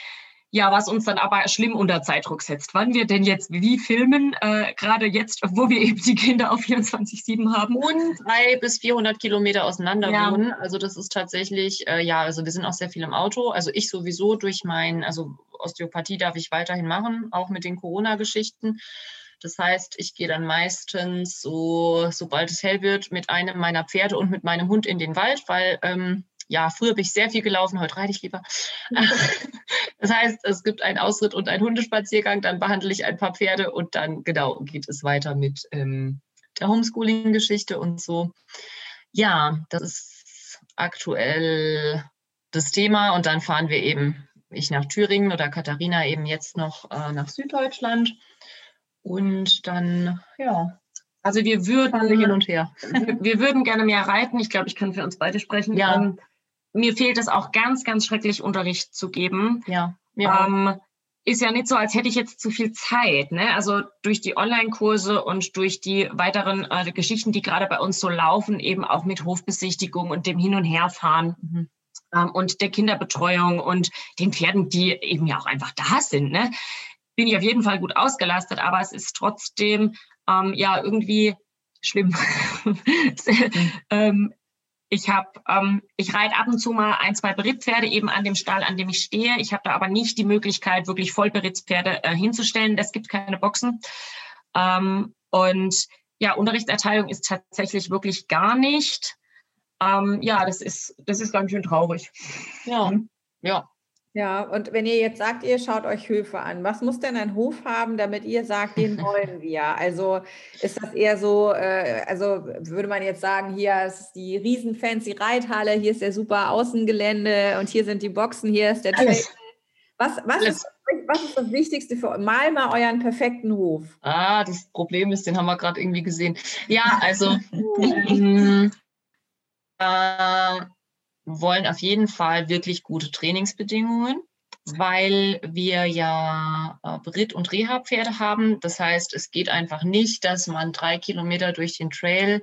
ja, was uns dann aber schlimm unter Zeitdruck setzt. Wann wir denn jetzt wie filmen, äh, gerade jetzt, wo wir eben die Kinder auf 24-7 haben. Und drei bis 400 Kilometer auseinander ja. wohnen. Also das ist tatsächlich, äh, ja, also wir sind auch sehr viel im Auto. Also ich sowieso durch mein, also Osteopathie darf ich weiterhin machen, auch mit den Corona-Geschichten. Das heißt, ich gehe dann meistens so, sobald es hell wird, mit einem meiner Pferde und mit meinem Hund in den Wald, weil ähm, ja, früher bin ich sehr viel gelaufen, heute reite ich lieber. das heißt, es gibt einen Ausritt und einen Hundespaziergang, dann behandle ich ein paar Pferde und dann, genau, geht es weiter mit ähm, der Homeschooling-Geschichte und so. Ja, das ist aktuell das Thema und dann fahren wir eben, ich nach Thüringen oder Katharina eben jetzt noch äh, nach Süddeutschland und dann, ja, also wir würden hin und her. Wir würden gerne mehr reiten. Ich glaube, ich kann für uns beide sprechen. Ja. Ähm, mir fehlt es auch ganz, ganz schrecklich, Unterricht zu geben. Ja. Ähm, ist ja nicht so, als hätte ich jetzt zu viel Zeit. Ne? Also durch die Online-Kurse und durch die weiteren äh, Geschichten, die gerade bei uns so laufen, eben auch mit Hofbesichtigung und dem Hin- und Herfahren mhm. ähm, und der Kinderbetreuung und den Pferden, die eben ja auch einfach da sind. Ne? Bin ich auf jeden Fall gut ausgelastet, aber es ist trotzdem ähm, ja irgendwie schlimm. mhm. ähm, ich habe, ähm, ich reite ab und zu mal ein, zwei Berittpferde eben an dem Stall, an dem ich stehe. Ich habe da aber nicht die Möglichkeit, wirklich Vollberittspferde äh, hinzustellen. Es gibt keine Boxen. Ähm, und ja, Unterrichtserteilung ist tatsächlich wirklich gar nicht. Ähm, ja, das ist, das ist ganz schön traurig. Ja, ja. Ja, und wenn ihr jetzt sagt, ihr schaut euch Höfe an, was muss denn ein Hof haben, damit ihr sagt, den wollen wir? Also ist das eher so, äh, also würde man jetzt sagen, hier ist die riesen fancy Reithalle, hier ist der super Außengelände und hier sind die Boxen, hier ist der Trail. Was, was, ist, was ist das Wichtigste für Mal mal euren perfekten Hof? Ah, das Problem ist, den haben wir gerade irgendwie gesehen. Ja, also ähm, äh, wollen auf jeden Fall wirklich gute Trainingsbedingungen, weil wir ja äh, Beritt- und Reha-Pferde haben. Das heißt, es geht einfach nicht, dass man drei Kilometer durch den Trail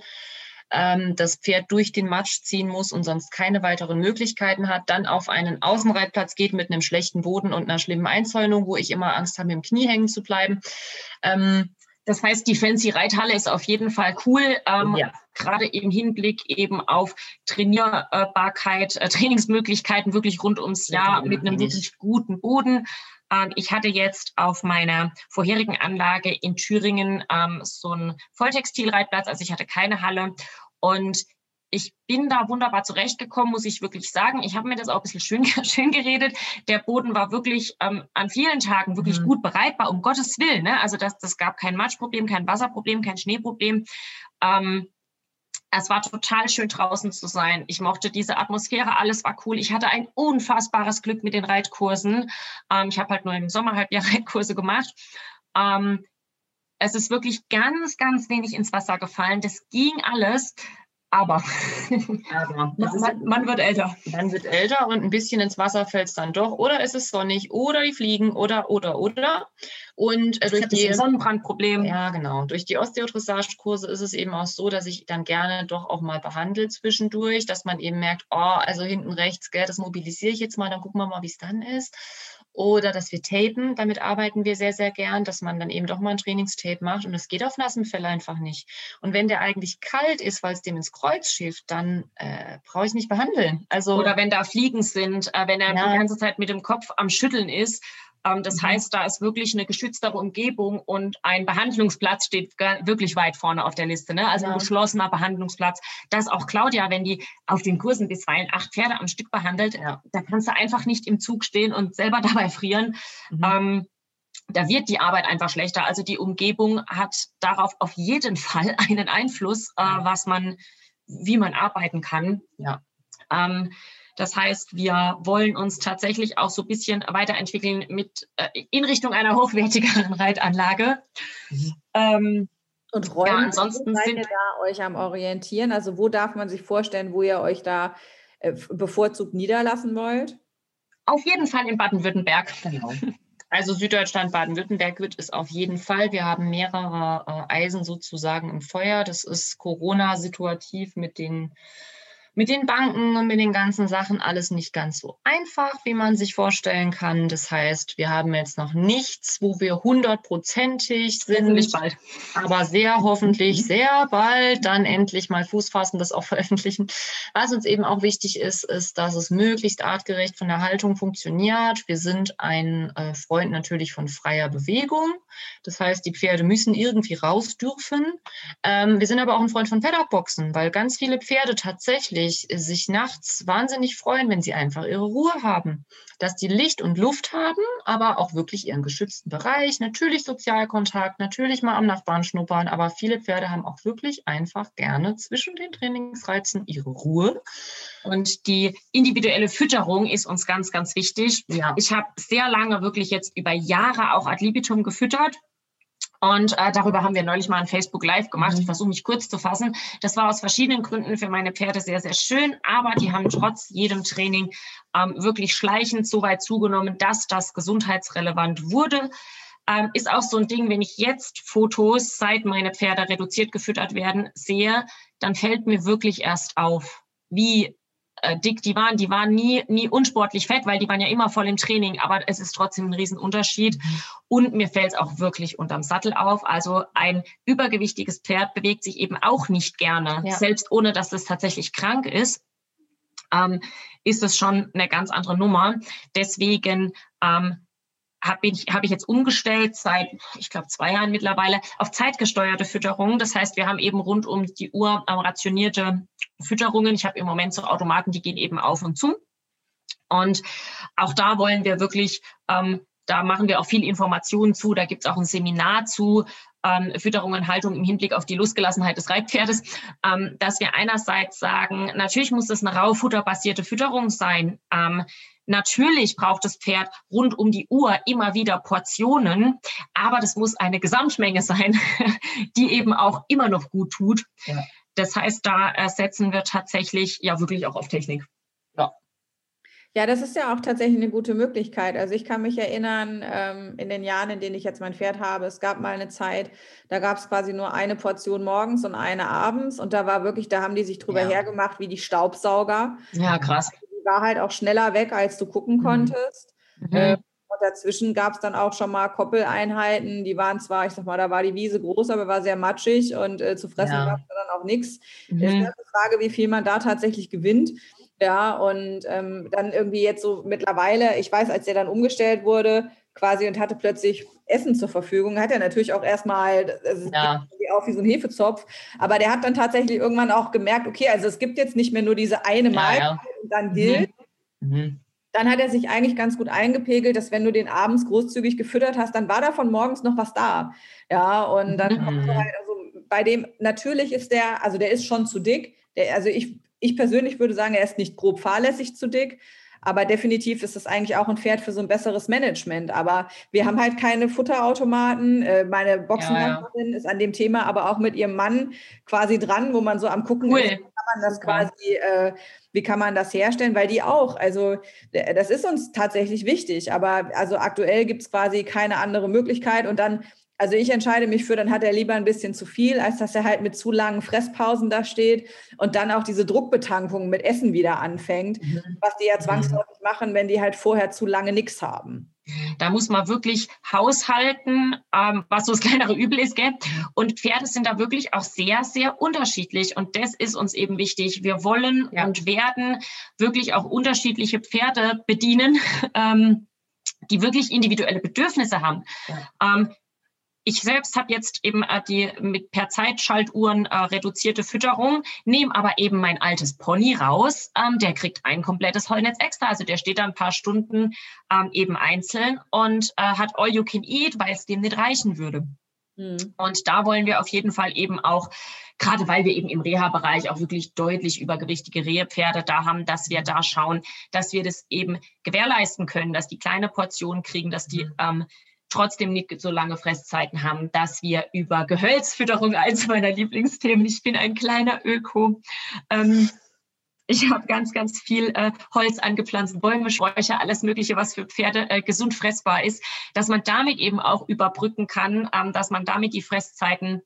ähm, das Pferd durch den Matsch ziehen muss und sonst keine weiteren Möglichkeiten hat, dann auf einen Außenreitplatz geht mit einem schlechten Boden und einer schlimmen Einzäunung, wo ich immer Angst habe, im Knie hängen zu bleiben. Ähm, das heißt, die Fancy Reithalle ist auf jeden Fall cool, ähm, ja. Gerade im Hinblick eben auf Trainierbarkeit, äh, Trainingsmöglichkeiten wirklich rund ums Jahr mit einem wirklich guten Boden. Ähm, ich hatte jetzt auf meiner vorherigen Anlage in Thüringen ähm, so einen Volltextilreitplatz, also ich hatte keine Halle und ich bin da wunderbar zurechtgekommen, muss ich wirklich sagen. Ich habe mir das auch ein bisschen schön, schön geredet. Der Boden war wirklich ähm, an vielen Tagen wirklich mhm. gut bereitbar, um Gottes Willen. Ne? Also das, das gab kein Matschproblem, kein Wasserproblem, kein Schneeproblem. Ähm, es war total schön draußen zu sein. Ich mochte diese Atmosphäre, alles war cool. Ich hatte ein unfassbares Glück mit den Reitkursen. Ähm, ich habe halt nur im Sommer ja Reitkurse gemacht. Ähm, Es ist wirklich ganz, ganz wenig ins Wasser gefallen. Das ging alles. Aber, Aber man, man, wird älter. Man wird älter und ein bisschen ins Wasser fällt es dann doch. Oder ist es sonnig oder die fliegen oder, oder, oder. Und äh, durch die Sonnenbrandproblem. Ja, genau. Durch die Osteodressagekurse ist es eben auch so, dass ich dann gerne doch auch mal behandle zwischendurch, dass man eben merkt, oh, also hinten rechts, gell, das mobilisiere ich jetzt mal, dann gucken wir mal, wie es dann ist oder dass wir tapen. Damit arbeiten wir sehr, sehr gern, dass man dann eben doch mal ein Trainingstape macht. Und das geht auf nassem Fell einfach nicht. Und wenn der eigentlich kalt ist, weil es dem ins Kreuz schifft, dann äh, brauche ich nicht behandeln. Also, oder wenn da Fliegen sind, äh, wenn er ja. die ganze Zeit mit dem Kopf am Schütteln ist, das mhm. heißt, da ist wirklich eine geschütztere Umgebung und ein Behandlungsplatz steht wirklich weit vorne auf der Liste. Ne? Also ja. ein geschlossener Behandlungsplatz. Das auch Claudia, wenn die auf den Kursen bisweilen acht Pferde am Stück behandelt, ja. da kannst du einfach nicht im Zug stehen und selber dabei frieren. Mhm. Ähm, da wird die Arbeit einfach schlechter. Also die Umgebung hat darauf auf jeden Fall einen Einfluss, äh, was man, wie man arbeiten kann. Ja. Ähm, das heißt, wir wollen uns tatsächlich auch so ein bisschen weiterentwickeln mit äh, in Richtung einer hochwertigeren Reitanlage. Mhm. Ähm, und Räume, ja, ansonsten seid sind ihr da euch am Orientieren? Also wo darf man sich vorstellen, wo ihr euch da äh, bevorzugt niederlassen wollt? Auf jeden Fall in Baden-Württemberg. Genau. Also Süddeutschland, Baden-Württemberg wird es auf jeden Fall. Wir haben mehrere äh, Eisen sozusagen im Feuer. Das ist Corona-situativ mit den mit den Banken und mit den ganzen Sachen alles nicht ganz so einfach, wie man sich vorstellen kann. Das heißt, wir haben jetzt noch nichts, wo wir hundertprozentig sind, bald. aber sehr hoffentlich sehr bald dann endlich mal Fuß fassen, das auch veröffentlichen. Was uns eben auch wichtig ist, ist, dass es möglichst artgerecht von der Haltung funktioniert. Wir sind ein äh, Freund natürlich von freier Bewegung. Das heißt, die Pferde müssen irgendwie raus dürfen. Ähm, wir sind aber auch ein Freund von Paddockboxen, weil ganz viele Pferde tatsächlich wirklich sich nachts wahnsinnig freuen, wenn sie einfach ihre Ruhe haben. Dass die Licht und Luft haben, aber auch wirklich ihren geschützten Bereich. Natürlich Sozialkontakt, natürlich mal am Nachbarn schnuppern, aber viele Pferde haben auch wirklich einfach gerne zwischen den Trainingsreizen ihre Ruhe. Und die individuelle Fütterung ist uns ganz, ganz wichtig. Ja. Ich habe sehr lange wirklich jetzt über Jahre auch Ad libitum gefüttert und äh, darüber haben wir neulich mal ein Facebook Live gemacht. Ich mhm. versuche mich kurz zu fassen. Das war aus verschiedenen Gründen für meine Pferde sehr, sehr schön, aber die haben trotz jedem Training ähm, wirklich schleichend so weit zugenommen, dass das gesundheitsrelevant wurde. Ähm, ist auch so ein Ding, wenn ich jetzt Fotos, seit meine Pferde reduziert gefüttert werden, sehe, dann fällt mir wirklich erst auf, wie äh, dick die waren. Die waren nie, nie unsportlich fett, weil die waren ja immer voll im Training, aber es ist trotzdem ein Riesenunterschied. Und mir fällt es auch wirklich unterm Sattel auf. Also ein übergewichtiges Pferd bewegt sich eben auch nicht gerne, ja. selbst ohne dass es tatsächlich krank ist. Ähm, ist es schon eine ganz andere Nummer. Deswegen ähm, habe ich, hab ich jetzt umgestellt seit, ich glaube, zwei Jahren mittlerweile auf zeitgesteuerte Fütterung. Das heißt, wir haben eben rund um die Uhr ähm, rationierte Fütterungen. Ich habe im Moment so Automaten, die gehen eben auf und zu. Und auch da wollen wir wirklich, ähm, da machen wir auch viel Informationen zu. Da gibt es auch ein Seminar zu, ähm, Fütterung und Haltung im Hinblick auf die Losgelassenheit des Reitpferdes, ähm, dass wir einerseits sagen, natürlich muss es eine rauffutterbasierte Fütterung sein. Ähm, Natürlich braucht das Pferd rund um die Uhr immer wieder Portionen, aber das muss eine Gesamtmenge sein, die eben auch immer noch gut tut. Ja. Das heißt, da äh, setzen wir tatsächlich ja wirklich auch auf Technik. Ja. Das ist ja auch tatsächlich eine gute Möglichkeit. Also ich kann mich erinnern, ähm, in den Jahren, in denen ich jetzt mein Pferd habe, es gab mal eine Zeit, da gab es quasi nur eine Portion morgens und eine abends. Und da war wirklich, da haben die sich drüber ja. hergemacht wie die Staubsauger. Ja, krass. Die war halt auch schneller weg, als du gucken mhm. konntest. Mhm. Äh, und dazwischen gab es dann auch schon mal Koppeleinheiten. Die waren zwar, ich sag mal, da war die Wiese groß, aber war sehr matschig und äh, zu fressen ja. gab es dann auch nichts. Mhm. Das ist eine Frage, wie viel man da tatsächlich gewinnt. Ja, und ähm, dann irgendwie jetzt so mittlerweile, ich weiß, als der dann umgestellt wurde, quasi und hatte plötzlich Essen zur Verfügung, hat er natürlich auch erstmal, also ja. auch wie so ein Hefezopf, aber der hat dann tatsächlich irgendwann auch gemerkt, okay, also es gibt jetzt nicht mehr nur diese eine Mahlzeit ja, ja. und dann gilt. Mhm. Mhm dann hat er sich eigentlich ganz gut eingepegelt, dass wenn du den abends großzügig gefüttert hast, dann war da von morgens noch was da. Ja, und dann mhm. halt, also bei dem, natürlich ist der, also der ist schon zu dick. Der, also ich, ich persönlich würde sagen, er ist nicht grob fahrlässig zu dick, aber definitiv ist es eigentlich auch ein Pferd für so ein besseres Management. Aber wir haben halt keine Futterautomaten. Äh, meine Boxenhändlerin ja, ja. ist an dem Thema aber auch mit ihrem Mann quasi dran, wo man so am gucken cool. ist, wie kann man das quasi, äh, wie kann man das herstellen, weil die auch, also das ist uns tatsächlich wichtig, aber also aktuell gibt es quasi keine andere Möglichkeit und dann also ich entscheide mich für, dann hat er lieber ein bisschen zu viel, als dass er halt mit zu langen Fresspausen da steht und dann auch diese Druckbetankung mit Essen wieder anfängt, mhm. was die ja mhm. zwangsläufig mhm. machen, wenn die halt vorher zu lange nichts haben. Da muss man wirklich haushalten, ähm, was so das kleinere Übel ist. Gell? Und Pferde sind da wirklich auch sehr, sehr unterschiedlich. Und das ist uns eben wichtig. Wir wollen ja. und werden wirklich auch unterschiedliche Pferde bedienen. Ähm, die wirklich individuelle Bedürfnisse haben. Ja. Ähm, ich selbst habe jetzt eben äh, die mit per Zeitschaltuhren äh, reduzierte Fütterung, nehme aber eben mein altes Pony raus. Ähm, der kriegt ein komplettes Heunetz extra. Also der steht da ein paar Stunden ähm, eben einzeln und äh, hat All You Can Eat, weil es dem nicht reichen würde. Mhm. Und da wollen wir auf jeden Fall eben auch, gerade weil wir eben im Reha-Bereich auch wirklich deutlich übergewichtige Rehepferde da haben, dass wir da schauen, dass wir das eben gewährleisten können, dass die kleine Portionen kriegen, dass die mhm. ähm, trotzdem nicht so lange Fresszeiten haben, dass wir über Gehölzfütterung, eins meiner Lieblingsthemen, ich bin ein kleiner Öko, ähm, ich habe ganz, ganz viel äh, Holz angepflanzt, Bäume, Sträucher, alles Mögliche, was für Pferde äh, gesund fressbar ist, dass man damit eben auch überbrücken kann, ähm, dass man damit die Fresszeiten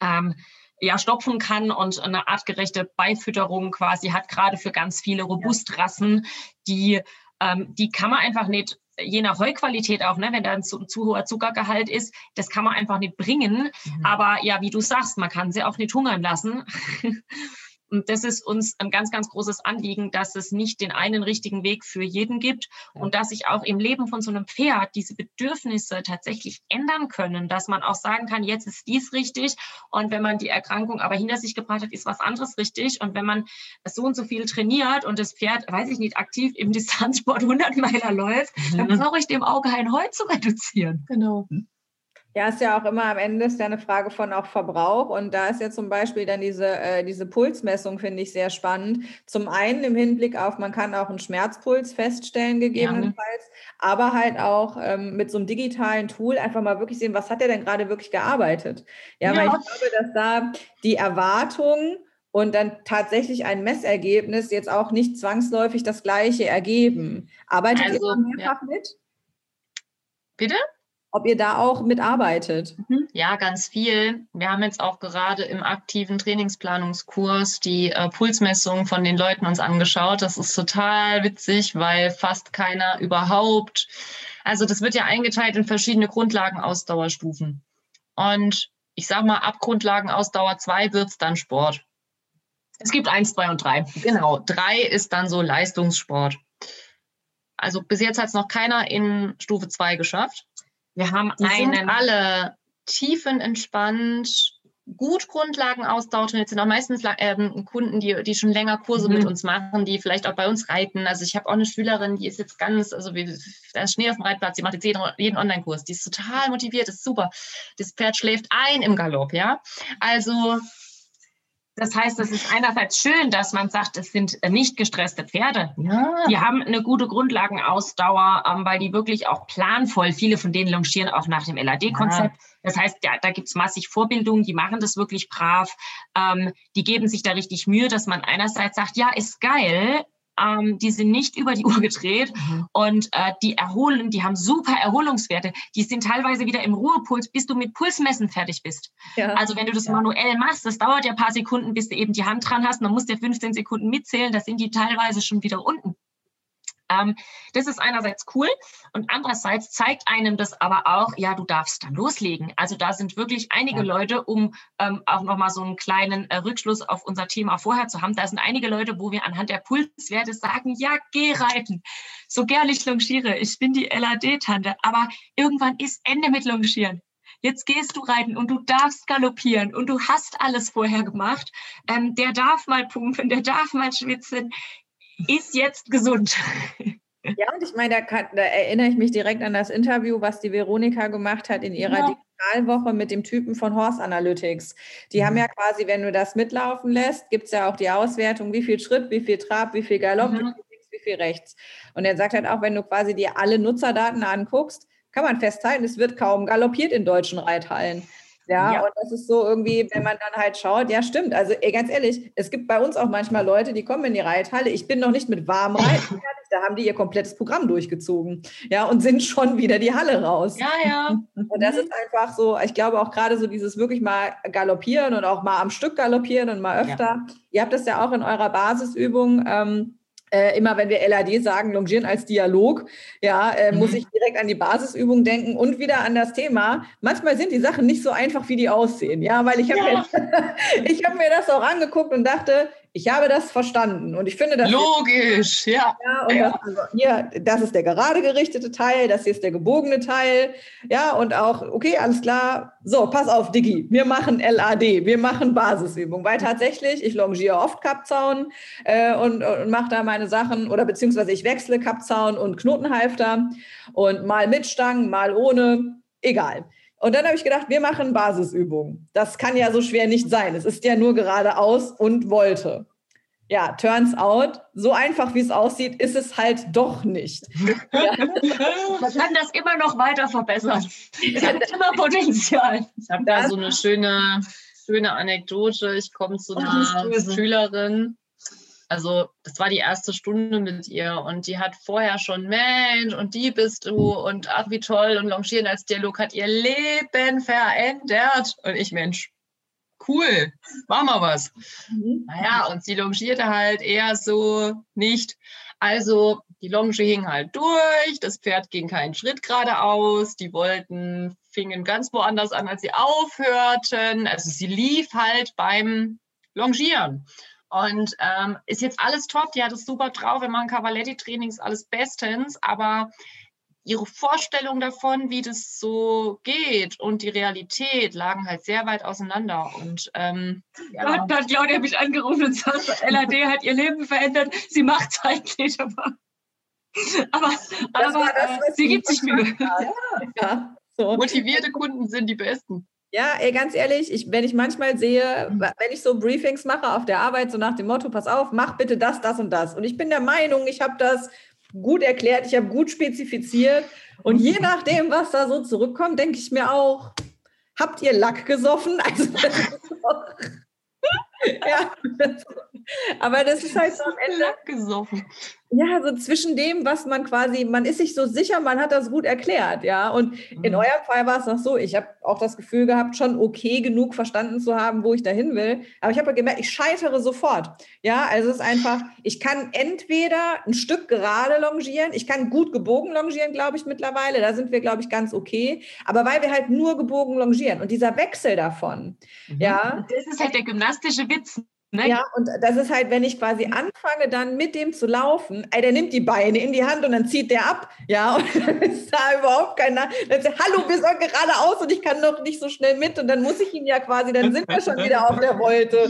ähm, ja, stopfen kann und eine artgerechte Beifütterung quasi hat, gerade für ganz viele Robustrassen, die, ähm, die kann man einfach nicht je nach Heuqualität auch, ne, wenn da ein zu, zu, hoher Zuckergehalt ist, das kann man einfach nicht bringen. Mhm. Aber ja, wie du sagst, man kann sie auch nicht hungern lassen. Und das ist uns ein ganz, ganz großes Anliegen, dass es nicht den einen richtigen Weg für jeden gibt und dass sich auch im Leben von so einem Pferd diese Bedürfnisse tatsächlich ändern können, dass man auch sagen kann, jetzt ist dies richtig und wenn man die Erkrankung aber hinter sich gebracht hat, ist was anderes richtig und wenn man so und so viel trainiert und das Pferd, weiß ich nicht, aktiv im Distanzsport 100 Meiler läuft, mhm. dann brauche ich dem Auge ein Heu zu reduzieren. Genau. Ja, ist ja auch immer am Ende ist ja eine Frage von auch Verbrauch. Und da ist ja zum Beispiel dann diese, äh, diese Pulsmessung, finde ich sehr spannend. Zum einen im Hinblick auf, man kann auch einen Schmerzpuls feststellen, gegebenenfalls, ja. aber halt auch ähm, mit so einem digitalen Tool einfach mal wirklich sehen, was hat er denn gerade wirklich gearbeitet. Ja, ja, weil ich glaube, dass da die Erwartung und dann tatsächlich ein Messergebnis jetzt auch nicht zwangsläufig das gleiche ergeben. Arbeitet also, ihr mehrfach ja. mit? Bitte? Ob ihr da auch mitarbeitet. Mhm. Ja, ganz viel. Wir haben jetzt auch gerade im aktiven Trainingsplanungskurs die äh, Pulsmessung von den Leuten uns angeschaut. Das ist total witzig, weil fast keiner überhaupt, also das wird ja eingeteilt in verschiedene Grundlagenausdauerstufen. Und ich sage mal, ab Grundlagenausdauer 2 wird es dann Sport. Es gibt eins, zwei und drei. Genau, drei ist dann so Leistungssport. Also bis jetzt hat es noch keiner in Stufe 2 geschafft. Wir haben die einen. Sind alle tiefenentspannt, gut Grundlagen austauschen. Jetzt sind auch meistens ähm, Kunden, die, die schon länger Kurse mhm. mit uns machen, die vielleicht auch bei uns reiten. Also ich habe auch eine Schülerin, die ist jetzt ganz, also wie, da ist Schnee auf dem Reitplatz, die macht jetzt jeden, jeden Online-Kurs. Die ist total motiviert, ist super. Das Pferd schläft ein im Galopp, ja. Also das heißt, es ist einerseits schön, dass man sagt, es sind nicht gestresste Pferde. Ja. Die haben eine gute Grundlagenausdauer, ähm, weil die wirklich auch planvoll, viele von denen longieren auch nach dem LAD-Konzept. Ja. Das heißt, ja, da gibt's massig Vorbildungen, die machen das wirklich brav. Ähm, die geben sich da richtig Mühe, dass man einerseits sagt, ja, ist geil, ähm, die sind nicht über die Uhr gedreht mhm. und äh, die erholen, die haben super Erholungswerte. Die sind teilweise wieder im Ruhepuls, bis du mit Pulsmessen fertig bist. Ja. Also wenn du das ja. manuell machst, das dauert ja ein paar Sekunden, bis du eben die Hand dran hast, dann musst du ja 15 Sekunden mitzählen, da sind die teilweise schon wieder unten. Ähm, das ist einerseits cool und andererseits zeigt einem das aber auch, ja, du darfst dann loslegen. Also da sind wirklich einige ja. Leute, um ähm, auch nochmal so einen kleinen äh, Rückschluss auf unser Thema vorher zu haben, da sind einige Leute, wo wir anhand der Pulswerte sagen, ja, geh reiten. So gerne ich longiere, ich bin die LAD-Tante, aber irgendwann ist Ende mit Longieren jetzt gehst du reiten und du darfst galoppieren und du hast alles vorher gemacht. Ähm, der darf mal pumpen, der darf mal schwitzen ist jetzt gesund. Ja, und ich meine, da, kann, da, erinnere ich mich direkt an das Interview, was die Veronika gemacht hat in ihrer ja. Digitalwoche mit dem Typen von Horse Analytics. Die mhm. haben ja quasi, wenn du das mitlaufen lässt, gibt es ja auch die Auswertung, wie viel Schritt, wie viel Trab, wie viel Galopp, mhm. wie viel viel rechts. Und er sagt halt auch, wenn du quasi dir alle Nutzerdaten anguckst, kann man festhalten, es wird kaum galoppiert in deutschen Reithallen. Ja, ja, und das ist so irgendwie, wenn man dann halt schaut, ja, stimmt. Also ey, ganz ehrlich, es gibt bei uns auch manchmal Leute, die kommen in die Reithalle. Ich bin noch nicht mit warm Reiten da haben die ihr komplettes Programm durchgezogen. Ja, und sind schon wieder die Halle raus. Ja, ja. Und das ist einfach so, ich glaube auch gerade so dieses wirklich mal galoppieren und auch mal am Stück galoppieren und mal öfter. Ja. Ihr habt das ja auch in eurer Basisübung. Ähm, äh, immer wenn wir LAD sagen, Longieren als Dialog, ja, äh, mhm. muss ich direkt an die Basisübung denken und wieder an das Thema. Manchmal sind die Sachen nicht so einfach, wie die aussehen, ja, weil ich habe ja. hab mir das auch angeguckt und dachte, ich habe das verstanden und ich finde das logisch, ja. ja, ja. Das, also hier, das ist der gerade gerichtete Teil, das hier ist der gebogene Teil, ja und auch okay, alles klar. So, pass auf, Diggi, wir machen LAD, wir machen Basisübung, weil tatsächlich ich longiere oft Kappzaun äh, und, und mache da meine Sachen oder beziehungsweise ich wechsle Kappzaun und Knotenhalfter und mal mit Stangen, mal ohne, egal. Und dann habe ich gedacht, wir machen Basisübungen. Das kann ja so schwer nicht sein. Es ist ja nur geradeaus und wollte. Ja, turns out, so einfach wie es aussieht, ist es halt doch nicht. Ja. Man kann das immer noch weiter verbessern. Es hat immer Potenzial. Ich habe da so eine schöne, schöne Anekdote. Ich komme zu einer Schülerin, also das war die erste Stunde mit ihr und die hat vorher schon Mensch und die bist du und ach wie toll und Longieren als Dialog hat ihr Leben verändert und ich Mensch, cool, mach mal was. Mhm. Naja, und sie longierte halt eher so nicht. Also die Longe hing halt durch, das Pferd ging keinen Schritt geradeaus, die wollten, fingen ganz woanders an, als sie aufhörten. Also sie lief halt beim Longieren. Und ähm, ist jetzt alles top, die hat es super drauf, wir machen Cavaletti-Trainings, alles bestens, aber ihre Vorstellung davon, wie das so geht und die Realität lagen halt sehr weit auseinander. Und ähm, ja. da hat Claudia mich angerufen und sagt, LAD hat ihr Leben verändert, sie macht es halt nicht, aber, aber, aber das, äh, sie gibt sich Mühe. Ja, so. Motivierte Kunden sind die besten. Ja, ey, ganz ehrlich, ich, wenn ich manchmal sehe, wenn ich so Briefings mache auf der Arbeit, so nach dem Motto, pass auf, mach bitte das, das und das. Und ich bin der Meinung, ich habe das gut erklärt, ich habe gut spezifiziert. Und je nachdem, was da so zurückkommt, denke ich mir auch, habt ihr Lack gesoffen? Also ja, aber das ist halt so am Ende. Lack gesoffen. Ja, so zwischen dem, was man quasi, man ist sich so sicher, man hat das gut erklärt, ja. Und mhm. in eurem Fall war es noch so, ich habe auch das Gefühl gehabt, schon okay genug verstanden zu haben, wo ich dahin will. Aber ich habe gemerkt, ich scheitere sofort. Ja, also es ist einfach, ich kann entweder ein Stück gerade longieren, ich kann gut gebogen longieren, glaube ich, mittlerweile. Da sind wir, glaube ich, ganz okay. Aber weil wir halt nur gebogen longieren und dieser Wechsel davon, mhm. ja. Das ist halt der gymnastische Witz. Ne? Ja, und das ist halt, wenn ich quasi anfange, dann mit dem zu laufen, ey, der nimmt die Beine in die Hand und dann zieht der ab, ja, und dann ist da überhaupt keiner. Dann sagt, hallo, wir sollen geradeaus und ich kann noch nicht so schnell mit und dann muss ich ihn ja quasi, dann sind wir schon wieder auf der Wolte.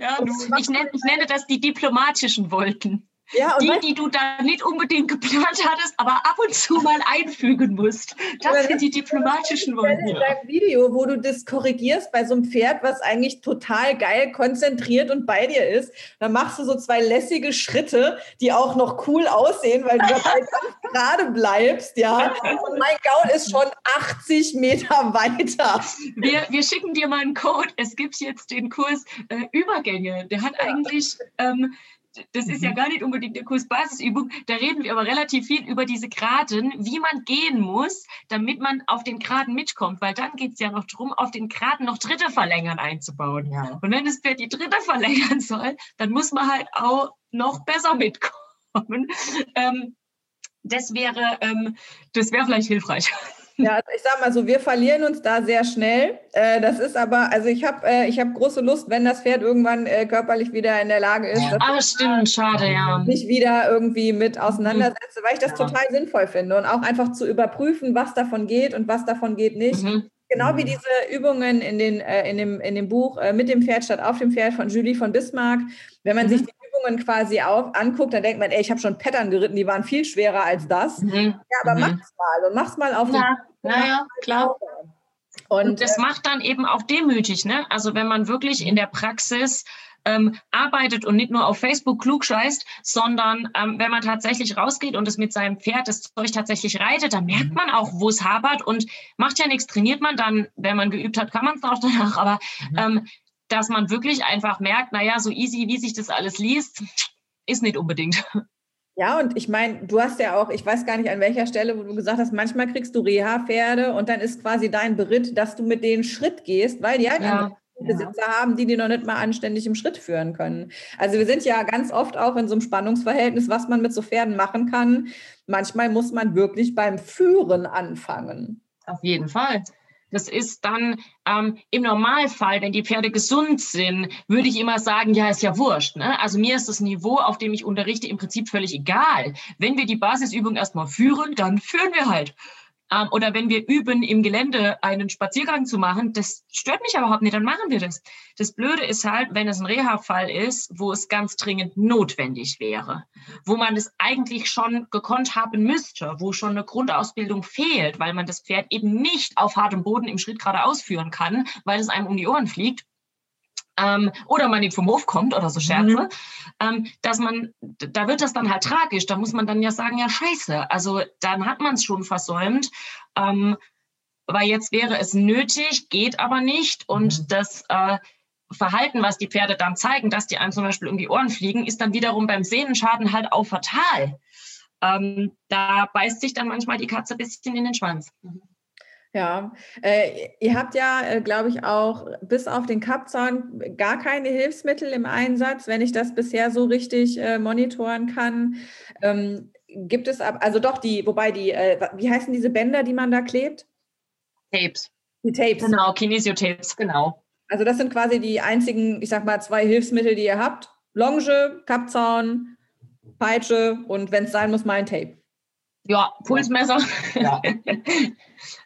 Ja, ich, nenne, ich nenne das die diplomatischen Wolken. Ja, die, die du da nicht unbedingt geplant hattest, aber ab und zu mal einfügen musst. Das sind die diplomatischen Worte. In deinem Video, wo du das korrigierst bei so einem Pferd, was eigentlich total geil konzentriert und bei dir ist, dann machst du so zwei lässige Schritte, die auch noch cool aussehen, weil du dabei gerade bleibst, ja. Und mein Gaul ist schon 80 Meter weiter. Wir, wir schicken dir mal einen Code. Es gibt jetzt den Kurs äh, Übergänge. Der hat eigentlich ähm, das ist ja mhm. gar nicht unbedingt der Kurs Basisübung. Da reden wir aber relativ viel über diese Graden, wie man gehen muss, damit man auf den Graden mitkommt. Weil dann geht es ja noch darum, auf den Graden noch Dritte verlängern einzubauen. Ja. Und wenn das Pferd die Dritte verlängern soll, dann muss man halt auch noch besser mitkommen. Ähm, das wäre ähm, das wäre vielleicht hilfreich. Ja, also ich sag mal so, wir verlieren uns da sehr schnell. Äh, das ist aber, also ich habe äh, ich hab große Lust, wenn das Pferd irgendwann äh, körperlich wieder in der Lage ist. Ah, stimmt, schade, ja. Mich wieder irgendwie mit auseinandersetze, weil ich das ja. total sinnvoll finde und auch einfach zu überprüfen, was davon geht und was davon geht nicht. Mhm. Genau wie diese Übungen in, den, äh, in, dem, in dem Buch äh, Mit dem Pferd statt auf dem Pferd von Julie von Bismarck. Wenn man mhm. sich die Übungen quasi auf, anguckt, dann denkt man, ey, ich habe schon Pattern geritten, die waren viel schwerer als das. Mhm. Ja, aber mhm. mach's mal und mach's mal auf ja. Ja, ja, klar. Und, und das äh, macht dann eben auch demütig, ne? Also wenn man wirklich in der Praxis ähm, arbeitet und nicht nur auf Facebook klug scheißt, sondern ähm, wenn man tatsächlich rausgeht und es mit seinem Pferd das Zeug tatsächlich reitet, dann merkt mhm. man auch, wo es hapert und macht ja nichts, trainiert man dann, wenn man geübt hat, kann man es auch danach, aber mhm. ähm, dass man wirklich einfach merkt, naja, so easy, wie sich das alles liest, ist nicht unbedingt. Ja, und ich meine, du hast ja auch, ich weiß gar nicht an welcher Stelle, wo du gesagt hast, manchmal kriegst du Reha-Pferde und dann ist quasi dein Beritt, dass du mit denen Schritt gehst, weil die halt ja. Besitzer ja. haben, die die noch nicht mal anständig im Schritt führen können. Also wir sind ja ganz oft auch in so einem Spannungsverhältnis, was man mit so Pferden machen kann. Manchmal muss man wirklich beim Führen anfangen. Auf jeden Fall. Das ist dann ähm, im Normalfall, wenn die Pferde gesund sind, würde ich immer sagen, ja, ist ja wurscht. Ne? Also mir ist das Niveau, auf dem ich unterrichte, im Prinzip völlig egal. Wenn wir die Basisübung erstmal führen, dann führen wir halt. Ähm, oder wenn wir üben, im Gelände einen Spaziergang zu machen, das stört mich überhaupt nicht, dann machen wir das. Das Blöde ist halt, wenn es ein Reha-Fall ist, wo es ganz dringend notwendig wäre, wo man es eigentlich schon gekonnt haben müsste, wo schon eine Grundausbildung fehlt, weil man das Pferd eben nicht auf hartem Boden im Schritt gerade ausführen kann, weil es einem um die Ohren fliegt ähm, oder man nicht vom Hof kommt oder so Scherze, mhm. ähm, dass man, da wird das dann halt tragisch. Da muss man dann ja sagen, ja scheiße, also dann hat man es schon versäumt. Ähm, weil jetzt wäre es nötig, geht aber nicht. Und mhm. das äh, Verhalten, was die Pferde dann zeigen, dass die einem zum Beispiel um die Ohren fliegen, ist dann wiederum beim Sehnenschaden halt auch fatal. Ähm, da beißt sich dann manchmal die Katze ein bisschen in den Schwanz. Mhm. Ja, äh, ihr habt ja, äh, glaube ich, auch bis auf den Kappzaun gar keine Hilfsmittel im Einsatz, wenn ich das bisher so richtig äh, monitoren kann. Ähm, gibt es ab, also doch die, wobei die, äh, wie heißen diese Bänder, die man da klebt? Tapes. Die Tapes. Genau, Kinesiotapes, genau. Also das sind quasi die einzigen, ich sag mal, zwei Hilfsmittel, die ihr habt. Longe, Kappzaun, Peitsche und wenn es sein muss, mal ein Tape. Ja, Pulsmesser. Ja.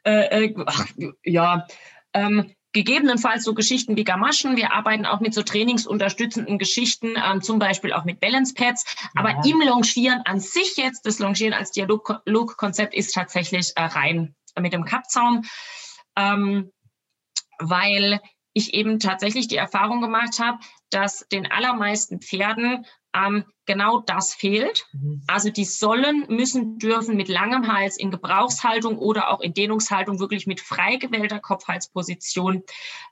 äh, äh, ach, ja. Ähm, gegebenenfalls so Geschichten wie Gamaschen. Wir arbeiten auch mit so trainingsunterstützenden Geschichten, ähm, zum Beispiel auch mit Balance Pads. Aber ja. im Longieren an sich jetzt, das Longieren als Dialogkonzept ist tatsächlich äh, rein mit dem Kappzaum, ähm, weil ich eben tatsächlich die Erfahrung gemacht habe, dass den allermeisten Pferden ähm, genau das fehlt. Mhm. Also die sollen, müssen, dürfen mit langem Hals in Gebrauchshaltung oder auch in Dehnungshaltung wirklich mit frei gewählter Kopfhalsposition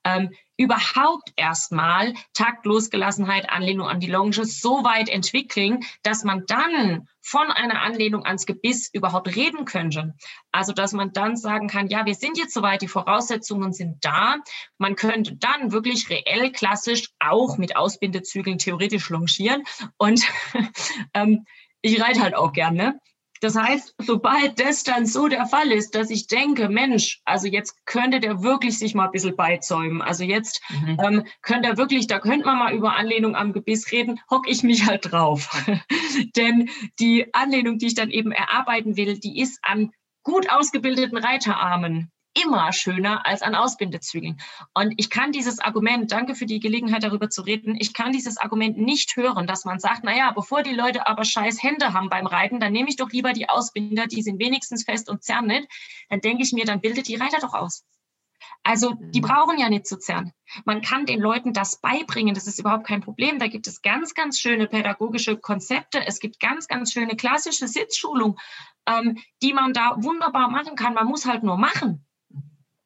ähm, überhaupt erstmal Taktlosgelassenheit, Anlehnung an die Longe so weit entwickeln, dass man dann von einer Anlehnung ans Gebiss überhaupt reden könnte. Also, dass man dann sagen kann, ja, wir sind jetzt soweit, die Voraussetzungen sind da. Man könnte dann wirklich reell klassisch auch mit Ausbindezügeln theoretisch longieren. Und ähm, ich reite halt auch gerne. Das heißt, sobald das dann so der Fall ist, dass ich denke, Mensch, also jetzt könnte der wirklich sich mal ein bisschen beizäumen. Also jetzt mhm. ähm, könnte er wirklich, da könnte man mal über Anlehnung am Gebiss reden, hock ich mich halt drauf. Denn die Anlehnung, die ich dann eben erarbeiten will, die ist an gut ausgebildeten Reiterarmen immer schöner als an Ausbindezügeln. Und ich kann dieses Argument, danke für die Gelegenheit darüber zu reden, ich kann dieses Argument nicht hören, dass man sagt, naja, bevor die Leute aber scheiß Hände haben beim Reiten, dann nehme ich doch lieber die Ausbinder, die sind wenigstens fest und zerren nicht. Dann denke ich mir, dann bildet die Reiter doch aus. Also die mhm. brauchen ja nicht zu zerren. Man kann den Leuten das beibringen, das ist überhaupt kein Problem. Da gibt es ganz, ganz schöne pädagogische Konzepte. Es gibt ganz, ganz schöne klassische Sitzschulung, ähm, die man da wunderbar machen kann. Man muss halt nur machen.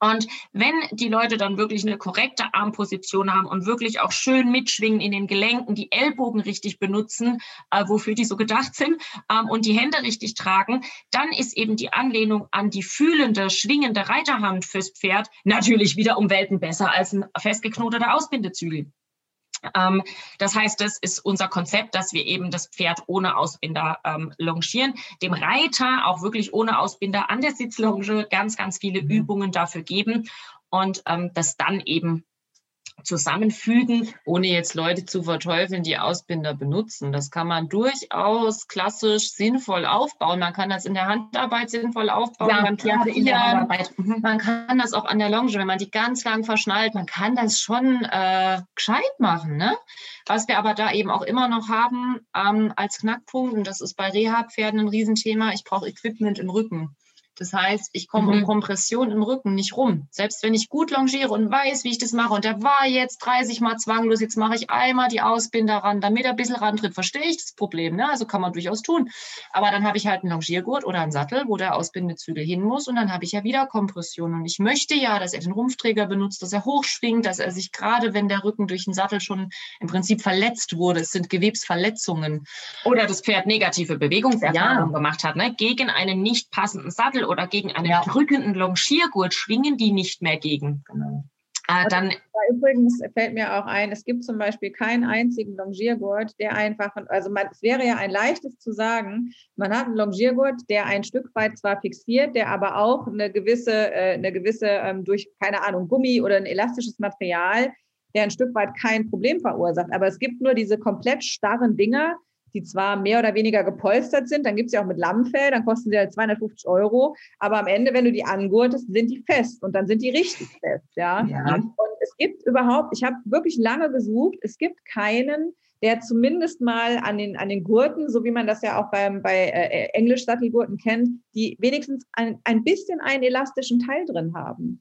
Und wenn die Leute dann wirklich eine korrekte Armposition haben und wirklich auch schön mitschwingen in den Gelenken, die Ellbogen richtig benutzen, äh, wofür die so gedacht sind, ähm, und die Hände richtig tragen, dann ist eben die Anlehnung an die fühlende, schwingende Reiterhand fürs Pferd natürlich wieder um Welten besser als ein festgeknoteter Ausbindezügel. Ähm, das heißt, das ist unser Konzept, dass wir eben das Pferd ohne Ausbinder ähm, longieren, dem Reiter auch wirklich ohne Ausbinder an der Sitzlonge ganz, ganz viele mhm. Übungen dafür geben und ähm, das dann eben zusammenfügen. Ohne jetzt Leute zu verteufeln, die Ausbinder benutzen. Das kann man durchaus klassisch sinnvoll aufbauen. Man kann das in der Handarbeit sinnvoll aufbauen. Ja, beim Handarbeit. Mhm. Man kann das auch an der Longe, wenn man die ganz lang verschnallt. Man kann das schon äh, gescheit machen. Ne? Was wir aber da eben auch immer noch haben ähm, als Knackpunkt, und das ist bei Reha-Pferden ein Riesenthema, ich brauche Equipment im Rücken. Das heißt, ich komme Mhm. um Kompression im Rücken nicht rum. Selbst wenn ich gut longiere und weiß, wie ich das mache, und der war jetzt 30 Mal zwanglos, jetzt mache ich einmal die Ausbinder ran, damit er ein bisschen rantritt, verstehe ich das Problem. Ne? Also kann man durchaus tun. Aber dann habe ich halt einen Longiergurt oder einen Sattel, wo der Ausbindezügel hin muss und dann habe ich ja wieder Kompression. Und ich möchte ja, dass er den Rumpfträger benutzt, dass er hochschwingt, dass er sich gerade, wenn der Rücken durch den Sattel schon im Prinzip verletzt wurde, es sind Gewebsverletzungen, Oder das Pferd negative Bewegungserfahrungen Ja. gemacht hat. Ne? Gegen einen nicht passenden Sattel oder gegen einen Ja. drückenden Longiergurt schwingen die nicht mehr gegen. Genau. Äh, dann übrigens fällt mir auch ein, es gibt zum Beispiel keinen einzigen Longiergurt, der einfach, also man, es wäre ja ein leichtes zu sagen, man hat einen Longiergurt, der ein Stück weit zwar fixiert, der aber auch eine gewisse, äh, eine gewisse ähm, durch, keine Ahnung, Gummi oder ein elastisches Material, der ein Stück weit kein Problem verursacht. Aber es gibt nur diese komplett starren Dinger, die zwar mehr oder weniger gepolstert sind, dann gibt es ja auch mit Lammfell, dann kosten sie halt 250 Euro, aber am Ende, wenn du die angurtest, sind die fest und dann sind die richtig fest, ja. Ja. Und es gibt überhaupt, ich habe wirklich lange gesucht, es gibt keinen, der zumindest mal an den, an den Gurten, so wie man das ja auch beim, bei äh, Englisch-Sattelgurten kennt, die wenigstens ein, ein bisschen einen elastischen Teil drin haben.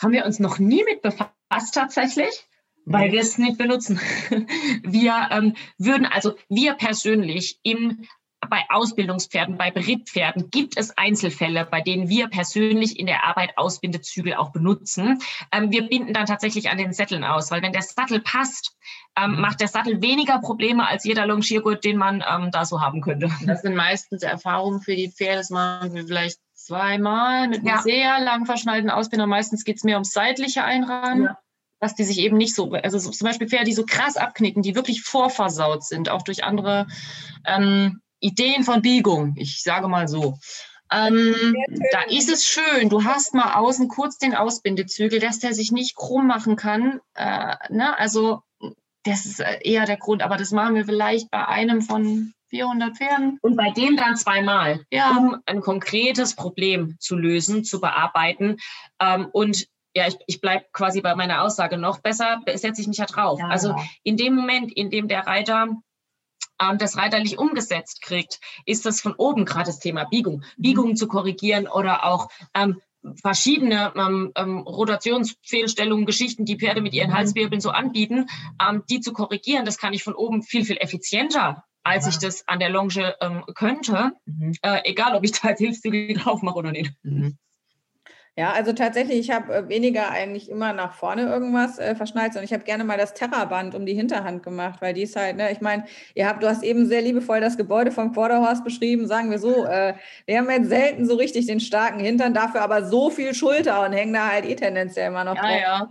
haben wir uns noch nie mit befasst tatsächlich, weil wir es nicht benutzen. Wir ähm, würden also, wir persönlich im bei Ausbildungspferden, bei Berittpferden gibt es Einzelfälle, bei denen wir persönlich in der Arbeit Ausbindezügel auch benutzen. Ähm, wir binden dann tatsächlich an den Sätteln aus, weil wenn der Sattel passt, ähm, macht der Sattel weniger Probleme als jeder Longiergurt, den man ähm, da so haben könnte. Das sind meistens Erfahrungen für die Pferde, das machen wir vielleicht zweimal mit einem Ja. sehr lang verschnallten Ausbinder. Meistens geht es mehr ums seitliche Einrahmen. Ja. Dass die sich eben nicht so, also so, zum Beispiel Pferde, die so krass abknicken, die wirklich vorversaut sind, auch durch andere ähm, Ideen von Biegung. Ich sage mal so. Ähm, da ist es schön, du hast mal außen kurz den Ausbindezügel, dass der sich nicht krumm machen kann. Äh, ne? Also das ist äh, eher der Grund, aber das machen wir vielleicht bei einem von 400 Pferden. Und bei dem dann zweimal, Ja. um ein konkretes Problem zu lösen, zu bearbeiten. Ähm, und ja, ich, ich bleibe quasi bei meiner Aussage noch besser, setze ich mich ja drauf. Ja. Also in dem Moment, in dem der Reiter ähm, das reiterlich umgesetzt kriegt, ist das von oben gerade das Thema Biegung. Biegungen zu korrigieren oder auch ähm, verschiedene ähm, ähm, Rotationsfehlstellungen, Geschichten, die Pferde mit ihren Halswirbeln so anbieten, ähm, die zu korrigieren, das kann ich von oben viel, viel effizienter, als Ja. ich das an der Longe ähm, könnte. Mhm. Äh, egal, ob ich da jetzt Hilfszügel drauf mache oder nicht. Mhm. Ja, also tatsächlich, ich habe äh, weniger eigentlich immer nach vorne irgendwas äh, verschnallt, sondern ich habe gerne mal das Terraband um die Hinterhand gemacht, weil die ist halt, ne, ich meine, ihr habt, du hast eben sehr liebevoll das Gebäude vom Quarterhorse beschrieben, sagen wir so, äh, wir haben jetzt selten so richtig den starken Hintern, dafür aber so viel Schulter und hängen da halt eh tendenziell immer noch Ja, drauf. ja.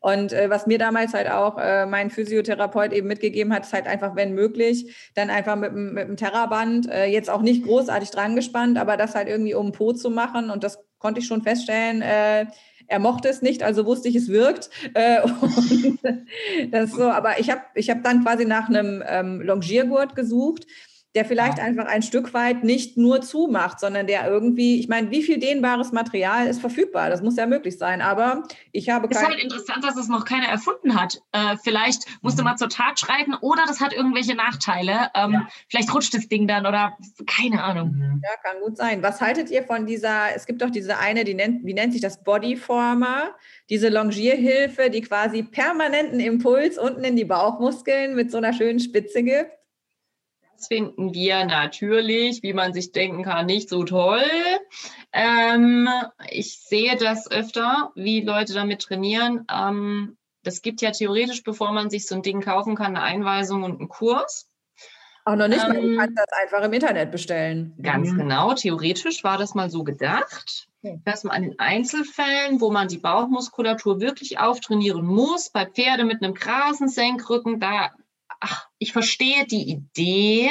Und äh, was mir damals halt auch äh, mein Physiotherapeut eben mitgegeben hat, ist halt einfach, wenn möglich, dann einfach mit, dem- mit dem Terraband, äh, jetzt auch nicht großartig dran gespannt, aber das halt irgendwie um den Po zu machen. Und das konnte ich schon feststellen. Äh, er mochte es nicht, also wusste ich, es wirkt. Äh, das so, aber ich habe ich hab dann quasi nach einem ähm, Longiergurt gesucht, der vielleicht Ja. einfach ein Stück weit nicht nur zumacht, sondern der irgendwie, ich meine, wie viel dehnbares Material ist verfügbar? Das muss ja möglich sein, aber ich habe Ist keine. halt interessant, dass es noch keiner erfunden hat. Äh, vielleicht musste man zur Tat schreiten oder das hat irgendwelche Nachteile. Ähm, Vielleicht rutscht das Ding dann oder keine Ahnung. Mhm. Ja, kann gut sein. Was haltet ihr von dieser, es gibt doch diese eine, die nennt, wie nennt sich das, Bodyformer, diese Longierhilfe, die quasi permanenten Impuls unten in die Bauchmuskeln mit so einer schönen Spitze gibt? Das finden wir natürlich, wie man sich denken kann, nicht so toll. Ähm, ich sehe das öfter, wie Leute damit trainieren. Ähm, das gibt ja theoretisch, bevor man sich so ein Ding kaufen kann, eine Einweisung und einen Kurs. Auch noch nicht, du Ähm, kannst das einfach im Internet bestellen. Ganz Mhm. genau, theoretisch war das mal so gedacht, Okay. dass man in Einzelfällen, wo man die Bauchmuskulatur wirklich auftrainieren muss, bei Pferde mit einem krassen Senkrücken, da, ach, ich verstehe die Idee.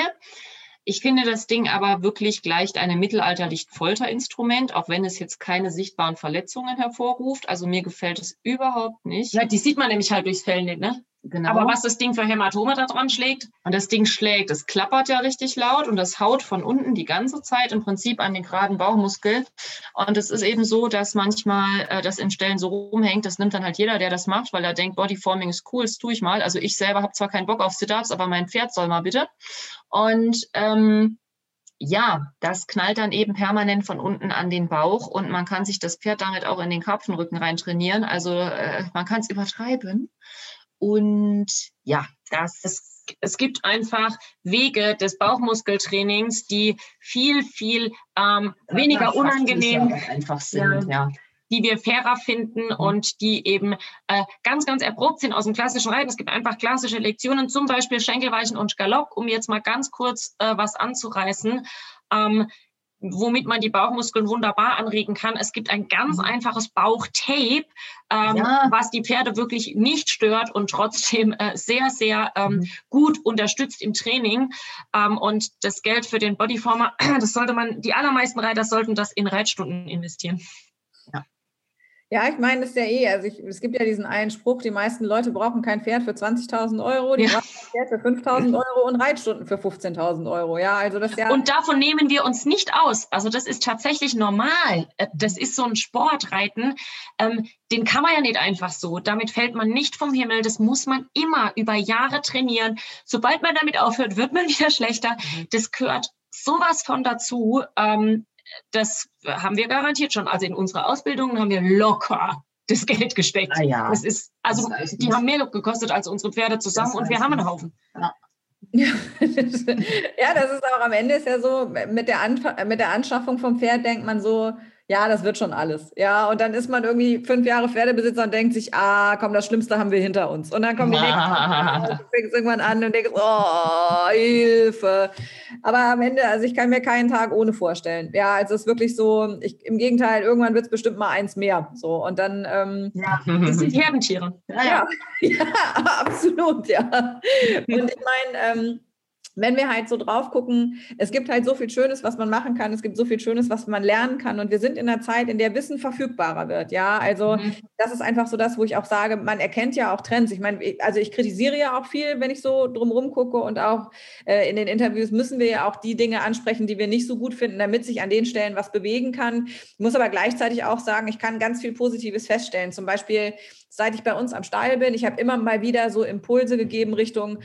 Ich finde das Ding aber wirklich gleicht einem mittelalterlichen Folterinstrument, auch wenn es jetzt keine sichtbaren Verletzungen hervorruft. Also mir gefällt es überhaupt nicht. Ja, die sieht man nämlich halt durchs Fell nicht, ne? Genau. Aber was das Ding für Hämatome da dran schlägt, Und das Ding schlägt, es klappert ja richtig laut und das haut von unten die ganze Zeit im Prinzip an den geraden Bauchmuskel. Und es ist eben so, dass manchmal äh, das in Stellen so rumhängt. Das nimmt dann halt jeder, der das macht, weil er denkt, Bodyforming ist cool, das tue ich mal. Also ich selber habe zwar keinen Bock auf Sit-Ups, aber mein Pferd soll mal bitte. Und ähm, ja, das knallt dann eben permanent von unten an den Bauch und man kann sich das Pferd damit auch in den Karpfenrücken rein trainieren. Also äh, man kann es übertreiben. Und ja, das ist es gibt einfach Wege des Bauchmuskeltrainings, die viel, viel ähm, weniger unangenehm einfach sind. Ja. die wir fairer finden mhm. und die eben äh, ganz, ganz erprobt sind aus dem klassischen Reiten. Es gibt einfach klassische Lektionen, zum Beispiel Schenkelweichen und Galopp, um jetzt mal ganz kurz äh, was anzureißen. Ähm, womit man die Bauchmuskeln wunderbar anregen kann. Es gibt ein ganz mhm. einfaches Bauchtape, ähm, ja. was die Pferde wirklich nicht stört und trotzdem äh, sehr, sehr ähm, mhm. gut unterstützt im Training. Ähm, und das Geld für den Bodyformer, das sollte man, die allermeisten Reiter sollten das in Reitstunden investieren. Ja, ich meine, das ist ja eh, also ich, es gibt ja diesen einen Spruch, die meisten Leute brauchen kein Pferd für 20.000 Euro, die ja. brauchen ein Pferd für 5.000 Euro und Reitstunden für 15.000 Euro. Ja, also das ja. Und davon nehmen wir uns nicht aus. Also das ist tatsächlich normal. Äh, das ist so ein Sportreiten. Ähm, den kann man ja nicht einfach so. Damit fällt man nicht vom Himmel. Das muss man immer über Jahre trainieren. Sobald man damit aufhört, wird man wieder schlechter. Mhm. Das gehört sowas von dazu. Ähm, das haben wir garantiert schon. Also in unserer Ausbildung haben wir locker das Geld gesteckt. Ah, ja. Das ist, also das heißt die haben mehr gekostet als unsere Pferde zusammen das und wir haben einen Haufen. Ja. Ja, das ist auch am Ende ist ja so, mit der, Anf mit der Anschaffung vom Pferd denkt man so, ja, das wird schon alles. Ja, und dann ist man irgendwie fünf Jahre Pferdebesitzer und denkt sich, ah, komm, das Schlimmste haben wir hinter uns. Und dann kommen die nächsten, du fängst irgendwann an und denkst, oh, Hilfe. Aber am Ende, also ich kann mir keinen Tag ohne vorstellen. Ja, also es ist wirklich so, ich, im Gegenteil, irgendwann wird es bestimmt mal eins mehr. So, und dann. Ähm, ja, das sind Herdentiere. Ja, ja. ja, absolut, ja. Und ich meine, ähm, wenn wir halt so drauf gucken, es gibt halt so viel Schönes, was man machen kann, es gibt so viel Schönes, was man lernen kann. Und wir sind in einer Zeit, in der Wissen verfügbarer wird, ja, also mhm. das ist einfach so das, wo ich auch sage, man erkennt ja auch Trends, ich meine, also ich kritisiere ja auch viel, wenn ich so drumherum gucke. Und auch äh, in den Interviews müssen wir ja auch die Dinge ansprechen, die wir nicht so gut finden, damit sich an den Stellen was bewegen kann, ich muss aber gleichzeitig auch sagen, ich kann ganz viel Positives feststellen, zum Beispiel seit ich bei uns am Stall bin, ich habe immer mal wieder so Impulse gegeben Richtung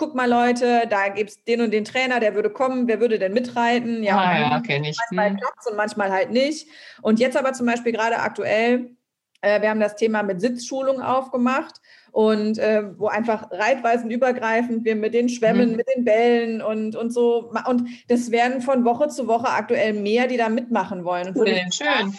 guck mal Leute, da gibt es den und den Trainer, der würde kommen, wer würde denn mitreiten? Ja, ah, ja kenne ich. Manchmal hm. klappt und manchmal halt nicht. Und jetzt aber zum Beispiel gerade aktuell, äh, wir haben das Thema mit Sitzschulung aufgemacht und äh, wo einfach reitweisen übergreifend wir mit den Schwämmen, mhm. mit den Bällen und, und so. Und das werden von Woche zu Woche aktuell mehr, die da mitmachen wollen. Cool, schön.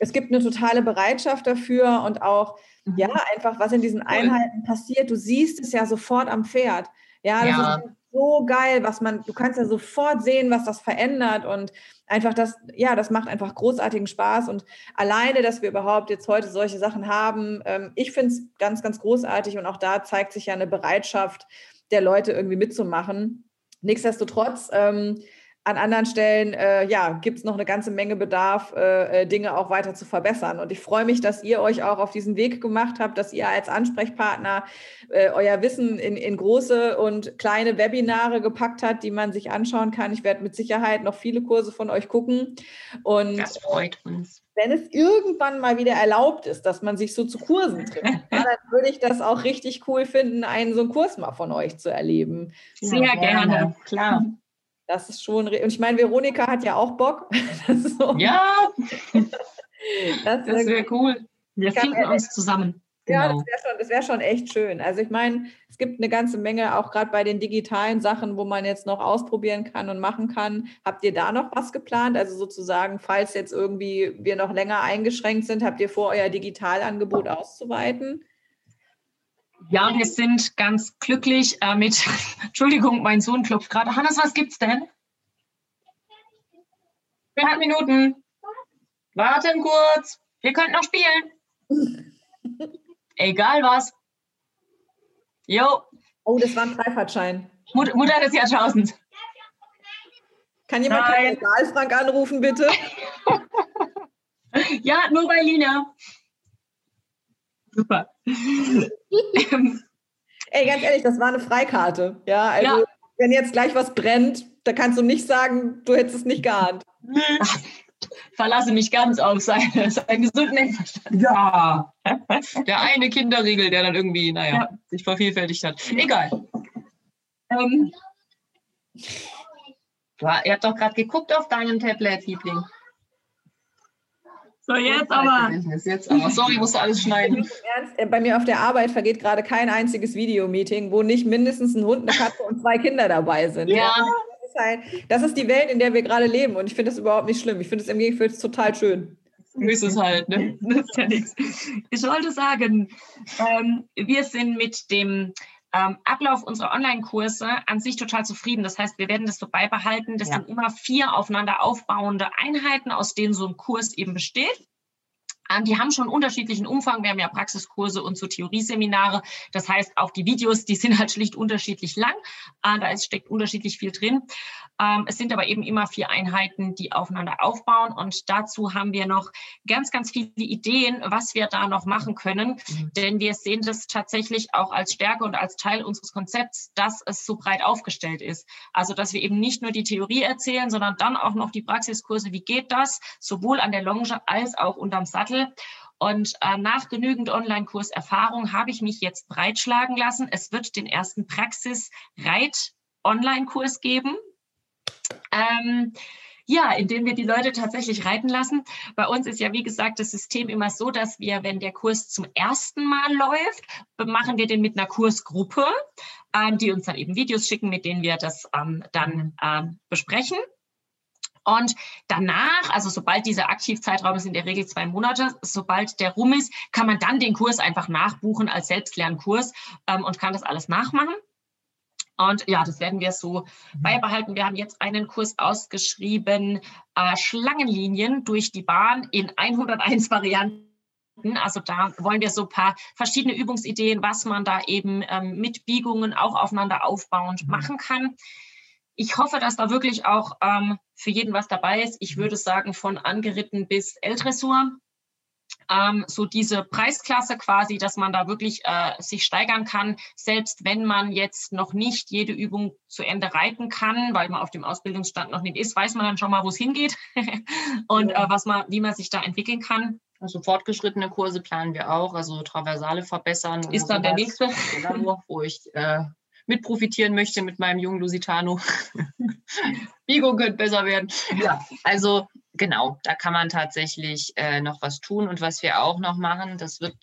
Es gibt eine totale Bereitschaft dafür und auch, mhm. ja, einfach, was in diesen Einheiten passiert. Du siehst es ja sofort am Pferd. Ja, das ja. ist so geil, was man, du kannst ja sofort sehen, was das verändert und einfach das, ja, das macht einfach großartigen Spaß und alleine, dass wir überhaupt jetzt heute solche Sachen haben, ähm, ich finde es ganz, ganz großartig und auch da zeigt sich ja eine Bereitschaft der Leute irgendwie mitzumachen. Nichtsdestotrotz, ähm, an anderen Stellen äh, ja, gibt es noch eine ganze Menge Bedarf, äh, äh, Dinge auch weiter zu verbessern. Und ich freue mich, dass ihr euch auch auf diesen Weg gemacht habt, dass ihr als Ansprechpartner äh, euer Wissen in, in große und kleine Webinare gepackt habt, die man sich anschauen kann. Ich werde mit Sicherheit noch viele Kurse von euch gucken. Und das freut uns. Wenn es irgendwann mal wieder erlaubt ist, dass man sich so zu Kursen trifft, dann würde ich das auch richtig cool finden, einen so einen Kurs mal von euch zu erleben. Sehr ja, gerne, gerne, klar. Das ist schon, und ich meine, Veronika hat ja auch Bock. So. Ja, das, das wäre cool. Wir finden uns zusammen. Genau. Ja, das wäre schon, wär schon echt schön. Also ich meine, es gibt eine ganze Menge, auch gerade bei den digitalen Sachen, wo man jetzt noch ausprobieren kann und machen kann. Habt ihr da noch was geplant? Also sozusagen, falls jetzt irgendwie wir noch länger eingeschränkt sind, habt ihr vor, euer Digitalangebot auszuweiten? Ja, wir sind ganz glücklich äh, mit, Entschuldigung, mein Sohn klopft gerade. Hannes, was gibt's denn? Viereinhalb Minuten. Warten kurz. Wir könnten noch spielen. Egal was. Jo. Oh, das war ein Freifahrtschein. Mut Mutter des Jahrtausends. Kann jemand Nein. Frank anrufen, bitte? ja, nur bei Lina. Super. Ey, ganz ehrlich, das war eine Freikarte. Ja, also ja. wenn jetzt gleich was brennt, da kannst du nicht sagen, du hättest es nicht geahnt. Ach, verlasse mich ganz auf seinen, seinen gesunden Menschenverstand. Ja. Der eine Kinderriegel, der dann irgendwie, naja, ja. sich vervielfältigt hat. Egal. Ähm, Du, ihr habt doch gerade geguckt auf deinem Tablet, Liebling. So, jetzt aber. Jetzt aber. Sorry, musst du alles schneiden. Äh, bei mir auf der Arbeit vergeht gerade kein einziges Videomeeting, wo nicht mindestens ein Hund, eine Katze und zwei Kinder dabei sind. Ja. Das ist, halt, das ist die Welt, in der wir gerade leben und ich finde das überhaupt nicht schlimm. Ich finde es im Gegenteil total schön. Ist es halt, ne? Das ist ja nichts. Ich wollte sagen, ähm, wir sind mit dem ähm, Ablauf unserer Online-Kurse an sich total zufrieden. Das heißt, wir werden das so beibehalten. Das ja. sind immer vier aufeinander aufbauende Einheiten, aus denen so ein Kurs eben besteht. Ähm, die haben schon unterschiedlichen Umfang. Wir haben ja Praxiskurse und so Theorieseminare. Das heißt, auch die Videos, die sind halt schlicht unterschiedlich lang. Äh, da steckt unterschiedlich viel drin. Ähm, es sind aber eben immer vier Einheiten, die aufeinander aufbauen. Und dazu haben wir noch ganz, ganz viele Ideen, was wir da noch machen können. Mhm. Denn wir sehen das tatsächlich auch als Stärke und als Teil unseres Konzepts, dass es so breit aufgestellt ist. Also, dass wir eben nicht nur die Theorie erzählen, sondern dann auch noch die Praxiskurse. Wie geht das? Sowohl an der Longe als auch unterm Sattel. Und äh, nach genügend Online-Kurserfahrung habe ich mich jetzt breitschlagen lassen. Es wird den ersten Praxis-Reit-Online-Kurs geben. Ähm, ja, indem wir die Leute tatsächlich reiten lassen. Bei uns ist ja, wie gesagt, das System immer so, dass wir, wenn der Kurs zum ersten Mal läuft, machen wir den mit einer Kursgruppe, ähm, die uns dann eben Videos schicken, mit denen wir das ähm, dann ähm, besprechen. Und danach, also sobald dieser Aktivzeitraum ist in der Regel zwei Monate, sobald der rum ist, kann man dann den Kurs einfach nachbuchen als Selbstlernkurs ähm, und kann das alles nachmachen. Und ja, das werden wir so mhm. beibehalten. Wir haben jetzt einen Kurs ausgeschrieben, äh, Schlangenlinien durch die Bahn in 101 Varianten. Also da wollen wir so ein paar verschiedene Übungsideen, was man da eben ähm, mit Biegungen auch aufeinander aufbauend mhm. machen kann. Ich hoffe, dass da wirklich auch ähm, für jeden was dabei ist. Ich mhm. würde sagen, von angeritten bis L-Dressur ähm, so diese Preisklasse quasi, dass man da wirklich äh, sich steigern kann, selbst wenn man jetzt noch nicht jede Übung zu Ende reiten kann, weil man auf dem Ausbildungsstand noch nicht ist, weiß man dann schon mal, wo es hingeht und äh, was man, wie man sich da entwickeln kann. Also fortgeschrittene Kurse planen wir auch, also Traversale verbessern. Ist dann der nächste. Genau, wo ich äh, mit profitieren möchte mit meinem jungen Lusitano. Bigo könnte besser werden. Ja, also genau, da kann man tatsächlich äh, noch was tun. Und was wir auch noch machen, das wird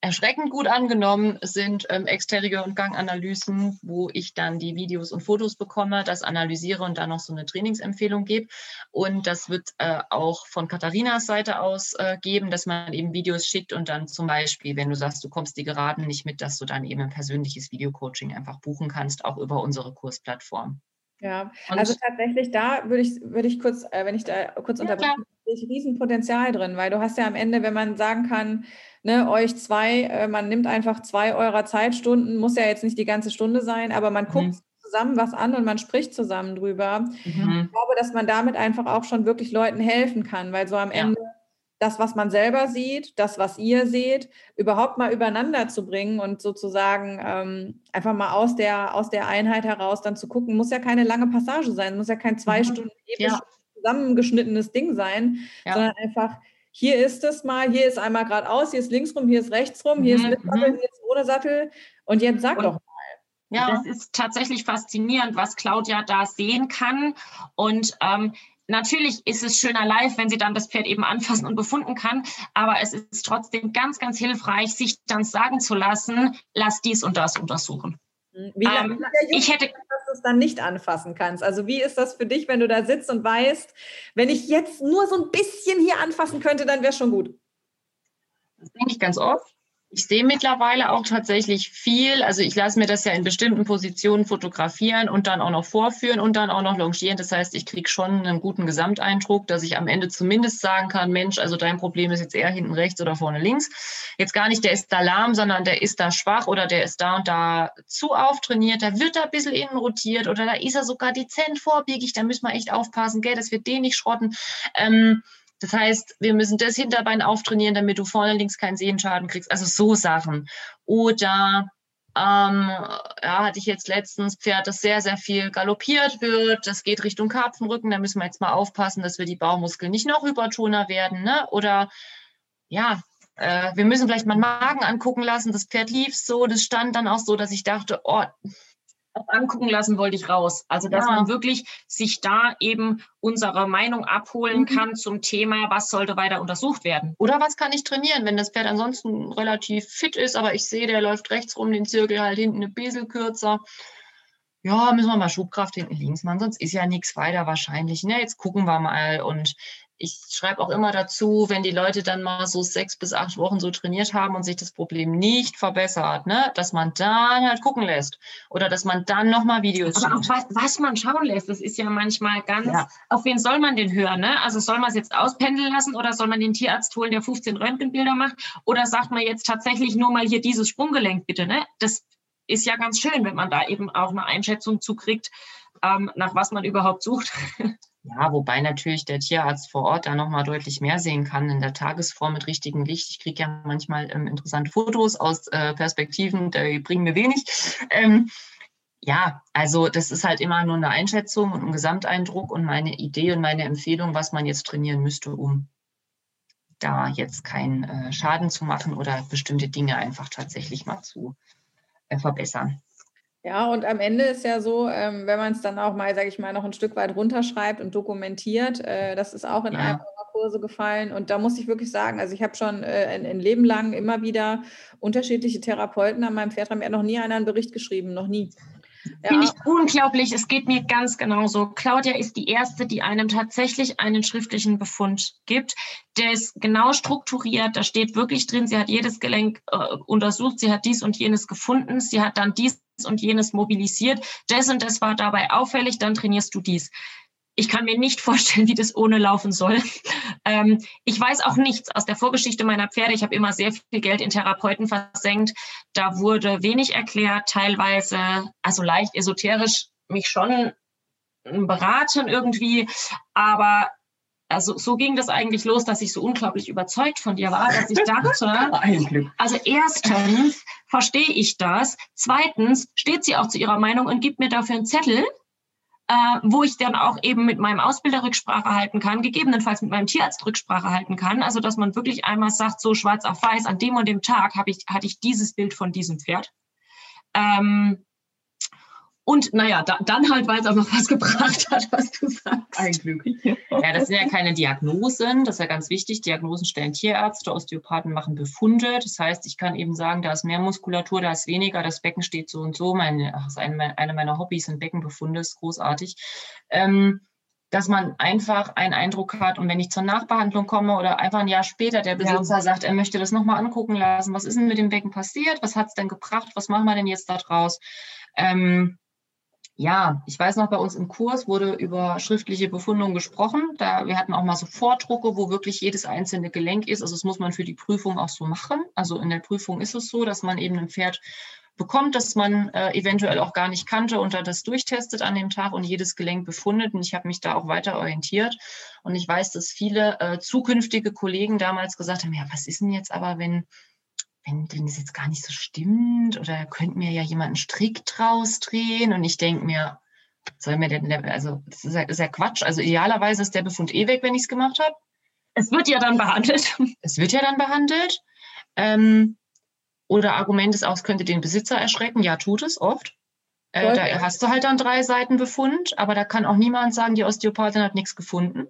erschreckend gut angenommen, sind ähm, Exterieur- und Ganganalysen, wo ich dann die Videos und Fotos bekomme, das analysiere und dann noch so eine Trainingsempfehlung gebe. Und das wird äh, auch von Katharinas Seite aus äh, geben, dass man eben Videos schickt und dann zum Beispiel, wenn du sagst, du kommst die Geraden nicht mit, dass du dann eben ein persönliches Videocoaching einfach buchen kannst, auch über unsere Kursplattform. Ja, und also tatsächlich da würde ich, würde ich kurz, äh, wenn ich da kurz ja, unterbreche, sehe ich Riesenpotenzial drin, weil du hast ja am Ende, wenn man sagen kann, ne, euch zwei, äh, man nimmt einfach zwei eurer Zeitstunden, muss ja jetzt nicht die ganze Stunde sein, aber man guckt mhm. zusammen was an und man spricht zusammen drüber. Mhm. Ich glaube, dass man damit einfach auch schon wirklich Leuten helfen kann, weil so am ja. Ende das, was man selber sieht, das, was ihr seht, überhaupt mal übereinander zu bringen und sozusagen ähm, einfach mal aus der, aus der Einheit heraus dann zu gucken, muss ja keine lange Passage sein, muss ja kein zwei mhm. Stunden ja. zusammengeschnittenes Ding sein, ja. sondern einfach, hier ist es mal, hier ist einmal geradeaus, hier ist links rum, hier ist rechts rum, hier mhm. ist mit Sattel, hier ist ohne Sattel und jetzt sag und, doch mal. Ja, das ist tatsächlich faszinierend, was Claudia da sehen kann. Und ähm, Natürlich ist es schöner live, wenn sie dann das Pferd eben anfassen und befunden kann, aber es ist trotzdem ganz, ganz hilfreich, sich dann sagen zu lassen, lass dies und das untersuchen. Hm, wie lange ähm, ich hätte, dass du es dann nicht anfassen kannst? Also wie ist das für dich, wenn du da sitzt und weißt, wenn ich jetzt nur so ein bisschen hier anfassen könnte, dann wäre es schon gut? Das denke ich ganz oft. Ich sehe mittlerweile auch tatsächlich viel. Also ich lasse mir das ja in bestimmten Positionen fotografieren und dann auch noch vorführen und dann auch noch longieren. Das heißt, ich kriege schon einen guten Gesamteindruck, dass ich am Ende zumindest sagen kann, Mensch, also dein Problem ist jetzt eher hinten rechts oder vorne links. Jetzt gar nicht, der ist da lahm, sondern der ist da schwach oder der ist da und da zu auftrainiert. Da wird da ein bisschen innen rotiert oder da ist er sogar dezent vorbiegig. Da müssen wir echt aufpassen, gell, dass wir den nicht schrotten. Ähm, das heißt, wir müssen das Hinterbein auftrainieren, damit du vorne links keinen Sehenschaden kriegst. Also so Sachen. Oder ähm, ja, hatte ich jetzt letztens Pferd, das sehr, sehr viel galoppiert wird. Das geht Richtung Karpfenrücken. Da müssen wir jetzt mal aufpassen, dass wir die Baumuskeln nicht noch übertoner werden. Ne? Oder ja, äh, wir müssen vielleicht mal einen Magen angucken lassen. Das Pferd lief so, das stand dann auch so, dass ich dachte, oh, angucken lassen wollte ich raus. Also, dass ja. man wirklich sich da eben unsere Meinung abholen mhm. kann zum Thema, was sollte weiter untersucht werden. Oder was kann ich trainieren, wenn das Pferd ansonsten relativ fit ist, aber ich sehe, der läuft rechts rum, den Zirkel halt hinten eine Besel kürzer. Ja, müssen wir mal Schubkraft hinten links machen, sonst ist ja nichts weiter wahrscheinlich. Ne? Jetzt gucken wir mal. Und ich schreibe auch immer dazu, wenn die Leute dann mal so sechs bis acht Wochen so trainiert haben und sich das Problem nicht verbessert, ne, dass man dann halt gucken lässt oder dass man dann nochmal Videos Aber auch was, was, man schauen lässt, das ist ja manchmal ganz, ja. auf wen soll man den hören? Ne? Also soll man es jetzt auspendeln lassen oder soll man den Tierarzt holen, der 15 Röntgenbilder macht oder sagt man jetzt tatsächlich nur mal hier dieses Sprunggelenk bitte? Ne? Das ist ja ganz schön, wenn man da eben auch eine Einschätzung zukriegt, ähm, nach was man überhaupt sucht. Ja, wobei natürlich der Tierarzt vor Ort da nochmal deutlich mehr sehen kann in der Tagesform mit richtigem Licht. Ich kriege ja manchmal ähm, interessante Fotos aus äh, Perspektiven, die bringen mir wenig. Ähm, ja, also das ist halt immer nur eine Einschätzung und ein Gesamteindruck und meine Idee und meine Empfehlung, was man jetzt trainieren müsste, um da jetzt keinen äh, Schaden zu machen oder bestimmte Dinge einfach tatsächlich mal zu äh, verbessern. Ja, und am Ende ist ja so, ähm, wenn man es dann auch mal, sage ich mal, noch ein Stück weit runterschreibt und dokumentiert, äh, das ist auch in ja. einem Kurse gefallen. Und da muss ich wirklich sagen, also ich habe schon äh, ein, ein, Leben lang immer wieder unterschiedliche Therapeuten an meinem Pferd, haben ja noch nie einer einen Bericht geschrieben, noch nie. Ja. Finde ich unglaublich. Es geht mir ganz genauso. Claudia ist die Erste, die einem tatsächlich einen schriftlichen Befund gibt. Der ist genau strukturiert. Da steht wirklich drin, sie hat jedes Gelenk äh, untersucht, sie hat dies und jenes gefunden, sie hat dann dies und jenes mobilisiert. Das und das war dabei auffällig, dann trainierst du dies. Ich kann mir nicht vorstellen, wie das ohne laufen soll. Ähm, ich weiß auch nichts aus der Vorgeschichte meiner Pferde. Ich habe immer sehr viel Geld in Therapeuten versenkt. Da wurde wenig erklärt, teilweise, also leicht esoterisch, mich schon beraten irgendwie. Aber also so ging das eigentlich los, dass ich so unglaublich überzeugt von dir war, dass ich dachte, also erstens verstehe ich das, zweitens steht sie auch zu ihrer Meinung und gibt mir dafür einen Zettel, äh, wo ich dann auch eben mit meinem Ausbilder Rücksprache halten kann, gegebenenfalls mit meinem Tierarzt Rücksprache halten kann. Also dass man wirklich einmal sagt, so schwarz auf weiß, an dem und dem Tag habe ich, hatte ich dieses Bild von diesem Pferd. Ähm, und naja, da, dann halt, weil es auch noch was gebracht hat, was du sagst. Ein Glück. Ja, das sind ja keine Diagnosen, das ist ja ganz wichtig. Diagnosen stellen Tierärzte, Osteopathen machen Befunde. Das heißt, ich kann eben sagen, da ist mehr Muskulatur, da ist weniger, das Becken steht so und so. Meine, ach, ist eine, eine meiner Hobbys sind Beckenbefunde, ist großartig. Ähm, dass man einfach einen Eindruck hat und wenn ich zur Nachbehandlung komme oder einfach ein Jahr später der Besitzer ja. sagt, er möchte das nochmal angucken lassen, was ist denn mit dem Becken passiert, was hat es denn gebracht, was machen wir denn jetzt da draus? Ähm, ja, ich weiß noch, bei uns im Kurs wurde über schriftliche Befundungen gesprochen. Da, wir hatten auch mal so Vordrucke, wo wirklich jedes einzelne Gelenk ist. Also das muss man für die Prüfung auch so machen. Also in der Prüfung ist es so, dass man eben ein Pferd bekommt, das man äh, eventuell auch gar nicht kannte und da das durchtestet an dem Tag und jedes Gelenk befundet. Und ich habe mich da auch weiter orientiert. Und ich weiß, dass viele äh, zukünftige Kollegen damals gesagt haben, ja, was ist denn jetzt aber, wenn wenn, wenn das jetzt gar nicht so stimmt oder könnte mir ja jemand einen Strick draus drehen und ich denke mir, soll mir denn, also das ist ja, ist ja Quatsch. Also idealerweise ist der Befund eh weg, wenn ich es gemacht habe. Es wird ja dann behandelt. Es wird ja dann behandelt. Ähm, oder Argument ist auch, es könnte den Besitzer erschrecken. Ja, tut es oft. Äh, da hast du halt dann drei Seiten Befund, aber da kann auch niemand sagen, die Osteopathin hat nichts gefunden.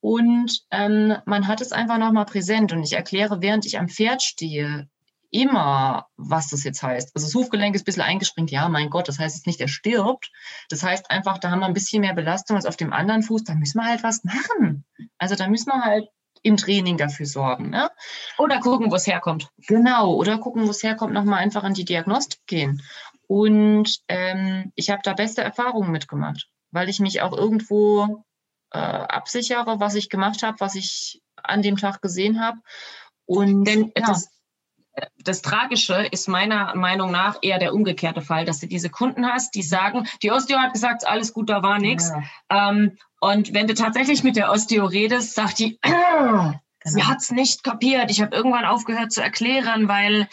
Und ähm, man hat es einfach nochmal präsent. Und ich erkläre, während ich am Pferd stehe, immer, was das jetzt heißt. Also das Hufgelenk ist ein bisschen eingespringt, ja, mein Gott, das heißt jetzt nicht, er stirbt. Das heißt einfach, da haben wir ein bisschen mehr Belastung als auf dem anderen Fuß, da müssen wir halt was machen. Also da müssen wir halt im Training dafür sorgen. Ne? Oder gucken, wo es herkommt. Genau, oder gucken, wo es herkommt, nochmal einfach an die Diagnostik gehen. Und ähm, ich habe da beste Erfahrungen mitgemacht, weil ich mich auch irgendwo äh, absichere, was ich gemacht habe, was ich an dem Tag gesehen habe. Und denn ja. das, das Tragische ist meiner Meinung nach eher der umgekehrte Fall, dass du diese Kunden hast, die sagen, die Osteo hat gesagt, alles gut, da war nichts. Ja. Ähm, und wenn du tatsächlich mit der Osteo redest, sagt die, genau. sie hat es nicht kapiert. Ich habe irgendwann aufgehört zu erklären, weil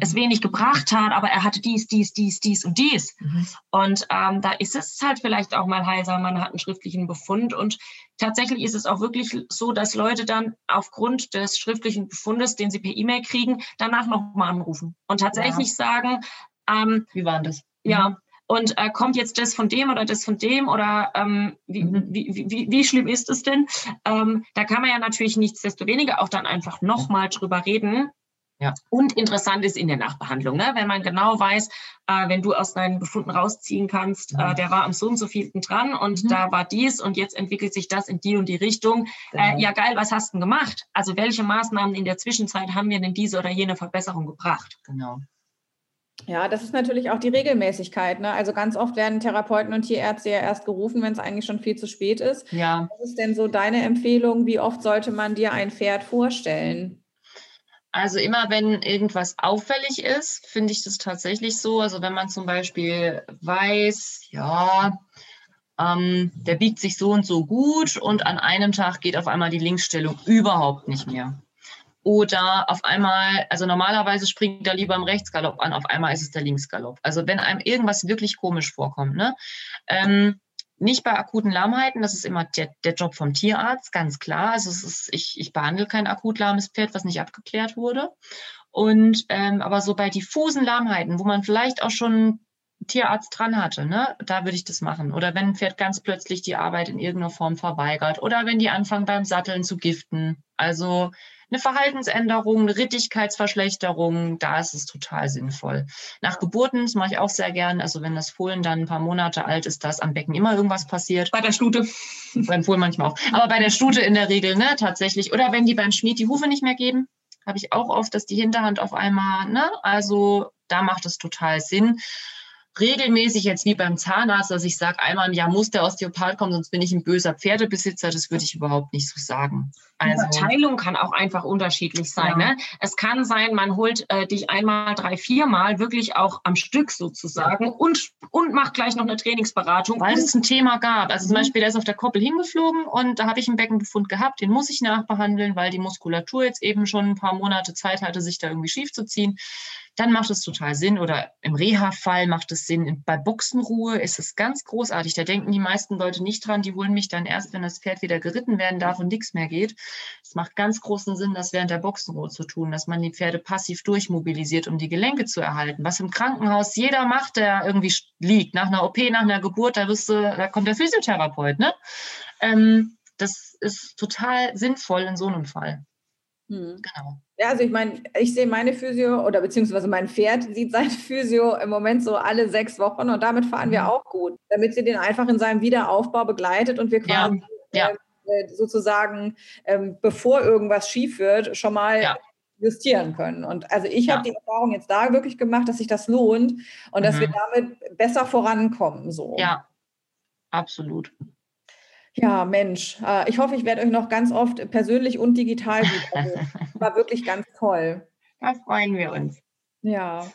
es wenig gebracht hat, aber er hatte dies, dies, dies, dies und dies. Mhm. Und ähm, da ist es halt vielleicht auch mal heilsam, man hat einen schriftlichen Befund. Und tatsächlich ist es auch wirklich so, dass Leute dann aufgrund des schriftlichen Befundes, den sie per E-Mail kriegen, danach nochmal anrufen und tatsächlich ja. sagen, ähm, wie war das? Ja, und äh, kommt jetzt das von dem oder das von dem oder ähm, wie, mhm. wie, wie, wie, schlimm ist es denn? Ähm, da kann man ja natürlich nichtsdestoweniger auch dann einfach nochmal drüber reden. Ja. Und interessant ist in der Nachbehandlung, ne? wenn man genau weiß, äh, wenn du aus deinen Befunden rausziehen kannst, äh, mhm. der war am so und so vielten dran und mhm. da war dies und jetzt entwickelt sich das in die und die Richtung. Äh, genau. ja geil, was hast du denn gemacht? Also welche Maßnahmen in der Zwischenzeit haben wir denn diese oder jene Verbesserung gebracht? Genau. Ja, das ist natürlich auch die Regelmäßigkeit. Ne? Also ganz oft werden Therapeuten und Tierärzte ja erst gerufen, wenn es eigentlich schon viel zu spät ist. Ja. Was ist denn so deine Empfehlung? Wie oft sollte man dir ein Pferd vorstellen? Also immer wenn irgendwas auffällig ist, finde ich das tatsächlich so. Also wenn man zum Beispiel weiß, ja, ähm, der biegt sich so und so gut und an einem Tag geht auf einmal die Linksstellung überhaupt nicht mehr. Oder auf einmal, also normalerweise springt er lieber im Rechtsgalopp an, auf einmal ist es der Linksgalopp. Also wenn einem irgendwas wirklich komisch vorkommt, ne? Ähm, nicht bei akuten Lahmheiten, das ist immer der, der Job vom Tierarzt, ganz klar. Also ist, ich, ich behandle kein akut lahmes Pferd, was nicht abgeklärt wurde. Und ähm, aber so bei diffusen Lahmheiten, wo man vielleicht auch schon Tierarzt dran hatte, ne, da würde ich das machen. Oder wenn ein Pferd ganz plötzlich die Arbeit in irgendeiner Form verweigert oder wenn die anfangen beim Satteln zu giften. Also eine Verhaltensänderung, eine Rittigkeitsverschlechterung, da ist es total sinnvoll. Nach Geburten, das mache ich auch sehr gern, also wenn das Fohlen dann ein paar Monate alt ist, dass am Becken immer irgendwas passiert. Bei der Stute. Beim Fohlen manchmal auch. Aber bei der Stute in der Regel, ne, tatsächlich. Oder wenn die beim Schmied die Hufe nicht mehr geben, habe ich auch oft, dass die Hinterhand auf einmal, ne, also da macht es total Sinn regelmäßig jetzt wie beim Zahnarzt, dass ich sage, einmal im Jahr muss der Osteopath kommen, sonst bin ich ein böser Pferdebesitzer. Das würde ich überhaupt nicht so sagen. Also, die Verteilung kann auch einfach unterschiedlich sein. Ja. Ne? Es kann sein, man holt äh, dich einmal, drei, viermal wirklich auch am Stück sozusagen ja. und, und macht gleich noch eine Trainingsberatung. Weil es ein Thema gab. Also zum mhm. Beispiel, der ist auf der Koppel hingeflogen und da habe ich einen Beckenbefund gehabt, den muss ich nachbehandeln, weil die Muskulatur jetzt eben schon ein paar Monate Zeit hatte, sich da irgendwie schief zu ziehen dann macht es total Sinn. Oder im Reha-Fall macht es Sinn. Bei Boxenruhe ist es ganz großartig. Da denken die meisten Leute nicht dran. Die holen mich dann erst, wenn das Pferd wieder geritten werden darf und nichts mehr geht. Es macht ganz großen Sinn, das während der Boxenruhe zu tun, dass man die Pferde passiv durchmobilisiert, um die Gelenke zu erhalten. Was im Krankenhaus jeder macht, der irgendwie liegt. Nach einer OP, nach einer Geburt, da, wirst du, da kommt der Physiotherapeut. Ne? Ähm, das ist total sinnvoll in so einem Fall. Hm. Genau. Ja, also ich meine, ich sehe meine Physio oder beziehungsweise mein Pferd sieht seine Physio im Moment so alle sechs Wochen und damit fahren wir mhm. auch gut, damit sie den einfach in seinem Wiederaufbau begleitet und wir quasi ja. Ja. Äh, sozusagen, ähm, bevor irgendwas schief wird, schon mal ja. justieren können. Und also ich habe die Erfahrung jetzt da wirklich gemacht, dass sich das lohnt und mhm. dass wir mhm. damit besser vorankommen. So. Ja, absolut. Ja, Mensch, äh, ich hoffe, ich werde euch noch ganz oft persönlich und digital wiedersehen. War wirklich ganz toll. Da freuen wir uns. Ja.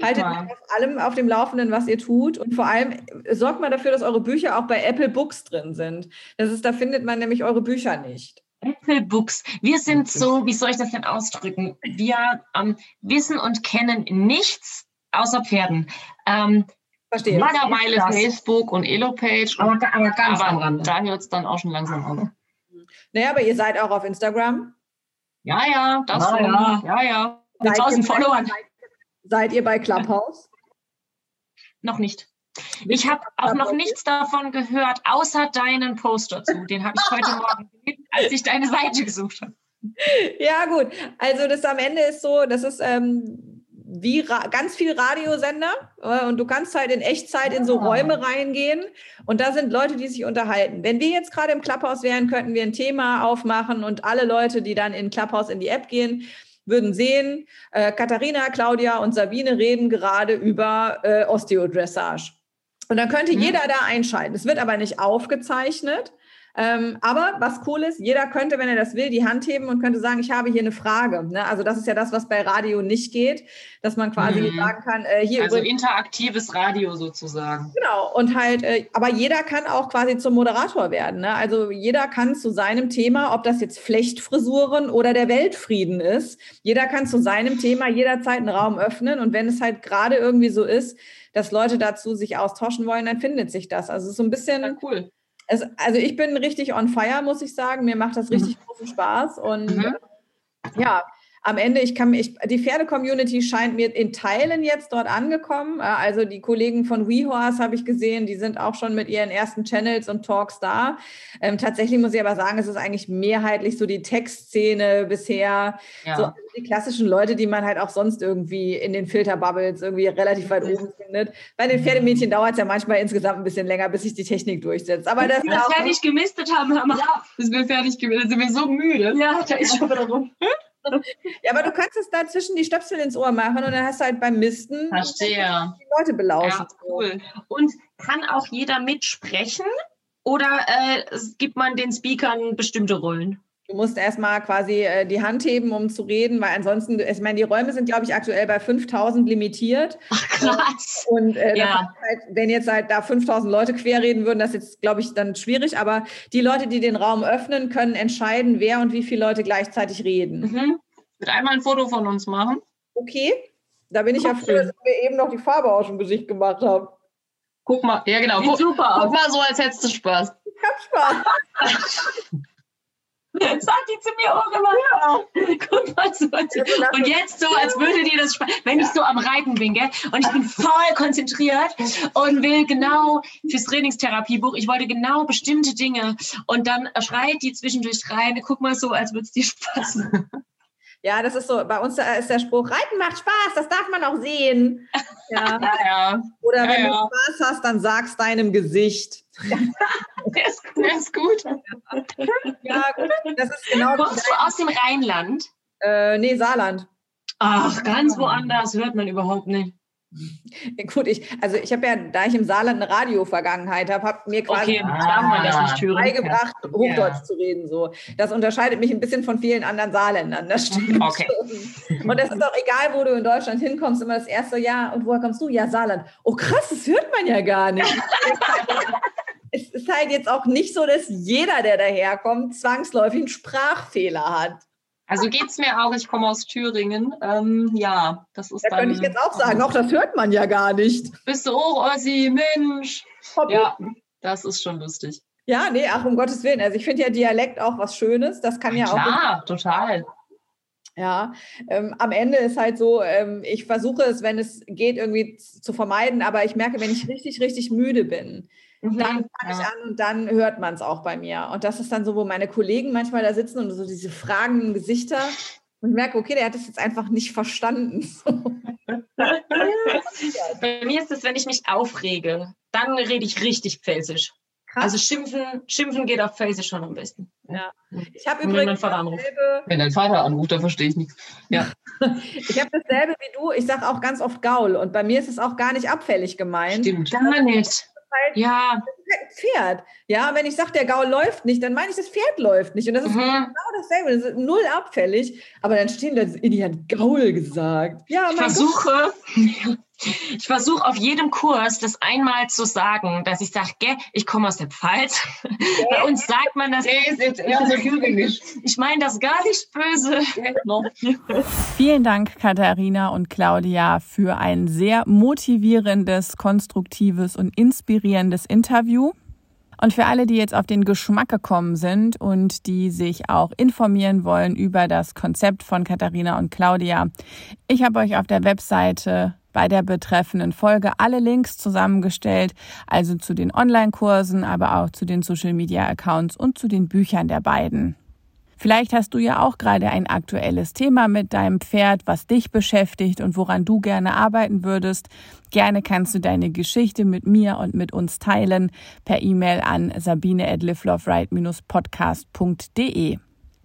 Haltet mich auf allem auf dem Laufenden, was ihr tut. Und vor allem äh, sorgt mal dafür, dass eure Bücher auch bei Apple Books drin sind. Das ist, da findet man nämlich eure Bücher nicht. Apple Books. Wir sind so, wie soll ich das denn ausdrücken? Wir ähm, wissen und kennen nichts außer Pferden. Ähm, Verstehe. Mittlerweile Facebook und Elopage. Aber, aber ganz aber am Rande. Da hört es dann auch schon langsam auf. Naja, aber ihr seid auch auf Instagram. Ja, ja, das ah, ja. ja, ja. Mit 1000 Followern. Seid ihr bei Clubhouse? Noch nicht. Ich habe auch noch nichts davon gehört, außer deinen Post dazu. Den habe ich heute Morgen gelesen, als ich deine Seite gesucht habe. Ja, gut. Also das am Ende ist so, das ist ähm, wie ganz viel Radiosender äh, und du kannst halt in Echtzeit in so ah. Räume reingehen und da sind Leute, die sich unterhalten. Wenn wir jetzt gerade im Clubhouse wären, könnten wir ein Thema aufmachen und alle Leute, die dann in Clubhouse in die App gehen, würden sehen, äh, Katharina, Claudia und Sabine reden gerade über äh, Osteodressage. Und dann könnte mhm. jeder da einschalten. Es wird aber nicht aufgezeichnet. Ähm, aber was cool ist, jeder könnte, wenn er das will, die Hand heben und könnte sagen, ich habe hier eine Frage. Ne? Also das ist ja das, was bei Radio nicht geht, dass man quasi mhm. sagen kann, äh, hier. Also interaktives Radio sozusagen. Genau. Und halt, äh, aber jeder kann auch quasi zum Moderator werden. Ne? Also jeder kann zu seinem Thema, ob das jetzt Flechtfrisuren oder der Weltfrieden ist, jeder kann zu seinem Thema jederzeit einen Raum öffnen. Und wenn es halt gerade irgendwie so ist, dass Leute dazu sich austauschen wollen, dann findet sich das. Also so ein bisschen. Ja, cool es, also ich bin richtig on fire, muss ich sagen. Mir macht das richtig mhm. großen Spaß. Und mhm. ja, am Ende, ich kann ich, die Pferde-Community scheint mir in Teilen jetzt dort angekommen. Äh, also die Kollegen von WeHorse habe ich gesehen, die sind auch schon mit ihren ersten Channels und Talks da. Ähm, tatsächlich muss ich aber sagen, es ist eigentlich mehrheitlich so die Textszene bisher. Ja. So die klassischen Leute, die man halt auch sonst irgendwie in den Filterbubbles irgendwie relativ weit oben findet. Bei den Pferdemädchen dauert es ja manchmal insgesamt ein bisschen länger, bis sich die Technik durchsetzt. Aber das wir fertig gemistet haben, haben wir, ja. bis wir fertig gemistet sind wir so müde. Ja, da ist schon wieder rum. Ja, aber du kannst es dazwischen die Stöpsel ins Ohr machen und dann hast du halt beim Misten Verstehe. die Leute belauschen. Ja, cool. Und kann auch jeder mitsprechen oder äh, gibt man den Speakern bestimmte Rollen? Du musst erstmal quasi äh, die Hand heben, um zu reden, weil ansonsten, ich meine, die Räume sind, glaube ich, aktuell bei 5000 limitiert. Ach, krass. Und äh, ja. halt, wenn jetzt halt da 5000 Leute quer reden würden, das ist jetzt, glaube ich, dann schwierig. Aber die Leute, die den Raum öffnen, können entscheiden, wer und wie viele Leute gleichzeitig reden. Mhm. Ich würde einmal ein Foto von uns machen. Okay. Da bin ich ja froh, dass wir eben noch die Farbe aus dem Gesicht gemacht haben. Guck mal. Ja, genau. Guck, super guck mal so, als hättest du Spaß. Ich hab Spaß. Sagt die zu mir auch immer. Ja. Guck mal so. Und jetzt so, als würde dir das Spaß, wenn ich so am Reiten bin, gell? Und ich bin voll konzentriert und will genau fürs Trainingstherapiebuch, ich wollte genau bestimmte Dinge. Und dann schreit die zwischendurch rein, guck mal so, als würde es dir Spaß machen. Ja, das ist so, bei uns ist der Spruch, Reiten macht Spaß, das darf man auch sehen. Ja. ja, ja. Oder wenn ja, du Spaß hast, dann sag's deinem Gesicht. Der, ist, der ist gut. Ja, gut. Das ist genau Kommst du aus dem Rheinland? Äh, nee, Saarland. Ach, ganz woanders hört man überhaupt nicht. Ja, gut, ich, also ich habe ja, da ich im Saarland eine Radio-Vergangenheit habe, habe mir quasi okay, ah, beigebracht, Hochdeutsch ja. zu reden. So. Das unterscheidet mich ein bisschen von vielen anderen Saarländern. Das stimmt. Okay. Und es ist auch egal, wo du in Deutschland hinkommst, immer das erste Jahr. Und woher kommst du? Ja, Saarland. Oh krass, das hört man ja gar nicht. es ist halt jetzt auch nicht so, dass jeder, der daherkommt, zwangsläufig einen Sprachfehler hat. Also geht es mir auch, ich komme aus Thüringen. Ähm, ja, das ist da dann. könnte ich jetzt auch sagen, auch das hört man ja gar nicht. Bist du auch Ossi, Mensch. Hobby. Ja, das ist schon lustig. Ja, nee, ach, um Gottes Willen. Also ich finde ja Dialekt auch was Schönes. Das kann ja, ja auch. Ja, total. Ja, ähm, am Ende ist halt so, ähm, ich versuche es, wenn es geht, irgendwie zu vermeiden, aber ich merke, wenn ich richtig, richtig müde bin, Mhm, dann fange ich an und dann hört man es auch bei mir. Und das ist dann so, wo meine Kollegen manchmal da sitzen und so diese fragenden Gesichter. Und ich merke, okay, der hat das jetzt einfach nicht verstanden. bei mir ist es, wenn ich mich aufrege, dann rede ich richtig pfälzisch. Krass. Also schimpfen, schimpfen geht auf Pfälzisch schon am besten. Ja. Ich habe übrigens dasselbe. Wenn dein Vater anruft, dann verstehe ich nichts. Ja. ich habe dasselbe wie du. Ich sage auch ganz oft Gaul. Und bei mir ist es auch gar nicht abfällig gemeint. Stimmt. Gar nicht halt, ja. halt Pferd. Ja, wenn ich sage, der Gaul läuft nicht, dann meine ich, das Pferd läuft nicht. Und das ist mhm. genau dasselbe. Das ist null abfällig. Aber dann stehen da, die hat Gaul gesagt. Ja, ich versuche, ich versuche auf jedem Kurs das einmal zu sagen, dass ich sage, ich komme aus der Pfalz. Bei uns sagt man das. Ich meine das gar nicht böse. Vielen Dank, Katharina und Claudia, für ein sehr motivierendes, konstruktives und inspirierendes Interview. Und für alle, die jetzt auf den Geschmack gekommen sind und die sich auch informieren wollen über das Konzept von Katharina und Claudia, ich habe euch auf der Webseite bei der betreffenden Folge alle Links zusammengestellt, also zu den Online-Kursen, aber auch zu den Social-Media-Accounts und zu den Büchern der beiden. Vielleicht hast du ja auch gerade ein aktuelles Thema mit deinem Pferd, was dich beschäftigt und woran du gerne arbeiten würdest. Gerne kannst du deine Geschichte mit mir und mit uns teilen per E-Mail an sabine at podcastde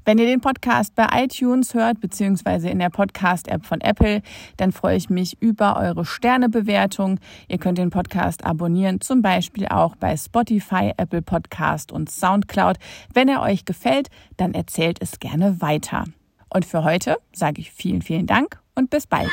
wenn ihr den Podcast bei iTunes hört, beziehungsweise in der Podcast-App von Apple, dann freue ich mich über eure Sternebewertung. Ihr könnt den Podcast abonnieren, zum Beispiel auch bei Spotify, Apple Podcast und Soundcloud. Wenn er euch gefällt, dann erzählt es gerne weiter. Und für heute sage ich vielen, vielen Dank und bis bald.